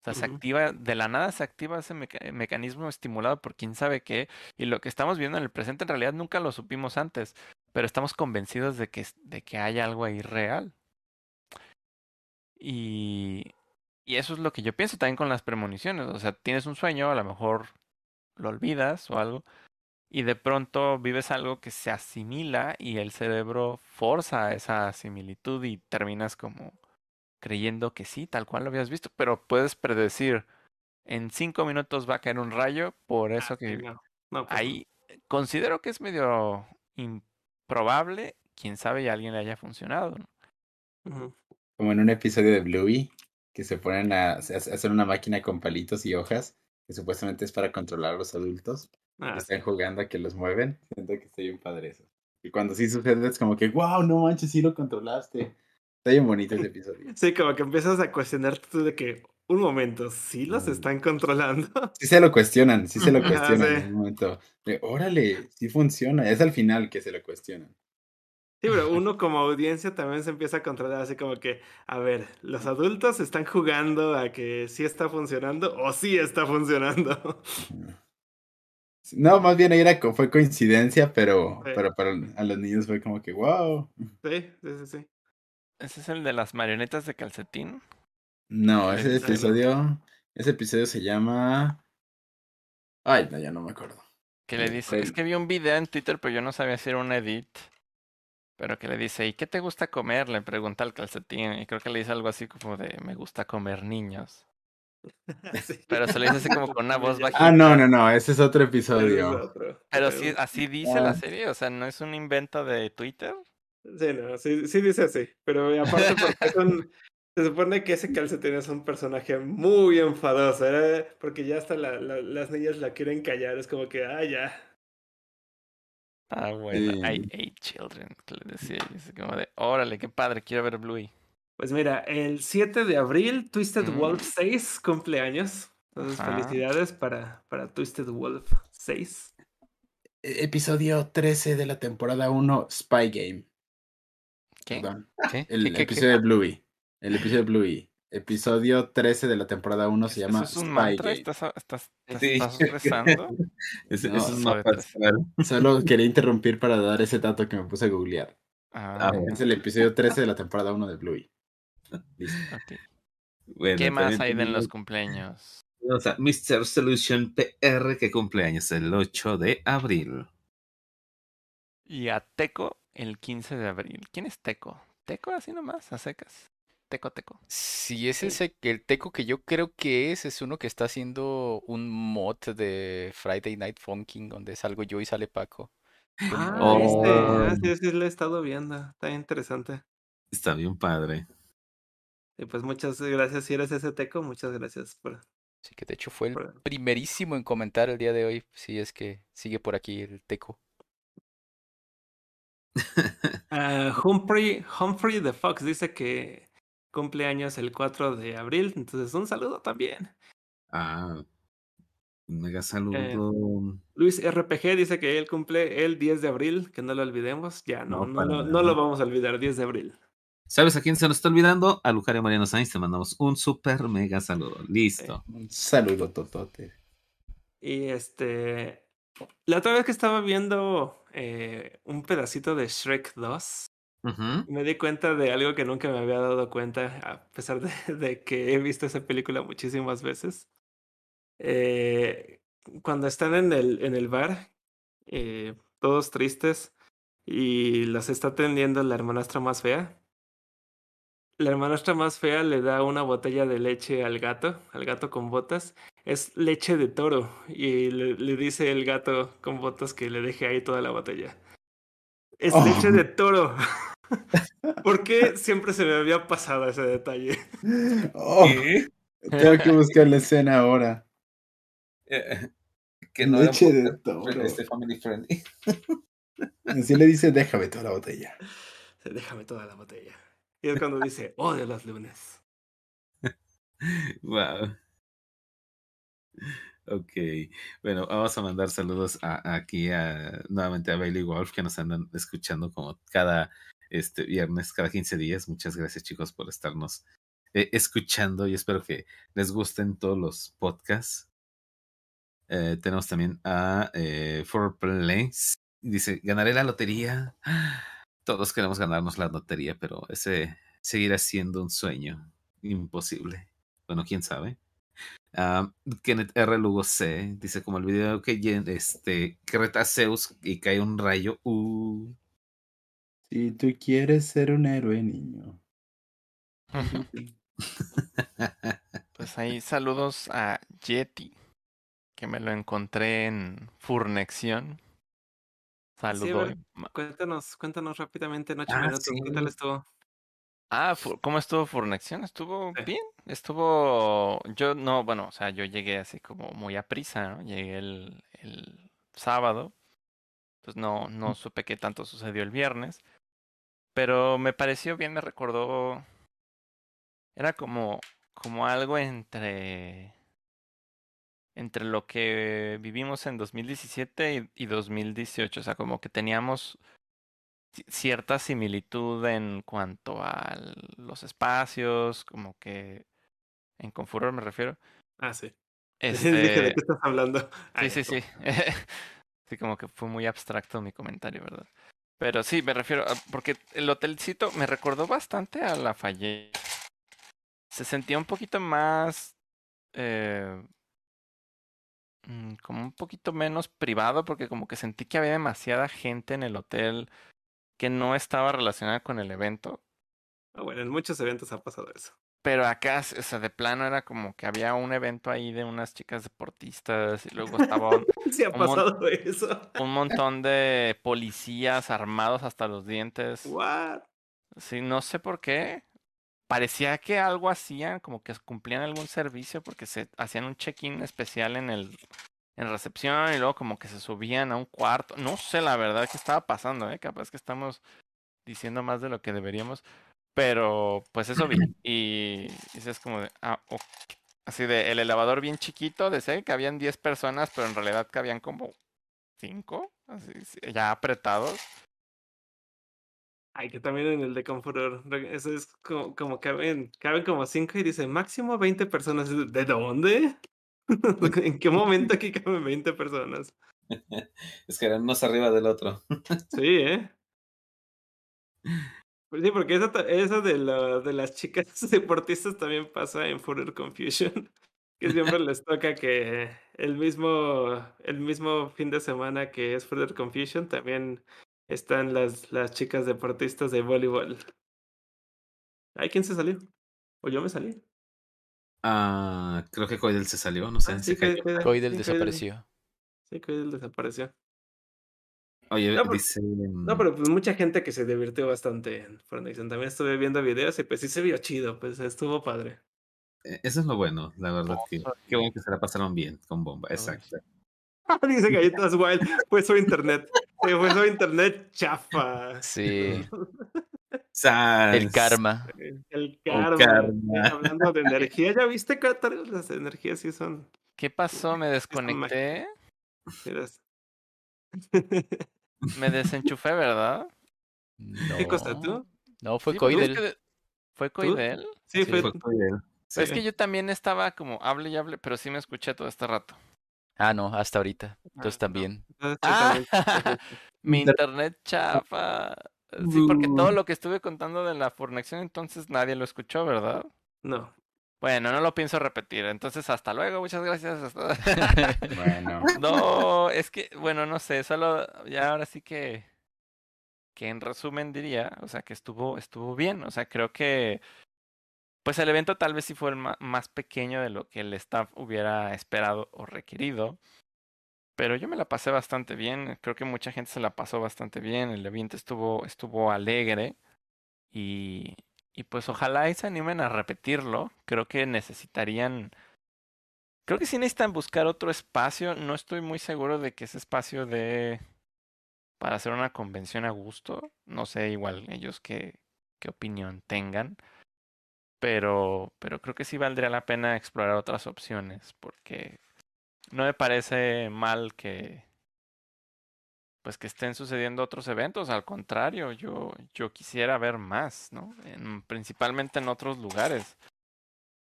O sea, se activa, de la nada se activa ese meca- mecanismo estimulado por quién sabe qué, y lo que estamos viendo en el presente en realidad nunca lo supimos antes, pero estamos convencidos de que, de que hay algo ahí real. Y, y eso es lo que yo pienso también con las premoniciones. O sea, tienes un sueño, a lo mejor lo olvidas o algo, y de pronto vives algo que se asimila y el cerebro forza esa similitud y terminas como creyendo que sí, tal cual lo habías visto, pero puedes predecir en cinco minutos va a caer un rayo, por eso Ah, sí, que no. No, pues no. ahí considero que es medio improbable, quién sabe y a alguien le haya funcionado. Ujú. Como en un episodio de Bluey, que se ponen a, a hacer una máquina con palitos y hojas, que supuestamente es para controlar a los adultos. Ah, sí. están jugando a que los mueven. Siento que estoy bien padre eso. Y cuando sí sucede es como que, wow, no manches, sí lo controlaste. Está bien bonito ese episodio. Sí, como que empiezas a cuestionarte tú de que, un momento, ¿sí los están controlando? Sí se lo cuestionan, sí se lo cuestionan sí. en un momento. De, órale, sí funciona. Es al final que se lo cuestionan. Sí, pero uno como audiencia también se empieza a controlar así como que, a ver, los adultos están jugando a que sí está funcionando o sí está funcionando. No, más bien ahí era, fue coincidencia, pero, Sí. pero para a los niños fue como que, wow. Sí, sí, sí, sí. Ese es el de las marionetas de calcetín. No, ese episodio, ese episodio se llama... Ay, no, ya no me acuerdo. Que le dice, es que vi un video en Twitter, pero yo no sabía si era un edit. Pero que le dice, ¿y qué te gusta comer? Le pregunta al calcetín. Y creo que le dice algo así como de, me gusta comer niños. Sí. Pero se le dice así como con una voz bajita. Ah, no, no, no, ese es otro es episodio. otro. Pero sí, así dice la Ah. serie, o sea, no es un invento de Twitter. Sí, no, sí, sí dice así. Pero aparte porque es un- Se supone que ese calcetín es un personaje muy enfadoso, ¿eh? porque ya hasta la- la- las niñas la quieren callar, es como que, ah, ya. Ah, bueno, I Sí. hate children, que le decía, así como de, órale, qué padre, quiero ver Bluey. Pues mira, el 7 de abril, Twisted Mm. Wolf 6 cumpleaños. Entonces, Ajá. felicidades para, para Twisted Wolf 6. E- Episodio 13 de la temporada 1, Spy Game. ¿Qué? Perdón. ¿Qué? El ¿Qué, qué, qué? episodio de Bluey. El episodio de Bluey. Episodio 13 de la temporada 1 se ¿Eso llama es un Spy mantra? ¿Estás, estás, estás, Sí. estás rezando? Ese, No, ese es. Solo quería interrumpir para dar ese dato que me puse a googlear. Ah, bueno. Es el episodio 13 de la temporada 1 de Bluey. Listo. ok. Bueno, ¿Qué más hay de en los cumpleaños? tenemos a Mr. Solution PR que cumpleaños el 8 de abril. Y a Teco el 15 de abril. ¿Quién es Teco? ¿Teco así nomás, a secas? Teco, Teco. Si es ese, el teco que yo creo que es, es uno que está haciendo un mod de Friday Night Funkin' donde salgo yo y sale Paco. Ah, Oh. este, ah, sí, sí, lo he estado viendo. Está interesante. Está bien padre. Y pues muchas gracias. Si eres ese teco, muchas gracias por. Así que de hecho fue el por- primerísimo en comentar el día de hoy. Si es que sigue por aquí el teco. Ah, Humphrey, Humphrey the Fox dice que cumple años el 4 de abril. Entonces, un saludo también. Ah, un mega saludo. Luis RPG dice que él cumple el 10 de abril, que no lo olvidemos. Ya, no, No, no, lo, nada. no lo vamos a olvidar, 10 de abril. ¿Sabes a quién se nos está olvidando? A Lucario Mariano Sainz te mandamos un super mega saludo. Listo. Un saludo, Totote. Y este. La otra vez que estaba viendo eh, un pedacito de Shrek 2, Me di cuenta de algo que nunca me había dado cuenta, a pesar de, de que he visto esa película muchísimas veces. Eh, cuando están en el, en el bar, eh, todos tristes, y los está atendiendo la hermanastra más fea. La hermanastra más fea le da una botella de leche al gato, al gato con botas. Es leche de toro. Y le, le dice el gato con botas que le deje ahí toda la botella. Es Oh. leche de toro. ¿Por qué siempre se me había pasado ese detalle? Oh, ¿Qué? tengo que buscar la escena ahora. Eh, que no Leche de toro. este family friendly. Así le dice, déjame toda la botella. Déjame toda la botella. Y es cuando dice, odio los lunes. Wow. Ok, bueno, vamos a mandar saludos a, aquí a, nuevamente a Bailey Wolf que nos andan escuchando como cada este viernes, cada 15 días. Muchas gracias chicos por estarnos eh, escuchando y espero que les gusten todos los podcasts. Eh, tenemos también a eh, For Place. Dice, ganaré la lotería. Todos queremos ganarnos la lotería, pero ese seguirá siendo un sueño imposible. Bueno, quién sabe. Ah, Kenneth R. Lugo C. Dice como el video que, este, que reta Zeus y cae un rayo. Uh. Si tú quieres ser un héroe, niño. Pues ahí saludos a Yeti, que me lo encontré en Furnexión. Saludo. ver. Cuéntanos, cuéntanos rápidamente en ocho Ah, minutos. ¿Qué tal estuvo? Ah, ¿cómo estuvo Furnexión? Estuvo Sí. bien. Estuvo. Yo no, bueno, o sea, yo llegué así como muy a prisa, ¿no? Llegué el, el sábado. Pues no, no supe qué tanto sucedió el viernes. Pero me pareció bien, me recordó. Era como, como algo entre. Entre lo que vivimos en 2017 y, y 2018. O sea, como que teníamos ci- cierta similitud en cuanto a los espacios, como que. En Confuror me refiero. Ah, sí. Este, Dije, ¿de qué estás hablando? Sí, sí, sí. Sí, como que fue muy abstracto mi comentario, ¿verdad? Pero sí, me refiero a, porque el hotelcito me recordó bastante a la Fayette. Se sentía un poquito más, eh, mm, como un poquito menos privado, porque como que sentí que había demasiada gente en el hotel que no estaba relacionada con el evento. Ah, bueno, en muchos eventos ha pasado eso. Pero acá, o sea, de plano era como que había un evento ahí de unas chicas deportistas y luego estaba un- Sí ha Un mon- pasado eso. un montón de policías armados hasta los dientes. What? Sí, no sé por qué. Parecía que algo hacían, como que cumplían algún servicio porque se hacían un check-in especial en el en recepción y luego como que se subían a un cuarto. No sé la verdad qué estaba pasando, eh. Capaz que estamos diciendo más de lo que deberíamos. Pero pues eso vi. Y dices como de, ah. Así de el elevador bien chiquito, de que habían 10 personas, pero en realidad cabían como 5, así, sí, ya apretados. Ay, que también en el de Confuror, eso es como, como caben, caben como cinco y dice máximo 20 personas. ¿De dónde? ¿En qué momento aquí caben 20 personas? Es que eran unos arriba del otro. Sí, ¿eh? Pues sí, porque ta- eso de, la, de las chicas deportistas también pasa en Further Confusion. Que siempre les toca que el mismo, el mismo fin de semana que es Further Confusion, también están las, las chicas deportistas de voleibol. Ay, ¿quién se salió? ¿O yo me salí? Ah, creo que Coidel se salió, no sé. Ah, se sí, cayó. Coidel- Coidel- Coidel sí, desapareció. Sí, Coidel desapareció. Oye, No, pero- dice. No, pero pues mucha gente que se divirtió bastante en Fortnite. También estuve viendo videos y pues sí se vio chido, pues estuvo padre. eh, Eso es lo bueno, la verdad. Que, qué bueno que se la pasaron bien con bomba. Exacto. Dice Galletas Wild, fue su internet. Sí, fue su internet chafa. Sí, el karma. El Oh, karma. karma. Hablando de energía, ¿ya viste, Qatar? Las energías sí son. ¿Qué pasó? Me desconecté. miras. Me desenchufé, ¿verdad? ¿Qué cosa No. tú? No, fue Sí, porque es Coidel. que- ¿Fue Coidel? Sí, Sí, fue. Fue Coidel. Pues es que yo también estaba como hable y hable, pero sí me escuché todo este rato. Ah, no, hasta ahorita. Entonces Ah, no. también. Entonces, Ah, también- mi Inter- internet chafa. Sí, porque todo lo que estuve contando de la fornexión, entonces nadie lo escuchó, ¿verdad? No. Bueno, no lo pienso repetir. Entonces, hasta luego, muchas gracias. hasta- Bueno, No, es que, bueno, no sé, solo ya ahora sí que, que en resumen diría, o sea, que estuvo, estuvo bien, o sea, creo que, pues el evento tal vez sí fue el ma- más pequeño de lo que el staff hubiera esperado o requerido, pero yo me la pasé bastante bien, creo que mucha gente se la pasó bastante bien, el evento estuvo, estuvo alegre y, y pues ojalá y se animen a repetirlo, creo que necesitarían Creo que sí necesitan buscar otro espacio. No estoy muy seguro de que ese espacio de para hacer una convención a gusto. No sé igual ellos qué, qué opinión tengan. Pero, pero creo que sí valdría la pena explorar otras opciones. Porque no me parece mal que pues que estén sucediendo otros eventos. Al contrario, yo, yo quisiera ver más, ¿no? En- principalmente en otros lugares.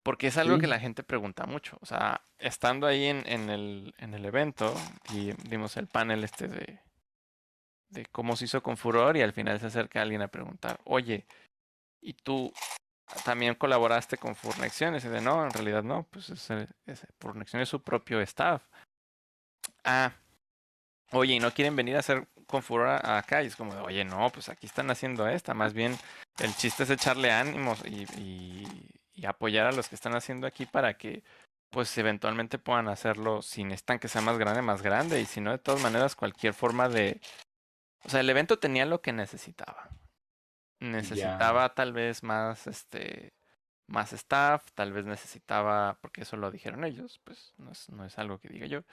Porque es algo que la gente pregunta mucho. O sea, estando ahí en, en, el, en el evento, y dimos el panel este de, de cómo se hizo con furor y al final se acerca alguien a preguntar, oye, ¿y tú también colaboraste con Furnexion? Y de, no, en realidad no, pues ese, Furnexion es su propio staff. Ah, oye, ¿y no quieren venir a hacer con furor acá? Y es como, de, oye, no, pues aquí están haciendo esta. Más bien, el chiste es echarle ánimos y, y, y apoyar a los que están haciendo aquí para que pues eventualmente puedan hacerlo si necesitan que sea más grande, más grande, y si no, de todas maneras, cualquier forma de... O sea, el evento tenía lo que necesitaba. Necesitaba tal vez más, este, más staff, tal vez necesitaba, porque eso lo dijeron ellos, pues no es, no es algo que diga yo,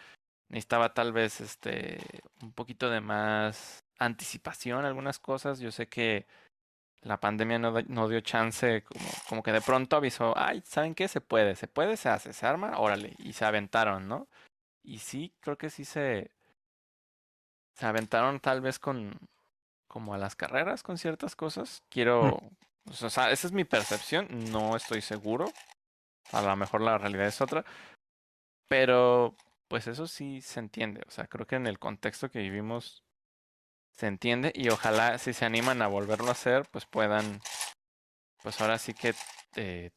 necesitaba tal vez, este, un poquito de más anticipación, algunas cosas. Yo sé que la pandemia no, no dio chance, como, como que de pronto avisó, ay, ¿saben qué? Se puede, se puede, se hace, se arma, órale, y se aventaron, ¿no? Y sí, creo que sí se, se aventaron tal vez con, como a las carreras con ciertas cosas. Quiero, o sea, esa es mi percepción, no estoy seguro, a lo mejor la realidad es otra, pero pues eso sí se entiende, o sea, creo que en el contexto que vivimos se entiende y ojalá si se animan a volverlo a hacer, pues puedan, pues ahora sí que eh,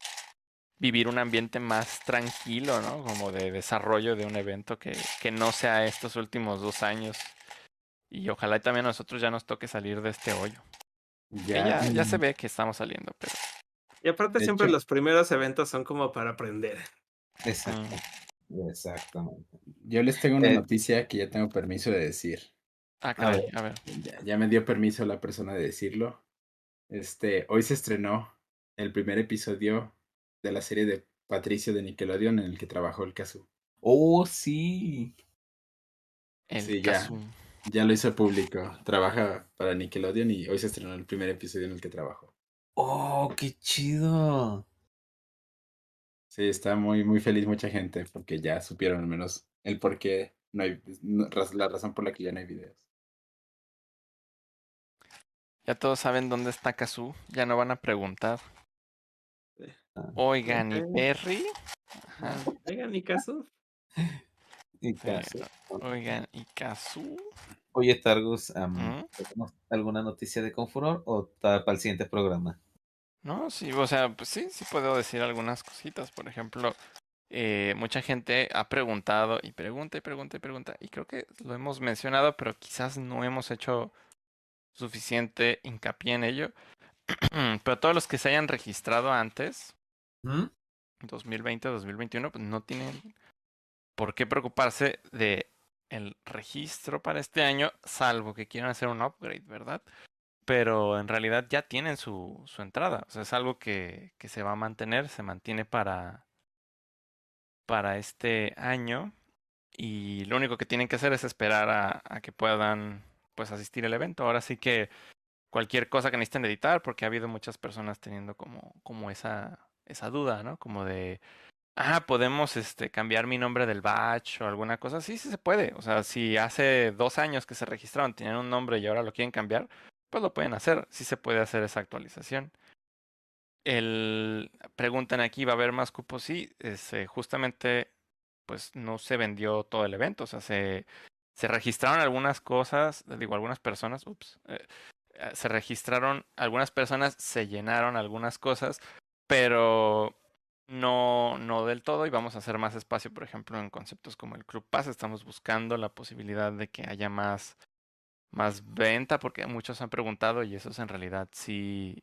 vivir un ambiente más tranquilo, ¿no? Como de desarrollo de un evento que, que no sea estos últimos dos años. Y ojalá y también a nosotros ya nos toque salir de este hoyo. Ya, ya, ya se ve que estamos saliendo, pero... Y aparte De siempre hecho- los primeros eventos son como para aprender. Exacto. Exactamente. yo les tengo una Eh, noticia que ya tengo permiso de decir. Ah, caray, ver. a ver. Ya, ya me dio permiso la persona de decirlo. Este, hoy se estrenó el primer episodio de la serie de Patricio de Nickelodeon en el que trabajó el Casu. Oh, sí. El Sí, ya. Ya lo hizo público. Trabaja para Nickelodeon y hoy se estrenó el primer episodio en el que trabajó. Oh, qué chido. Sí, está muy, muy feliz mucha gente porque ya supieron al menos el por qué no hay, no- raz- la razón por la que ya no hay videos. Ya todos saben dónde está Kazoo, ya no van a preguntar. Ah, Oigan, ¿y. Perry? Ajá. Oigan, mi caso. y caso. Oigan, ¿y Kazoo? Oye, Targus, ¿Mm? ¿tenemos ¿alguna noticia de Confuror o está para el siguiente programa? No, sí, o sea, pues sí, sí puedo decir algunas cositas. Por ejemplo, eh, mucha gente ha preguntado y pregunta y pregunta y pregunta. Y creo que lo hemos mencionado, pero quizás no hemos hecho suficiente hincapié en ello. pero todos los que se hayan registrado antes, ¿Mm? 2020, 2021, pues no tienen por qué preocuparse de el registro para este año, salvo que quieran hacer un upgrade, ¿verdad? Pero en realidad ya tienen su, su entrada. O sea, es algo que, que se va a mantener, se mantiene para, para este año. Y lo único que tienen que hacer es esperar a, que puedan pues asistir al evento. Ahora sí que cualquier cosa que necesiten editar, porque ha habido muchas personas teniendo como, como esa, esa duda, ¿no? Como de, ah, podemos este, cambiar mi nombre del batch o alguna cosa. Sí, sí se puede. O sea, si hace dos años que se registraron, tenían un nombre y ahora lo quieren cambiar, pues lo pueden hacer. Sí se puede hacer esa actualización. El preguntan aquí, ¿va a haber más cupos? Sí, justamente, pues no se vendió todo el evento. O sea, se, se registraron algunas cosas, digo, algunas personas, ups, eh, eh, se registraron algunas personas, se llenaron algunas cosas, pero no, no del todo y vamos a hacer más espacio, por ejemplo, en conceptos como el Club Pass. Estamos buscando la posibilidad de que haya más, más venta, porque muchos han preguntado y esos en realidad sí,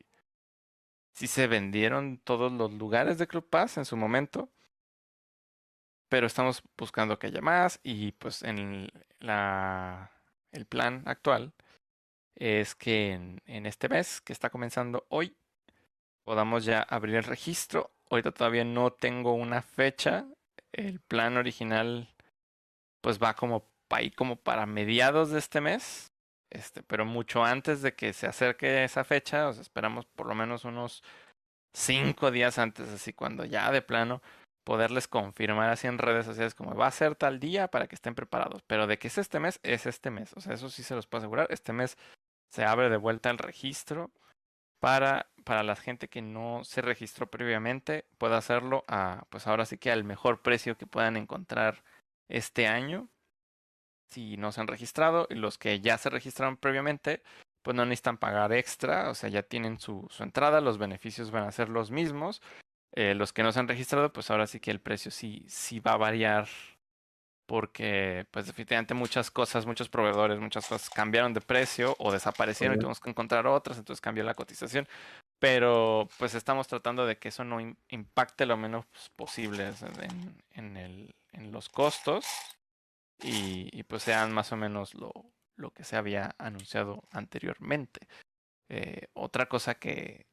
sí se vendieron todos los lugares de Club Pass en su momento. Pero estamos buscando que haya más y pues en la, el plan actual es que en, en este mes que está comenzando hoy podamos ya abrir el registro. Ahorita todavía no tengo una fecha. El plan original pues va como ahí como para mediados de este mes. Este, pero mucho antes de que se acerque esa fecha, o sea, esperamos por lo menos unos cinco días antes, así cuando ya de plano poderles confirmar así en redes sociales como va a ser tal día para que estén preparados. Pero de que es este mes, es este mes. O sea, eso sí se los puedo asegurar. Este mes se abre de vuelta el registro para, para la gente que no se registró previamente, pueda hacerlo a, pues ahora sí que al mejor precio que puedan encontrar este año. Si no se han registrado y los que ya se registraron previamente, pues no necesitan pagar extra, o sea, ya tienen su, su entrada, los beneficios van a ser los mismos. Eh, los que no se han registrado, pues ahora sí que el precio sí, sí va a variar porque pues definitivamente muchas cosas, muchos proveedores, muchas cosas cambiaron de precio o desaparecieron y tuvimos que encontrar otras, entonces cambió la cotización. Pero pues estamos tratando de que eso no im- impacte lo menos posible o sea, en, en, el, en los costos y, y, pues sean más o menos lo, lo que se había anunciado anteriormente. Eh, otra cosa que,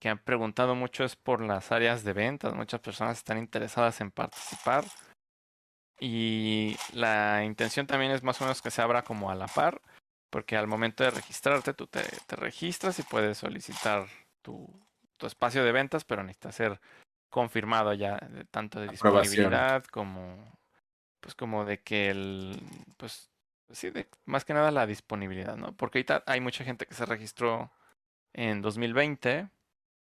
que han preguntado mucho es por las áreas de ventas. Muchas personas están interesadas en participar. Y la intención también es más o menos que se abra como a la par. Porque al momento de registrarte, tú te, te registras y puedes solicitar tu, tu espacio de ventas, pero necesita ser confirmado ya de- tanto de disponibilidad como pues como de que el pues sí de más que nada la disponibilidad, ¿no? Porque ahorita hay mucha gente que se registró en 2020.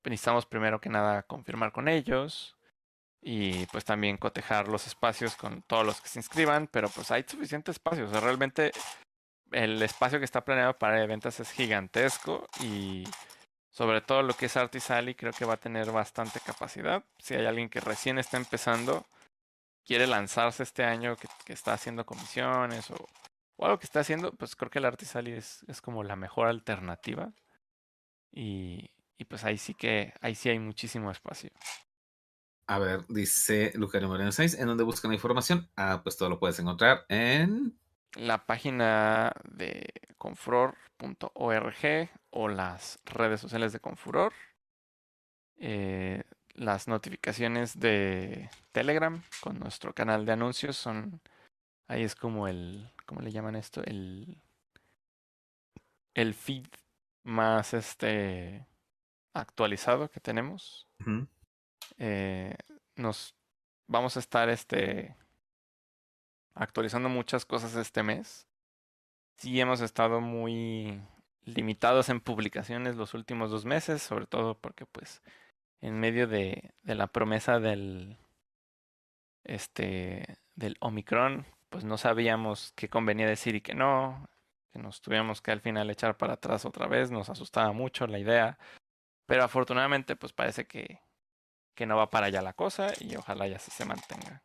Necesitamos primero que nada confirmar con ellos y pues también cotejar los espacios con todos los que se inscriban, pero pues hay suficiente espacio, o sea, realmente el espacio que está planeado para ventas es gigantesco y sobre todo lo que es Artisali creo que va a tener bastante capacidad. Si hay alguien que recién está empezando, quiere lanzarse este año, que, que está haciendo comisiones o, o algo que está haciendo, pues creo que el Artisali es, es como la mejor alternativa. Y, y pues ahí sí que, ahí sí hay muchísimo espacio. A ver, dice Lucario Moreno 6, ¿en dónde buscan la información? Ah, pues todo lo puedes encontrar en... La página de confuror.org o las redes sociales de Confuror. Eh, las notificaciones de Telegram con nuestro canal de anuncios son ahí es como el ¿cómo le llaman esto? el el feed más este actualizado que tenemos. Eh, nos vamos a estar este actualizando muchas cosas este mes. Sí hemos estado muy limitados en publicaciones los últimos dos meses, sobre todo porque pues en medio de, de la promesa del este del Omicron, pues no sabíamos qué convenía decir y qué no, que nos tuviéramos que al final echar para atrás otra vez, nos asustaba mucho la idea, pero afortunadamente pues parece que, que no va para allá la cosa y ojalá ya se mantenga.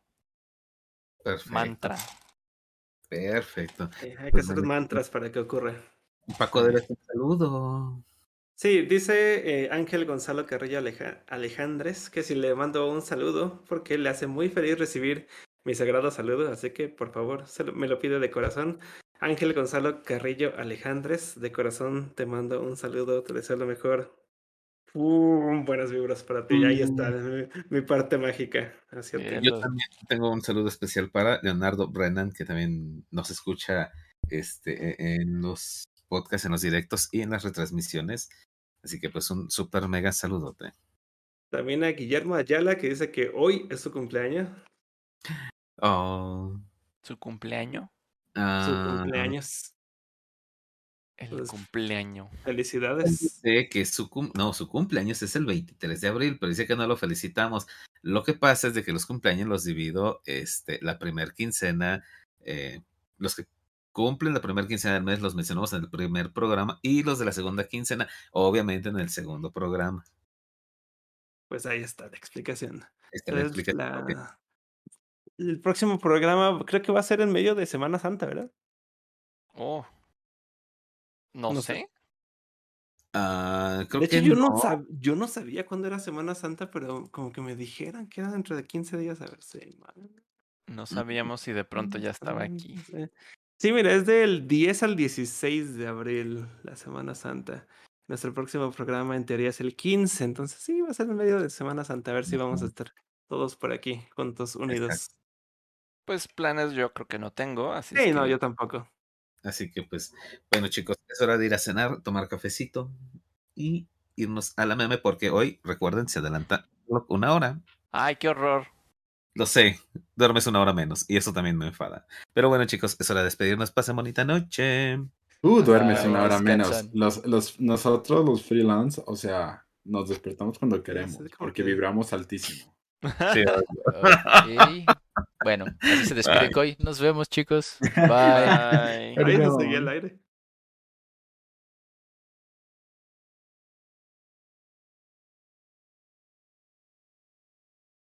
Perfecto. Mantra. Perfecto. Eh, hay que Pues hacer mantras para que ocurra. Paco de un saludo. Sí, dice eh, Ángel Gonzalo Carrillo Aleja- Alejandres que si le mando un saludo porque le hace muy feliz recibir mi sagrado saludo, así que por favor se lo- me lo pide de corazón. Ángel Gonzalo Carrillo Alejandres, de corazón te mando un saludo, te deseo lo mejor. ¡Pum! buenas vibras para ti, ahí está mi, mi parte mágica. hacia ti. Bien. Yo también tengo un saludo especial para Leonardo Brennan, que también nos escucha este, e- en los podcasts, en los directos y en las retransmisiones. Así que pues un super mega saludote. También a Guillermo Ayala que dice que hoy es su cumpleaños. Oh, Su cumpleaños. Su ah, cumpleaños. El Pues, cumpleaños. Felicidades. Dice que su, cum- no, su cumpleaños es el 23 de abril, pero dice que no lo felicitamos. Lo que pasa es de que los cumpleaños los divido este, la primer quincena. eh, los que cumplen la primera quincena del mes los mencionamos en el primer programa y los de la segunda quincena, obviamente en el segundo programa. Pues ahí está la explicación. Esta es la explicación, El próximo programa creo que va a ser en medio de Semana Santa, ¿verdad? Oh. No, No sé. sé. Ah, creo de hecho, que yo no. no. sab- yo no sabía cuándo era Semana Santa, pero como que me dijeran que era dentro de 15 días. A ver, semana. No sabíamos si de pronto ya estaba aquí. Sí. Mira, es del 10 al 16 de abril, la Semana Santa. Nuestro próximo programa en teoría es el 15, entonces sí, va a ser en medio de Semana Santa, a ver si vamos a estar todos por aquí, juntos, unidos. Pues planes yo creo que no tengo, así Sí, es no, que yo tampoco. Así que pues, bueno chicos, es hora de ir a cenar, tomar cafecito y irnos a la meme porque hoy, recuerden, se adelanta una hora. Ay, qué horror. Lo sé, duermes una hora menos y eso también me enfada. Pero bueno chicos, es hora de despedirnos. Pasen bonita noche. Tú duermes una hora menos. Los, los, nosotros, los freelance, o sea, nos despertamos cuando queremos, porque que- vibramos altísimo. Sí, Ok. Bueno, así se despide Bye. Coy. Nos vemos, chicos. Bye. Bye. Ahí no. nos seguía el aire.